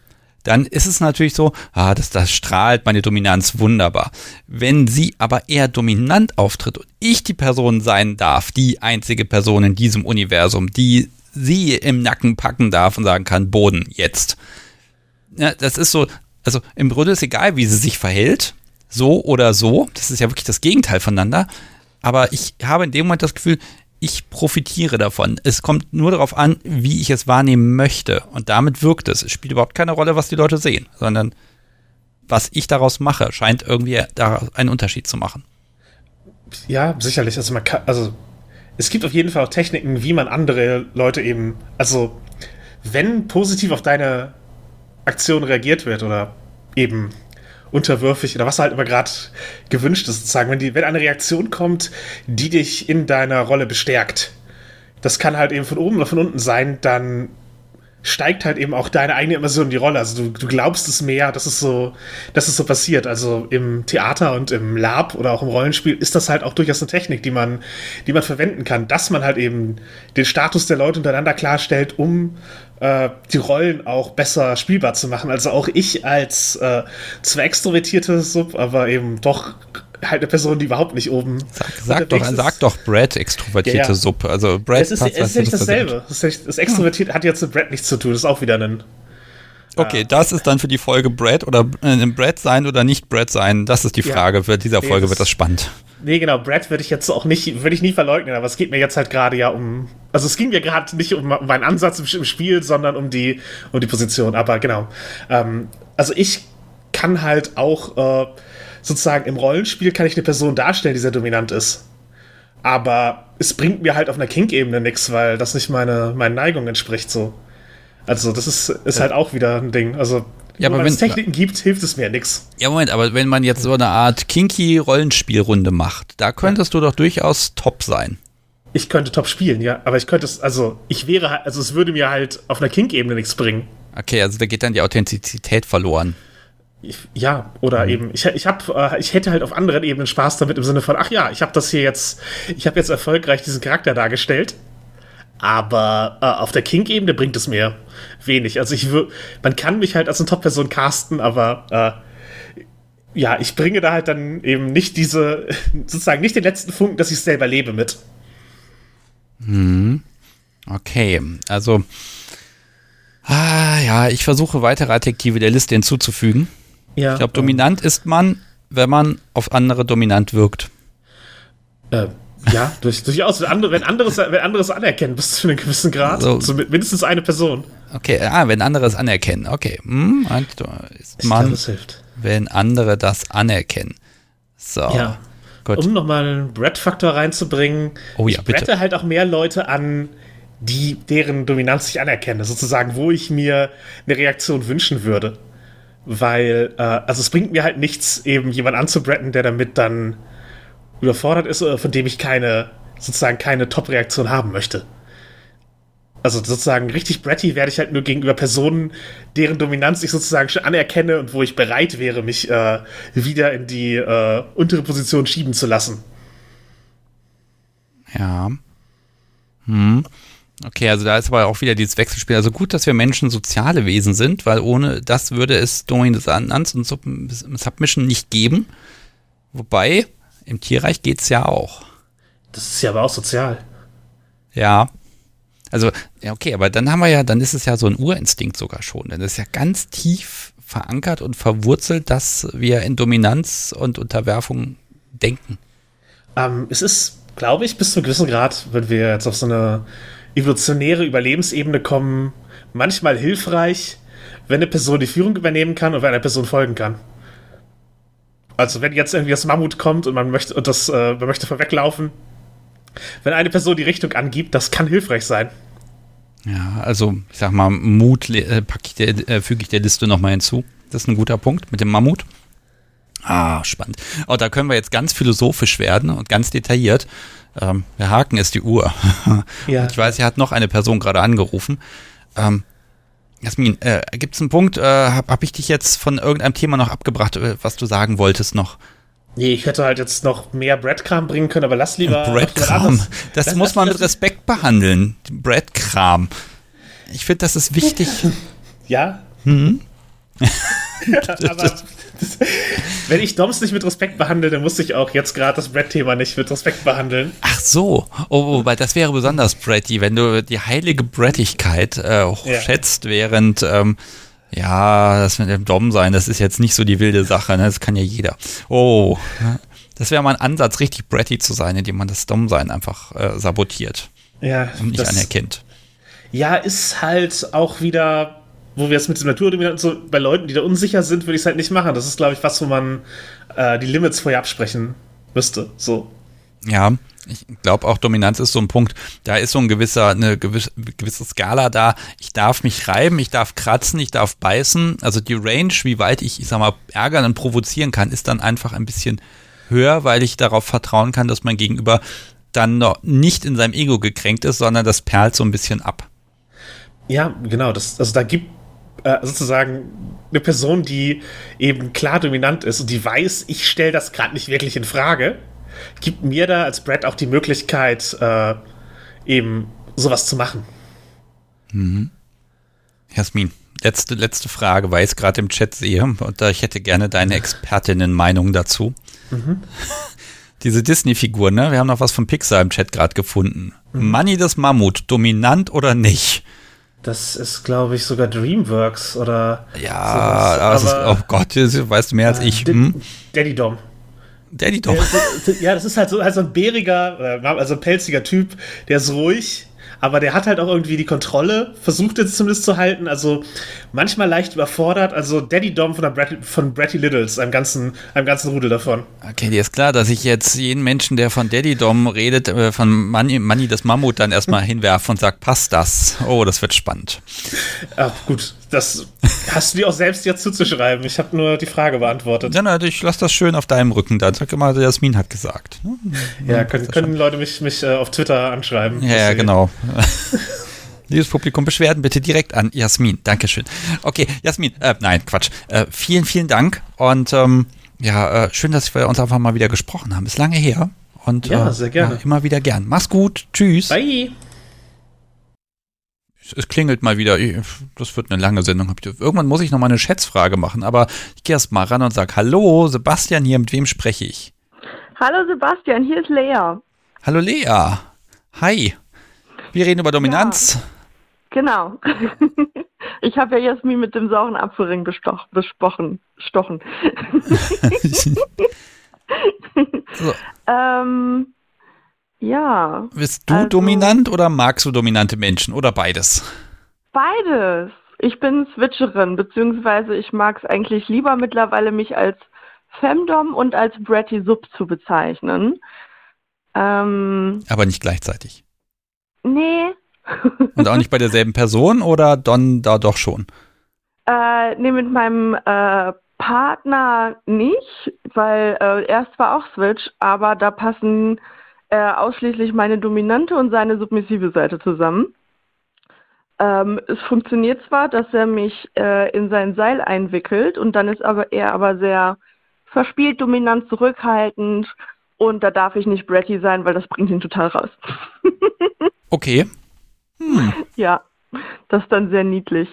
Speaker 1: dann ist es natürlich so, ah, das, das strahlt meine Dominanz wunderbar. Wenn sie aber eher dominant auftritt und ich die Person sein darf, die einzige Person in diesem Universum, die sie im Nacken packen darf und sagen kann, Boden, jetzt. Ja, das ist so, also im Grunde ist egal, wie sie sich verhält, so oder so, das ist ja wirklich das Gegenteil voneinander, aber ich habe in dem Moment das Gefühl, ich profitiere davon. Es kommt nur darauf an, wie ich es wahrnehmen möchte. Und damit wirkt es. Es spielt überhaupt keine Rolle, was die Leute sehen, sondern was ich daraus mache, scheint irgendwie da einen Unterschied zu machen.
Speaker 7: Ja, sicherlich. Also man kann, also es gibt auf jeden Fall auch Techniken, wie man andere Leute eben, also wenn positiv auf deine Aktion reagiert wird oder eben unterwürfig oder was halt immer gerade gewünscht ist, sozusagen. Wenn, die, wenn eine Reaktion kommt, die dich in deiner Rolle bestärkt, das kann halt eben von oben oder von unten sein, dann steigt halt eben auch deine eigene Immersion in die Rolle. Also du, du glaubst es mehr, dass es so, dass es so passiert. Also im Theater und im Lab oder auch im Rollenspiel ist das halt auch durchaus eine Technik, die man, die man verwenden kann, dass man halt eben den Status der Leute untereinander klarstellt, um äh, die Rollen auch besser spielbar zu machen. Also auch ich als äh, zwar extrovertierte Sub, aber eben doch halt eine Person, die überhaupt nicht oben.
Speaker 1: Sag, sag doch, sag doch Brad extrovertierte ja, ja. Sub. Also Brad
Speaker 7: es ist, es ist ja nicht dasselbe. Das, das Extrovertiert hat jetzt mit Brad nichts zu tun. Das ist auch wieder ein.
Speaker 1: Okay, das ist dann für die Folge Brad oder äh, Brad sein oder nicht Brad sein. Das ist die Frage. Ja. Für dieser Folge nee, wird das spannend.
Speaker 7: Nee, genau, Brad würde ich jetzt auch nicht, würde ich nie verleugnen, aber es geht mir jetzt halt gerade ja um, also es ging mir gerade nicht um, um meinen Ansatz im, Spiel, sondern um die, um die Position. Aber genau. Ähm, also ich kann halt auch äh, sozusagen im Rollenspiel kann ich eine Person darstellen, die sehr dominant ist. Aber es bringt mir halt auf einer Kink-Ebene nichts, weil das nicht meine, meinen Neigungen entspricht so. Also das ist, ist ja. halt auch wieder ein Ding. Also ja, aber wenn es Techniken gibt, hilft es mir nichts.
Speaker 1: Ja, Moment, aber wenn man jetzt so eine Art kinky Rollenspielrunde macht, da könntest ja. du doch durchaus top sein.
Speaker 7: Ich könnte top spielen, ja, aber ich könnte es, also ich wäre also es würde mir halt auf einer Kink-Ebene nichts bringen.
Speaker 1: Okay, also da geht dann die Authentizität verloren.
Speaker 7: Ich, ja, oder mhm. eben, ich, ich, hab, äh, ich hätte halt auf anderen Ebenen Spaß damit im Sinne von, ach ja, ich habe das hier jetzt, ich habe jetzt erfolgreich diesen Charakter dargestellt aber äh, auf der King-Ebene bringt es mir wenig. Also ich man kann mich halt als eine Top-Person casten, aber äh, ja, ich bringe da halt dann eben nicht diese, <laughs> sozusagen nicht den letzten Funken, dass ich selber lebe mit.
Speaker 1: Hm. Okay, also ah, ja, ich versuche weitere Adjektive der Liste hinzuzufügen. Ja, ich glaube, dominant ist man, wenn man auf andere dominant wirkt.
Speaker 7: Äh, ja, durch, durchaus. Wenn, andere, wenn, anderes, wenn anderes anerkennen, bis zu einem gewissen Grad. So. so mindestens eine Person.
Speaker 1: Okay, ah, wenn andere es anerkennen. Okay. Hm, ist man, glaub, das hilft. Wenn andere das anerkennen. So. Ja.
Speaker 7: Gut. Um nochmal einen Brett-Faktor reinzubringen,
Speaker 1: oh, ja,
Speaker 7: ich brette bitte. halt auch mehr Leute an, die deren Dominanz ich anerkenne. Sozusagen, wo ich mir eine Reaktion wünschen würde. Weil, äh, also es bringt mir halt nichts, eben jemanden anzubretten, der damit dann überfordert ist von dem ich keine, sozusagen keine Top-Reaktion haben möchte. Also sozusagen richtig bratty werde ich halt nur gegenüber Personen, deren Dominanz ich sozusagen schon anerkenne und wo ich bereit wäre, mich äh, wieder in die äh, untere Position schieben zu lassen.
Speaker 1: Ja. Hm. Okay, also da ist aber auch wieder dieses Wechselspiel. Also gut, dass wir Menschen soziale Wesen sind, weil ohne das würde es Dominanz und Submission nicht geben. Wobei, im Tierreich geht es ja auch.
Speaker 7: Das ist ja aber auch sozial.
Speaker 1: Ja. Also, ja, okay, aber dann haben wir ja, dann ist es ja so ein Urinstinkt sogar schon. Dann ist ja ganz tief verankert und verwurzelt, dass wir in Dominanz und Unterwerfung denken.
Speaker 7: Ähm, es ist, glaube ich, bis zu einem gewissen Grad, wenn wir jetzt auf so eine evolutionäre Überlebensebene kommen, manchmal hilfreich, wenn eine Person die Führung übernehmen kann und wenn eine Person folgen kann. Also wenn jetzt irgendwie das Mammut kommt und man möchte und das, äh, man möchte vorweglaufen, wenn eine Person die Richtung angibt, das kann hilfreich sein.
Speaker 1: Ja, also ich sag mal, Mut äh, äh, füge ich der Liste nochmal hinzu. Das ist ein guter Punkt mit dem Mammut. Ah, spannend. Oh, da können wir jetzt ganz philosophisch werden und ganz detailliert. Ähm, der Haken ist die Uhr. <laughs> Ja. ich weiß, er hat noch eine Person gerade angerufen. Ähm, Jasmin, äh, gibt es einen Punkt, äh, habe hab ich dich jetzt von irgendeinem Thema noch abgebracht, äh, was du sagen wolltest noch?
Speaker 7: Nee, ich hätte halt jetzt noch mehr Breadkram bringen können, aber lass lieber.
Speaker 1: Breadkram, das lass, muss man mit Respekt behandeln. Breadkram. Ich finde, das ist wichtig. <laughs>
Speaker 7: ja? Mhm. <laughs> aber wenn ich Doms nicht mit Respekt behandle, dann muss ich auch jetzt gerade das Brett-Thema nicht mit Respekt behandeln.
Speaker 1: Ach so. Oh, wobei das wäre besonders Bretty, wenn du die heilige Brettigkeit äh, hochschätzt, ja. während ähm, ja, das mit dem Dom sein, das ist jetzt nicht so die wilde Sache, ne? Das kann ja jeder. Oh, das wäre mal ein Ansatz, richtig Bretty zu sein, indem man das Dom-Sein einfach äh, sabotiert.
Speaker 7: Ja.
Speaker 1: Und nicht das, anerkennt.
Speaker 7: Ja, ist halt auch wieder wo wir jetzt mit dem Naturdominanten so bei Leuten, die da unsicher sind, würde ich es halt nicht machen. Das ist, glaube ich, was, wo man äh, die Limits vorher absprechen müsste. So.
Speaker 1: Ja, ich glaube auch Dominanz ist so ein Punkt, da ist so ein gewisser, eine gewisse, gewisse Skala da. Ich darf mich reiben, ich darf kratzen, ich darf beißen. Also die Range, wie weit ich, ich sag mal, ärgern und provozieren kann, ist dann einfach ein bisschen höher, weil ich darauf vertrauen kann, dass mein Gegenüber dann noch nicht in seinem Ego gekränkt ist, sondern das perlt so ein bisschen ab.
Speaker 7: Ja, genau. Das, also da gibt äh, sozusagen eine Person, die eben klar dominant ist und die weiß, ich stelle das gerade nicht wirklich in Frage, gibt mir da als Brad auch die Möglichkeit, äh, eben sowas zu machen.
Speaker 1: Mhm. Jasmin, letzte, letzte Frage, weil ich es gerade im Chat sehe und ich hätte gerne deine Expertinnen-Meinung dazu. Mhm. <laughs> Diese Disney-Figur, ne? Wir haben noch was von Pixar im Chat gerade gefunden. Mhm. Money das Mammut, dominant oder nicht?
Speaker 7: Das ist, glaube ich, sogar DreamWorks oder.
Speaker 1: Ja, sowas. aber, ist, oh Gott, das weißt du mehr als ich. Hm?
Speaker 7: Daddy Dom.
Speaker 1: Daddy Dom.
Speaker 7: Ja, das ist halt so, halt so ein bäriger, also ein pelziger Typ, der ist ruhig, aber der hat halt auch irgendwie die Kontrolle, versucht jetzt zumindest zu halten, also manchmal leicht überfordert, also Daddy Dom von, der Brat von Bratty Littles, einem ganzen, einem ganzen Rudel davon.
Speaker 1: Okay, dir ist klar, dass ich jetzt jeden Menschen, der von Daddy Dom redet, äh, von Money, Money das Mammut dann erstmal <laughs> hinwerfe und sage, passt das? Oh, das wird spannend.
Speaker 7: Ach, gut, das hast du dir auch selbst jetzt zuzuschreiben. Ich habe nur die Frage beantwortet.
Speaker 1: Ja, na, ich lasse das schön auf deinem Rücken dann. Sag immer, Jasmin hat gesagt.
Speaker 7: Ja, können, können Leute mich, mich äh, auf Twitter anschreiben.
Speaker 1: Ja, ja genau. <laughs> Liebes Publikum, Beschwerden bitte direkt an Jasmin. Dankeschön. Okay, Jasmin, äh, nein, Quatsch. Äh, vielen, vielen Dank. Und ähm, ja, äh, schön, dass wir uns einfach mal wieder gesprochen haben. Ist lange her. Und,
Speaker 7: ja, äh, sehr gerne. Ja,
Speaker 1: immer wieder gern. Mach's gut. Tschüss.
Speaker 7: Bye
Speaker 1: es klingelt mal wieder. Das wird eine lange Sendung. Irgendwann muss ich noch mal eine Schätzfrage machen, aber ich gehe erst mal ran und sage: Hallo, Sebastian hier, mit wem spreche ich?
Speaker 8: Hallo Sebastian, hier ist Lea.
Speaker 1: Hallo Lea. Hi. Wir reden über Dominanz. Ja,
Speaker 8: genau. <laughs> Ich habe ja Jasmin mit dem sauren Apfelring besprochen. Stochen. <laughs> <laughs> so. ähm, ja.
Speaker 1: Bist du also, dominant oder magst du dominante Menschen oder beides?
Speaker 8: Beides. Ich bin Switcherin, beziehungsweise ich mag es eigentlich lieber mittlerweile, mich als Femdom und als Bratty Sub zu bezeichnen. Ähm,
Speaker 1: Aber nicht gleichzeitig.
Speaker 8: Nee. <laughs>
Speaker 1: und auch nicht bei derselben Person oder Don da doch schon?
Speaker 8: Äh, nee, mit meinem äh, Partner nicht, weil äh, er ist zwar auch Switch, aber da passen äh, ausschließlich meine dominante und seine submissive Seite zusammen. Ähm, es funktioniert zwar, dass er mich äh, in sein Seil einwickelt und dann ist aber er aber sehr verspielt, dominant, zurückhaltend und da darf ich nicht Bratty sein, weil das bringt ihn total raus. <laughs>
Speaker 1: okay.
Speaker 8: Hm. Ja, das ist dann sehr niedlich.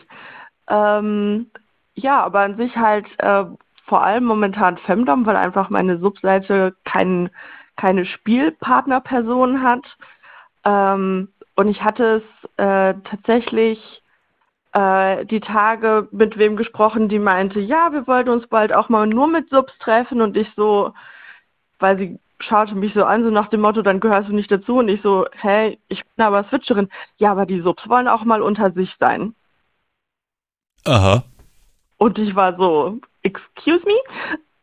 Speaker 8: Ähm, ja, aber an sich halt äh, vor allem momentan Femdom, weil einfach meine Subseite keinen keine Spielpartnerperson hat. Ähm, und ich hatte es äh, tatsächlich äh, die Tage mit wem gesprochen, die meinte, ja, wir wollten uns bald auch mal nur mit Subs treffen und ich so, weil sie schaute mich so an, so nach dem Motto, dann gehörst du nicht dazu und ich so, hey, ich bin aber Switcherin. Ja, aber die Subs wollen auch mal unter sich sein.
Speaker 1: Aha.
Speaker 8: Und ich war so, excuse me?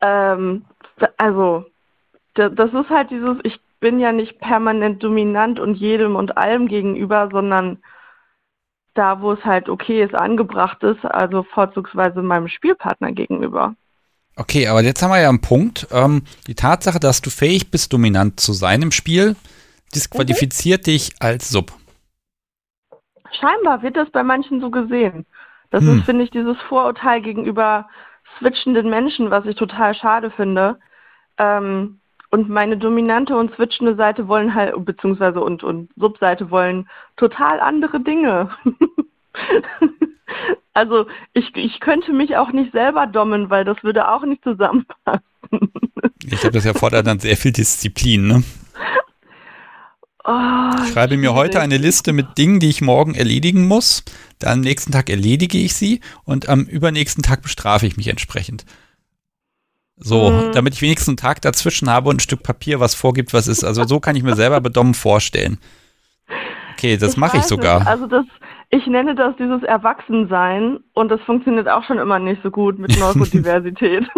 Speaker 8: Ähm, also, das ist halt dieses, ich bin ja nicht permanent dominant und jedem und allem gegenüber, sondern da, wo es halt okay ist, angebracht ist, also vorzugsweise meinem Spielpartner gegenüber.
Speaker 1: Okay, aber jetzt haben wir ja einen Punkt. Ähm, die Tatsache, dass du fähig bist, dominant zu sein im Spiel, disqualifiziert mhm. dich als Sub.
Speaker 8: Scheinbar wird das bei manchen so gesehen. Das hm. ist, finde ich, dieses Vorurteil gegenüber switchenden Menschen, was ich total schade finde. Ähm, und meine dominante und switchende Seite wollen halt, beziehungsweise und, und Subseite wollen total andere Dinge. <laughs> also ich, ich könnte mich auch nicht selber dommen, weil das würde auch nicht zusammenpassen. <laughs>
Speaker 1: ich glaube, das erfordert dann sehr viel Disziplin, ne? Oh, ich schreibe mir heute eine Liste mit Dingen, die ich morgen erledigen muss. Dann am nächsten Tag erledige ich sie und am übernächsten Tag bestrafe ich mich entsprechend. So, mhm. damit ich wenigstens einen Tag dazwischen habe und ein Stück Papier, was vorgibt, was ist. Also so kann ich mir selber bedommen vorstellen. Okay, das mache ich sogar.
Speaker 8: Nicht. Also das, ich nenne das dieses Erwachsensein und das funktioniert auch schon immer nicht so gut mit Neurodiversität. <laughs>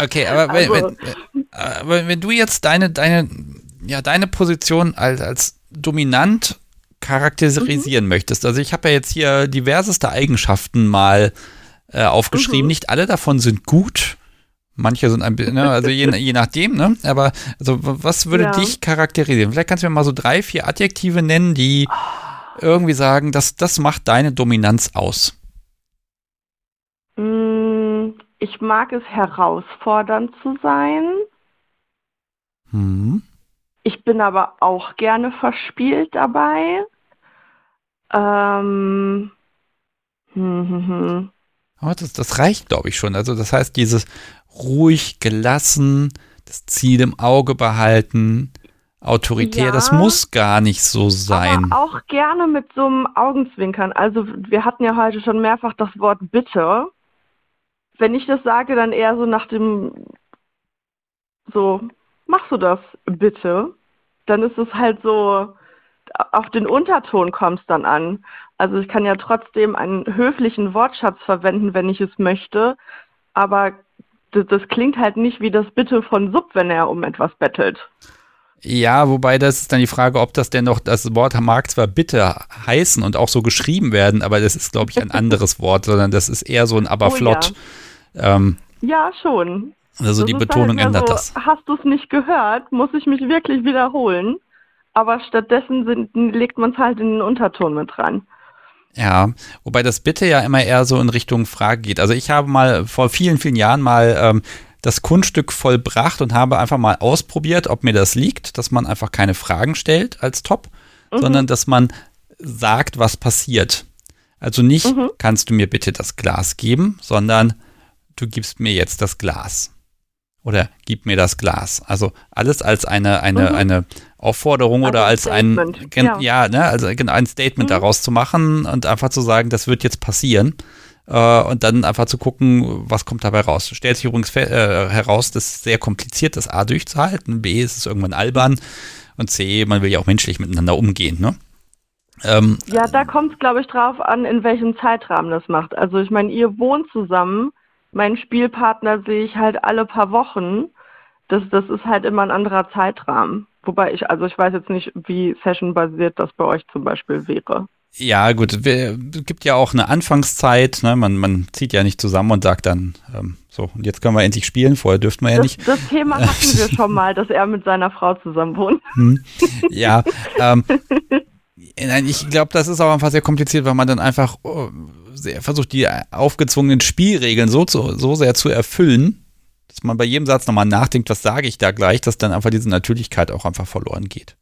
Speaker 1: okay, aber also. wenn, wenn, aber wenn du jetzt deine, deine ja, deine Position als, als dominant charakterisieren mhm. möchtest. Also ich habe ja jetzt hier diverseste Eigenschaften mal äh, aufgeschrieben. Mhm. Nicht alle davon sind gut. Manche sind ein bisschen, ne, also je, je nachdem, ne? Aber also was würde ja. dich charakterisieren? Vielleicht kannst du mir mal so drei, vier Adjektive nennen, die irgendwie sagen, dass das macht deine Dominanz aus.
Speaker 8: Mm, ich mag es herausfordernd zu sein. Hm. Ich bin aber auch gerne verspielt dabei. Ähm,
Speaker 1: hm, hm, hm. Das, das reicht, glaube ich, schon. Also das heißt, dieses ruhig, gelassen, das Ziel im Auge behalten, autoritär, ja, das muss gar nicht so sein.
Speaker 8: Aber auch gerne mit so einem Augenzwinkern. Also wir hatten ja heute schon mehrfach das Wort bitte. Wenn ich das sage, dann eher so nach dem so, machst du das bitte? Dann ist es halt so, auf den Unterton kommt es dann an. Also ich kann ja trotzdem einen höflichen Wortschatz verwenden, wenn ich es möchte, aber das, das klingt halt nicht wie das Bitte von Sub, wenn er um etwas bettelt.
Speaker 1: Ja, wobei das ist dann die Frage, ob das denn noch, das Wort mag zwar bitte heißen und auch so geschrieben werden, aber das ist, glaube ich, ein anderes <laughs> Wort, sondern das ist eher so ein aber flott.
Speaker 8: Oh, ja. Ähm, ja, schon.
Speaker 1: Also das die Betonung halt ändert so, das.
Speaker 8: Hast du es nicht gehört, muss ich mich wirklich wiederholen. Aber stattdessen sind, legt man es halt in den Unterton mit dran.
Speaker 1: Ja, wobei das bitte ja immer eher so in Richtung Frage geht. Also ich habe mal vor vielen, vielen Jahren mal ähm, das Kunststück vollbracht und habe einfach mal ausprobiert, ob mir das liegt, dass man einfach keine Fragen stellt als Top, mhm. sondern dass man sagt, was passiert. Also nicht, mhm. kannst du mir bitte das Glas geben, sondern du gibst mir jetzt das Glas oder gib mir das Glas. Also alles als eine, eine, mhm. eine Aufforderung also oder als ein, ja, ja ne, also ein Statement mhm. daraus zu machen und einfach zu sagen, das wird jetzt passieren. Äh, und dann einfach zu gucken, was kommt dabei raus. Stellt sich übrigens äh, heraus, das ist sehr kompliziert, das A durchzuhalten. B ist es irgendwann albern. Und C, man will ja auch menschlich miteinander umgehen, ne?
Speaker 8: Ähm, ja, da kommt es, glaube ich, drauf an, in welchem Zeitrahmen das macht. Also ich meine, ihr wohnt zusammen meinen Spielpartner sehe ich halt alle paar Wochen. Das, das ist halt immer ein anderer Zeitrahmen. Wobei ich, also ich weiß jetzt nicht, wie session-basiert das bei euch zum Beispiel wäre.
Speaker 1: Ja, gut, es gibt ja auch eine Anfangszeit, ne? man, man zieht ja nicht zusammen und sagt dann, ähm, so, und jetzt können wir endlich spielen, vorher dürften wir ja
Speaker 8: das,
Speaker 1: nicht.
Speaker 8: Das Thema <laughs> hatten wir schon mal, dass er mit seiner Frau zusammen wohnt.
Speaker 1: Hm. Ja, <laughs> ähm, ich glaube, das ist auch einfach sehr kompliziert, weil man dann einfach oh, sehr, versucht, die aufgezwungenen Spielregeln so, zu, so sehr zu erfüllen, dass man bei jedem Satz nochmal nachdenkt, was sage ich da gleich, dass dann einfach diese Natürlichkeit auch einfach verloren geht.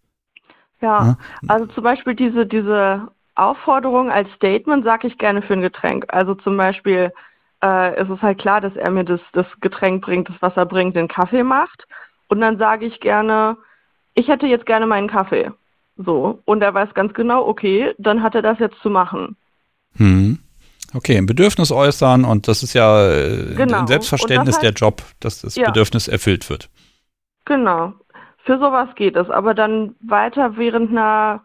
Speaker 8: Ja, ja? also zum Beispiel diese, diese Aufforderung als Statement sage ich gerne für ein Getränk. Also zum Beispiel äh, ist es halt klar, dass er mir das, das Getränk bringt, das Wasser bringt, den Kaffee macht. Und dann sage ich gerne, ich hätte jetzt gerne meinen Kaffee. So. Und er weiß ganz genau, okay, dann hat er das jetzt zu machen.
Speaker 1: Hm. Okay, ein Bedürfnis äußern und das ist ja äh, genau. ein Selbstverständnis heißt, der Job, dass das ja. Bedürfnis erfüllt wird.
Speaker 8: Genau. Für sowas geht es. Aber dann weiter während einer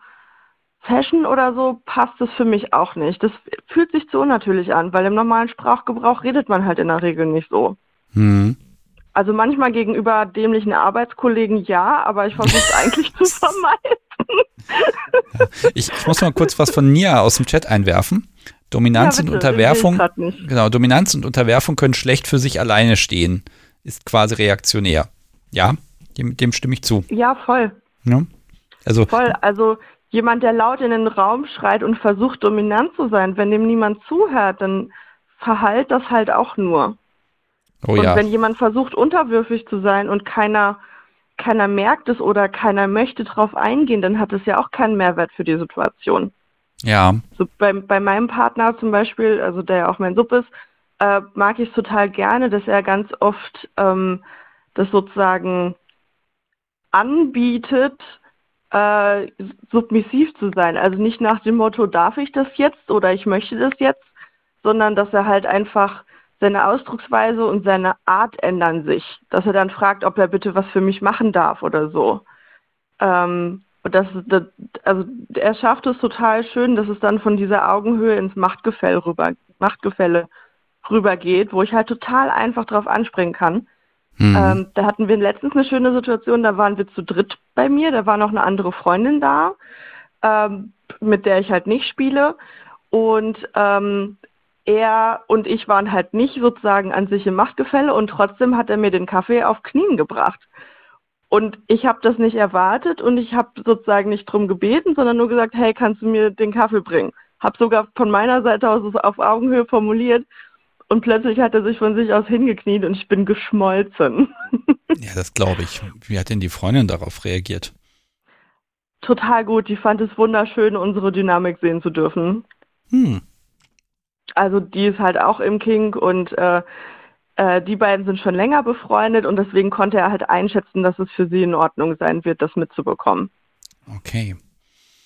Speaker 8: Fashion oder so passt es für mich auch nicht. Das fühlt sich zu unnatürlich an, weil im normalen Sprachgebrauch redet man halt in der Regel nicht so.
Speaker 1: Hm.
Speaker 8: Also manchmal gegenüber dämlichen Arbeitskollegen ja, aber ich versuche es <laughs> eigentlich zu vermeiden.
Speaker 1: Ja, ich, ich, muss mal kurz was von Nia aus dem Chat einwerfen. Dominanz ja, und Unterwerfung. Genau, Dominanz und Unterwerfung können schlecht für sich alleine stehen. Ist quasi reaktionär. Ja, dem, dem stimme ich zu.
Speaker 8: Ja, voll.
Speaker 1: Ja.
Speaker 8: Also, voll. Also jemand, der laut in den Raum schreit und versucht, dominant zu sein, wenn dem niemand zuhört, dann verhallt das halt auch nur. Oh, und ja. wenn jemand versucht, unterwürfig zu sein und keiner, keiner merkt es oder keiner möchte drauf eingehen, dann hat es ja auch keinen Mehrwert für die Situation.
Speaker 1: Ja.
Speaker 8: So bei, bei meinem Partner zum Beispiel, also der ja auch mein Sub ist, äh, mag ich es total gerne, dass er ganz oft ähm, das sozusagen anbietet, äh, submissiv zu sein. Also nicht nach dem Motto, darf ich das jetzt oder ich möchte das jetzt, sondern dass er halt einfach seine Ausdrucksweise und seine Art ändern sich. Dass er dann fragt, ob er bitte was für mich machen darf oder so. Ähm, das, das, also er schafft es total schön, dass es dann von dieser Augenhöhe ins Machtgefälle rüber, Machtgefälle rübergeht, wo ich halt total einfach drauf anspringen kann. Mhm. Ähm, da hatten wir letztens eine schöne Situation, da waren wir zu dritt bei mir, da war noch eine andere Freundin da, ähm, mit der ich halt nicht spiele. Und ähm, er und ich waren halt nicht sozusagen an sich im Machtgefälle und trotzdem hat er mir den Kaffee auf Knien gebracht. Und ich habe das nicht erwartet und ich habe sozusagen nicht drum gebeten, sondern nur gesagt, hey, kannst du mir den Kaffee bringen? Habe sogar von meiner Seite aus auf Augenhöhe formuliert und plötzlich hat er sich von sich aus hingekniet und ich bin geschmolzen. <laughs>
Speaker 1: ja, das glaube ich. Wie hat denn die Freundin darauf reagiert?
Speaker 8: Total gut. Die fand es wunderschön, unsere Dynamik sehen zu dürfen. Hm. Also die ist halt auch im King und äh, äh, die beiden sind schon länger befreundet und deswegen konnte er halt einschätzen, dass es für sie in Ordnung sein wird, das mitzubekommen.
Speaker 1: Okay.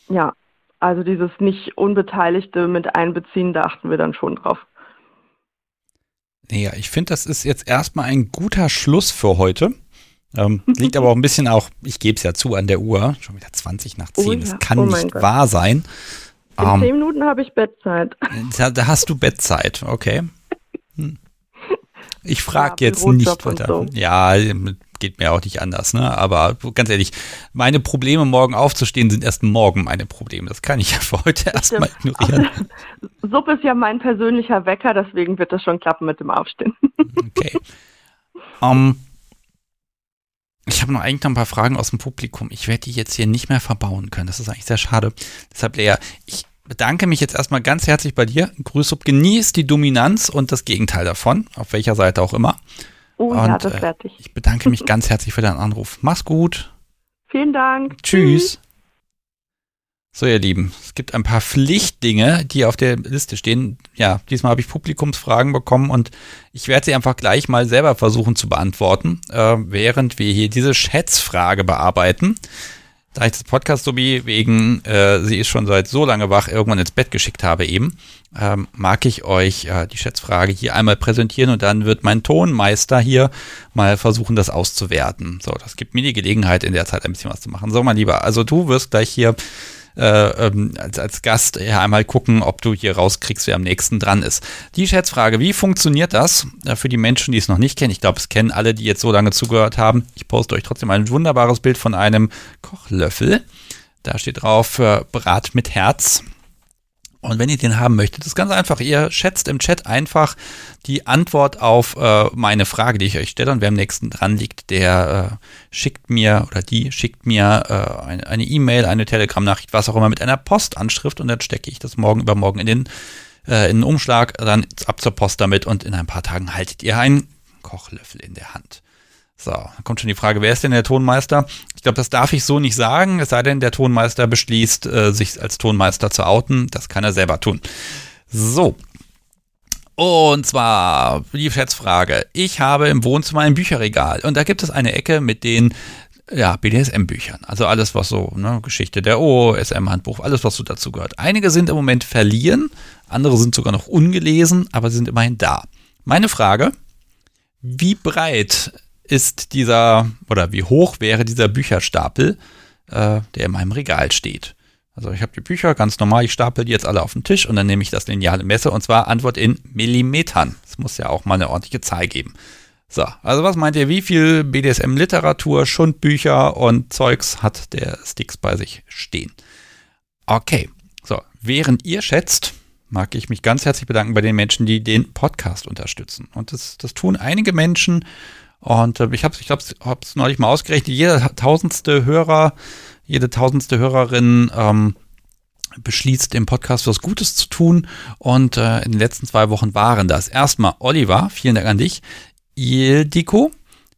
Speaker 8: Ja, also dieses nicht Unbeteiligte mit einbeziehen, da achten wir dann schon drauf.
Speaker 1: Naja, ich finde, das ist jetzt erstmal ein guter Schluss für heute. Ähm, <laughs> liegt aber auch ein bisschen auch, ich gebe es ja zu, an der Uhr. Schon wieder 20 nach 10. Oh ja. Das kann oh nicht Gott. wahr sein.
Speaker 8: In ähm, 10 Minuten habe ich Bettzeit.
Speaker 1: Da, da, hast du Bettzeit, okay. <laughs> Hm. Ich frage ja, jetzt nicht weiter. So. Ja, geht mir auch nicht anders, ne? Aber ganz ehrlich, meine Probleme, morgen aufzustehen, sind erst morgen meine Probleme. Das kann ich ja für heute erstmal ignorieren. <laughs>
Speaker 8: Sub ist ja mein persönlicher Wecker, deswegen wird das schon klappen mit dem Aufstehen. <laughs>
Speaker 1: Okay. Um, ähm, ich habe noch eigentlich noch ein paar Fragen aus dem Publikum. Ich werde die jetzt hier nicht mehr verbauen können. Das ist eigentlich sehr schade. Deshalb, Lea, ich bedanke mich jetzt erstmal ganz herzlich bei dir. Grüß up, genieß die Dominanz und das Gegenteil davon, auf welcher Seite auch immer.
Speaker 8: Oh und, ja, das werde ich.
Speaker 1: Ich bedanke mich <laughs> ganz herzlich für deinen Anruf. Mach's gut.
Speaker 8: Vielen Dank.
Speaker 1: Tschüss. So, ihr Lieben, es gibt ein paar Pflichtdinge, die auf der Liste stehen. Ja, diesmal habe ich Publikumsfragen bekommen und ich werde sie einfach gleich mal selber versuchen zu beantworten, äh, während wir hier diese Schätzfrage bearbeiten da ich das Podcast sowie wegen, äh, sie ist schon seit so lange wach, irgendwann ins Bett geschickt habe eben, ähm, mag ich euch äh, die Schätzfrage hier einmal präsentieren und dann wird mein Tonmeister hier mal versuchen, das auszuwerten. So, das gibt mir die Gelegenheit, in der Zeit ein bisschen was zu machen. So, mein Lieber, also du wirst gleich hier äh, ähm, als, als Gast ja einmal gucken, ob du hier rauskriegst, wer am nächsten dran ist. Die Schätzfrage, wie funktioniert das äh, für die Menschen, die es noch nicht kennen? Ich glaube, es kennen alle, die jetzt so lange zugehört haben. Ich poste euch trotzdem ein wunderbares Bild von einem Kochlöffel. Da steht drauf äh, Brat mit Herz. Und wenn ihr den haben möchtet, ist ganz einfach. Ihr schätzt im Chat einfach die Antwort auf äh, meine Frage, die ich euch stelle. Und wer am nächsten dran liegt, der äh, schickt mir oder die schickt mir äh, eine E-Mail, eine Telegram-Nachricht, was auch immer mit einer Postanschrift. Und dann stecke ich das morgen übermorgen in den, äh, in den Umschlag, dann ab zur Post damit. Und in ein paar Tagen haltet ihr einen Kochlöffel in der Hand. So, kommt schon die Frage, wer ist denn der Tonmeister? Ich glaube, das darf ich so nicht sagen, es sei denn, der Tonmeister beschließt, äh, sich als Tonmeister zu outen. Das kann er selber tun. So. Und zwar die Schätzfrage. Ich habe im Wohnzimmer ein Bücherregal und da gibt es eine Ecke mit den ja, BDSM-Büchern. Also alles, was so, ne, Geschichte der OSM-Handbuch, alles, was so dazu gehört. Einige sind im Moment verliehen, andere sind sogar noch ungelesen, aber sie sind immerhin da. Meine Frage, wie breit ist dieser, oder wie hoch wäre dieser Bücherstapel, äh, der in meinem Regal steht. Also ich habe die Bücher ganz normal, ich stapel die jetzt alle auf den Tisch und dann nehme ich das Lineal und messe und zwar Antwort in Millimetern. Es muss ja auch mal eine ordentliche Zahl geben. So, also was meint ihr, wie viel BDSM-Literatur, Schundbücher und Zeugs hat der Sticks bei sich stehen? Okay, so, während ihr schätzt, mag ich mich ganz herzlich bedanken bei den Menschen, die den Podcast unterstützen. Und das, das tun einige Menschen. Und äh, ich habe es ich hab's neulich mal ausgerechnet, jeder tausendste Hörer, jede tausendste Hörerin ähm, beschließt, dem Podcast was Gutes zu tun. Und äh, in den letzten zwei Wochen waren das erstmal Oliver, vielen Dank an dich, Ildiko,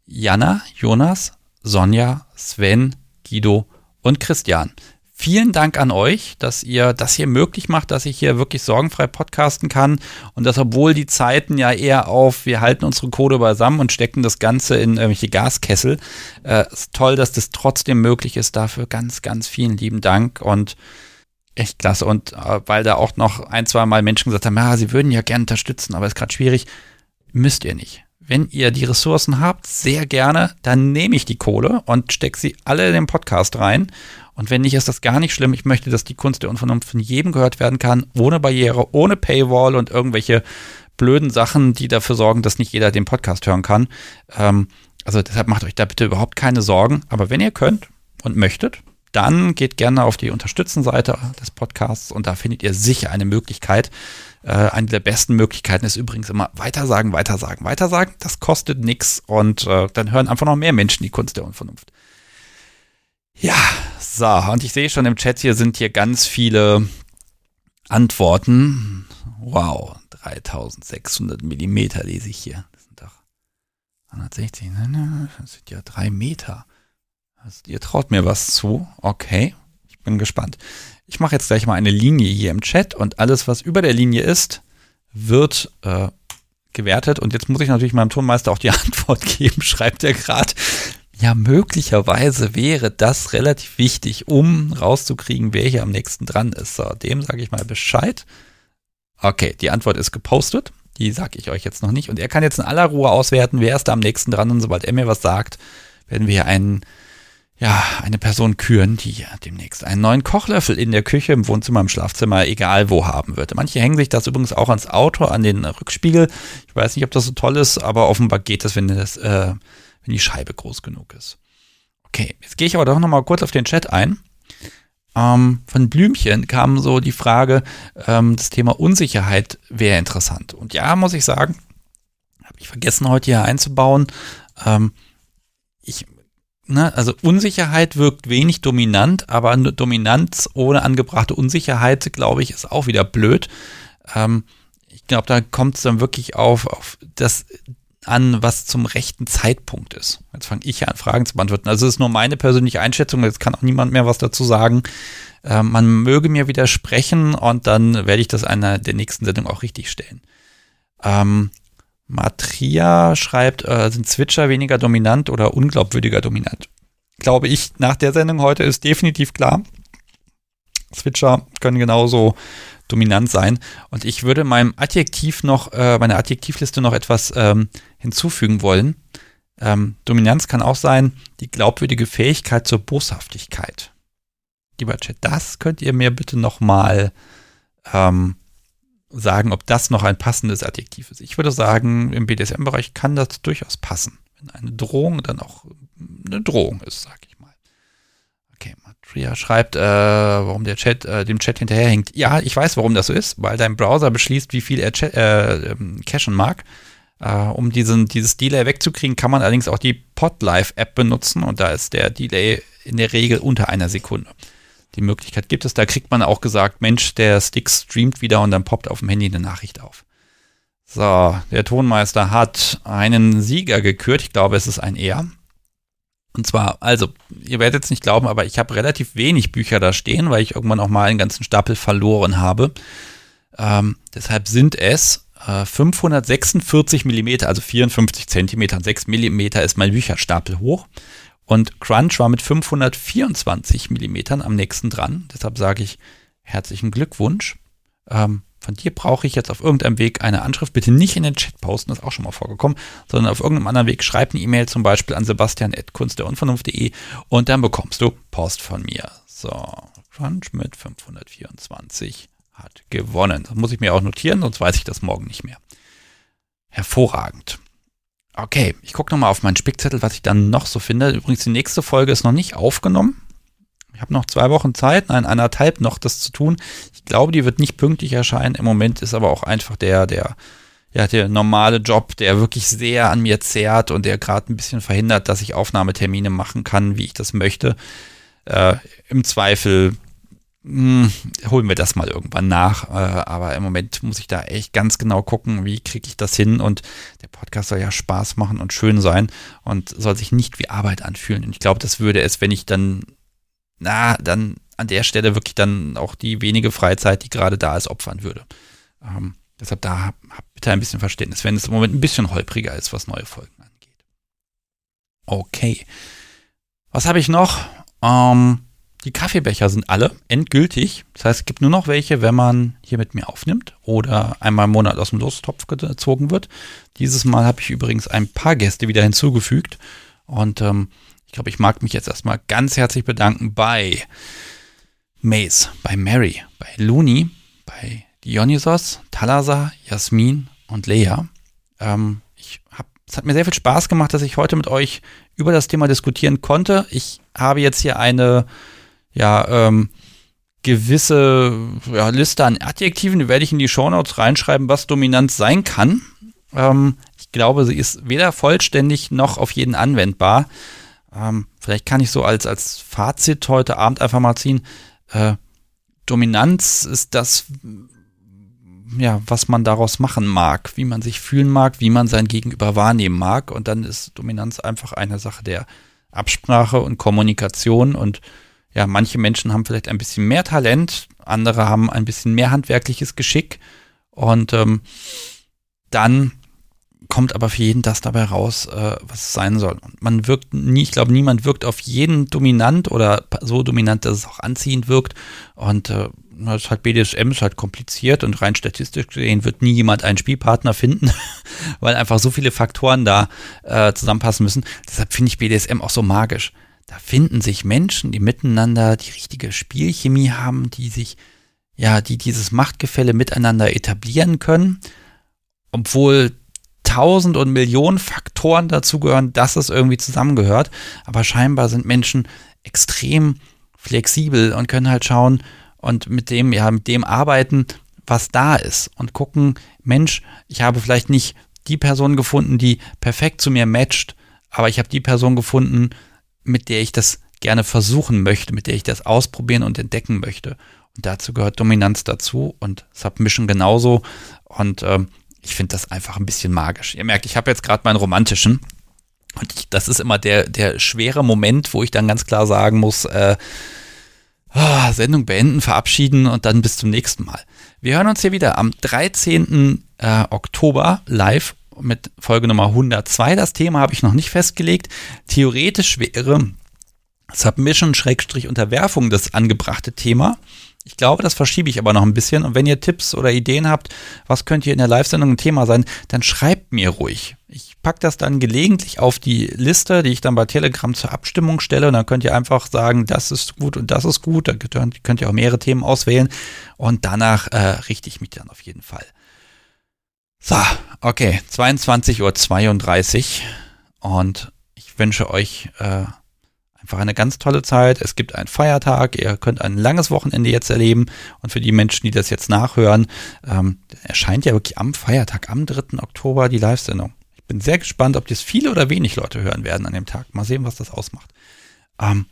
Speaker 1: Jana, Jonas, Sonja, Sven, Guido und Christian. Vielen Dank an euch, dass ihr das hier möglich macht, dass ich hier wirklich sorgenfrei podcasten kann und dass obwohl die Zeiten ja eher auf, wir halten unsere Code beisammen und stecken das Ganze in irgendwelche Gaskessel, äh, ist toll, dass das trotzdem möglich ist. Dafür ganz, ganz vielen lieben Dank und echt klasse. Und äh, weil da auch noch ein, zwei Mal Menschen gesagt haben, ja, sie würden ja gerne unterstützen, aber ist gerade schwierig, müsst ihr nicht. Wenn ihr die Ressourcen habt, sehr gerne, dann nehme ich die Kohle und stecke sie alle in den Podcast rein. Und wenn nicht, ist das gar nicht schlimm. Ich möchte, dass die Kunst der Unvernunft von jedem gehört werden kann, ohne Barriere, ohne Paywall und irgendwelche blöden Sachen, die dafür sorgen, dass nicht jeder den Podcast hören kann. Ähm, also deshalb macht euch da bitte überhaupt keine Sorgen. Aber wenn ihr könnt und möchtet, dann geht gerne auf die Unterstützen-Seite des Podcasts und da findet ihr sicher eine Möglichkeit. Äh, eine der besten Möglichkeiten ist übrigens immer weitersagen, weitersagen, weitersagen. Das kostet nichts und äh, dann hören einfach noch mehr Menschen die Kunst der Unvernunft. Ja, so, und ich sehe schon im Chat hier sind hier ganz viele Antworten. Wow, 3600 Millimeter lese ich hier. Das sind doch 160, das sind ja drei Meter. Also, ihr traut mir was zu. Okay, ich bin gespannt. Ich mache jetzt gleich mal eine Linie hier im Chat und alles, was über der Linie ist, wird äh, gewertet. Und jetzt muss ich natürlich meinem Tonmeister auch die <laughs> Antwort geben, schreibt er gerade. Ja, möglicherweise wäre das relativ wichtig, um rauszukriegen, wer hier am nächsten dran ist. So, dem sage ich mal Bescheid. Okay, die Antwort ist gepostet. Die sage ich euch jetzt noch nicht. Und er kann jetzt in aller Ruhe auswerten, wer ist da am nächsten dran. Und sobald er mir was sagt, werden wir einen ja, eine Person küren, die demnächst einen neuen Kochlöffel in der Küche, im Wohnzimmer, im Schlafzimmer, egal wo haben wird. Manche hängen sich das übrigens auch ans Auto, an den Rückspiegel. Ich weiß nicht, ob das so toll ist, aber offenbar geht das, wenn, das, äh, wenn die Scheibe groß genug ist. Okay, jetzt gehe ich aber doch nochmal kurz auf den Chat ein. Ähm, von Blümchen kam so die Frage, ähm, das Thema Unsicherheit wäre interessant. Und ja, muss ich sagen, habe ich vergessen heute hier einzubauen. Ähm, ich ne, also Unsicherheit wirkt wenig dominant, aber eine Dominanz ohne angebrachte Unsicherheit, glaube ich, ist auch wieder blöd. Ähm, ich glaube, da kommt es dann wirklich auf, auf das an, was zum rechten Zeitpunkt ist. Jetzt fange ich an, Fragen zu beantworten. Also es ist nur meine persönliche Einschätzung, jetzt kann auch niemand mehr was dazu sagen. Ähm, man möge mir widersprechen und dann werde ich das einer der nächsten Sendung auch richtig stellen. Ähm, Matria schreibt, äh, sind Switcher weniger dominant oder unglaubwürdiger dominant? Glaube ich, nach der Sendung heute ist definitiv klar. Switcher können genauso dominant sein. Und ich würde meinem Adjektiv noch, äh, meiner Adjektivliste noch etwas ähm, hinzufügen wollen. Ähm, Dominanz kann auch sein, die glaubwürdige Fähigkeit zur Boshaftigkeit. Lieber Chat, das könnt ihr mir bitte nochmal ähm, sagen, ob das noch ein passendes Adjektiv ist. Ich würde sagen, im BDSM-Bereich kann das durchaus passen. Wenn eine Drohung dann auch eine Drohung ist, sag ich Matria schreibt, äh, warum der Chat äh, dem Chat hinterherhängt. Ja, ich weiß, warum das so ist, weil dein Browser beschließt, wie viel er äh, ähm, cachen mag. Uh, um diesen, dieses Delay wegzukriegen, kann man allerdings auch die Podlife-App benutzen und da ist der Delay in der Regel unter einer Sekunde die Möglichkeit gibt es. Da kriegt man auch gesagt, Mensch, der Stick streamt wieder und dann poppt auf dem Handy eine Nachricht auf. So, der Tonmeister hat einen Sieger gekürt. Ich glaube, es ist ein Er. Und zwar, also, ihr werdet es nicht glauben, aber ich habe relativ wenig Bücher da stehen, weil ich irgendwann auch mal einen ganzen Stapel verloren habe. Ähm, deshalb sind es äh, 546 Millimeter, also 54 Zentimeter, 6 Millimeter ist mein Bücherstapel hoch. Und Crunch war mit 524 Millimetern am nächsten dran. Deshalb sage ich herzlichen Glückwunsch. Ähm, von dir brauche ich jetzt auf irgendeinem Weg eine Anschrift. Bitte nicht in den Chat posten, das ist auch schon mal vorgekommen, sondern auf irgendeinem anderen Weg schreib eine E-Mail zum Beispiel an sebastian.kunstderunvernunft.de und dann bekommst du Post von mir. So, Crunch mit 524 hat gewonnen. Das muss ich mir auch notieren, sonst weiß ich das morgen nicht mehr. Hervorragend. Okay, ich gucke nochmal auf meinen Spickzettel, was ich dann noch so finde. Übrigens, die nächste Folge ist noch nicht aufgenommen. Ich habe noch zwei Wochen Zeit, nein, anderthalb noch das zu tun. Ich glaube, die wird nicht pünktlich erscheinen. Im Moment ist aber auch einfach der, der, ja, der normale Job, der wirklich sehr an mir zehrt und der gerade ein bisschen verhindert, dass ich Aufnahmetermine machen kann, wie ich das möchte. Äh, Im Zweifel mh, hm, holen wir das mal irgendwann nach. Äh, aber im Moment muss ich da echt ganz genau gucken, wie kriege ich das hin. Und der Podcast soll ja Spaß machen und schön sein und soll sich nicht wie Arbeit anfühlen. Und ich glaube, das würde es, wenn ich dann, na, dann an der Stelle wirklich dann auch die wenige Freizeit, die gerade da ist, opfern würde. Ähm, deshalb da hab, hab bitte ein bisschen Verständnis, wenn es im Moment ein bisschen holpriger ist, was neue Folgen angeht. Okay. Was habe ich noch? Ähm, die Kaffeebecher sind alle endgültig. Das heißt, es gibt nur noch welche, wenn man hier mit mir aufnimmt oder einmal im Monat aus dem Lostopf gezogen wird. Dieses Mal habe ich übrigens ein paar Gäste wieder hinzugefügt. Und ähm, ich glaube, ich mag mich jetzt erstmal ganz herzlich bedanken bei Mace, bei Mary, bei Luni, bei Dionysos, Talasa, Jasmin und Lea. Ähm, ich hab, es hat mir sehr viel Spaß gemacht, dass ich heute mit euch über das Thema diskutieren konnte. Ich habe jetzt hier eine ja, ähm, gewisse ja, Liste an Adjektiven, die werde ich in die Shownotes reinschreiben, was Dominanz sein kann. Ähm, ich glaube, sie ist weder vollständig noch auf jeden anwendbar. Ähm, vielleicht kann ich so als, als Fazit heute Abend einfach mal ziehen. Äh, Dominanz ist das, ja, was man daraus machen mag, wie man sich fühlen mag, wie man sein Gegenüber wahrnehmen mag. Und dann ist Dominanz einfach eine Sache der Absprache und Kommunikation und ja, manche Menschen haben vielleicht ein bisschen mehr Talent, andere haben ein bisschen mehr handwerkliches Geschick und ähm, dann kommt aber für jeden das dabei raus, äh, was es sein soll. Und man wirkt nie, ich glaube, niemand wirkt auf jeden dominant oder so dominant, dass es auch anziehend wirkt. Und äh, das ist halt BDSM ist halt kompliziert und rein statistisch gesehen wird nie jemand einen Spielpartner finden, <laughs> weil einfach so viele Faktoren da äh, zusammenpassen müssen. Deshalb finde ich BDSM auch so magisch. Da finden sich Menschen, die miteinander die richtige Spielchemie haben, die sich, ja, die dieses Machtgefälle miteinander etablieren können, obwohl tausend und Millionen Faktoren dazugehören, dass es irgendwie zusammengehört. Aber scheinbar sind Menschen extrem flexibel und können halt schauen und mit dem, ja, mit dem arbeiten, was da ist und gucken, Mensch, ich habe vielleicht nicht die Person gefunden, die perfekt zu mir matcht, aber ich habe die Person gefunden, mit der ich das gerne versuchen möchte, mit der ich das ausprobieren und entdecken möchte. Und dazu gehört Dominanz dazu und Submission genauso. Und ähm, ich finde das einfach ein bisschen magisch. Ihr merkt, ich habe jetzt gerade meinen romantischen. Und ich, das ist immer der, der schwere Moment, wo ich dann ganz klar sagen muss, äh, oh, Sendung beenden, verabschieden und dann bis zum nächsten Mal. Wir hören uns hier wieder am 13. Äh, Oktober live mit Folge Nummer 102. Das Thema habe ich noch nicht festgelegt. Theoretisch wäre Submission-Unterwerfung das angebrachte Thema. Ich glaube, das verschiebe ich aber noch ein bisschen. Und wenn ihr Tipps oder Ideen habt, was könnte hier in der Live-Sendung ein Thema sein, dann schreibt mir ruhig. Ich packe das dann gelegentlich auf die Liste, die ich dann bei Telegram zur Abstimmung stelle. Und dann könnt ihr einfach sagen, das ist gut und das ist gut. Da könnt ihr auch mehrere Themen auswählen. Und danach äh, richte ich mich dann auf jeden Fall. So, okay, 22.32 Uhr und ich wünsche euch äh, einfach eine ganz tolle Zeit. Es gibt einen Feiertag, ihr könnt ein langes Wochenende jetzt erleben und für die Menschen, die das jetzt nachhören, ähm, erscheint ja wirklich am Feiertag, am 3. Oktober die Live-Sendung. Ich bin sehr gespannt, ob das viele oder wenig Leute hören werden an dem Tag. Mal sehen, was das ausmacht. Ähm,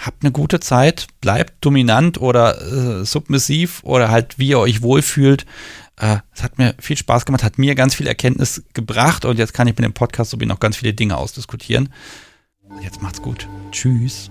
Speaker 1: habt eine gute Zeit, bleibt dominant oder äh, submissiv oder halt wie ihr euch wohlfühlt. Äh, es hat mir viel Spaß gemacht, hat mir ganz viel Erkenntnis gebracht und jetzt kann ich mit dem Podcast sowie noch ganz viele Dinge ausdiskutieren. Jetzt macht's gut. Tschüss.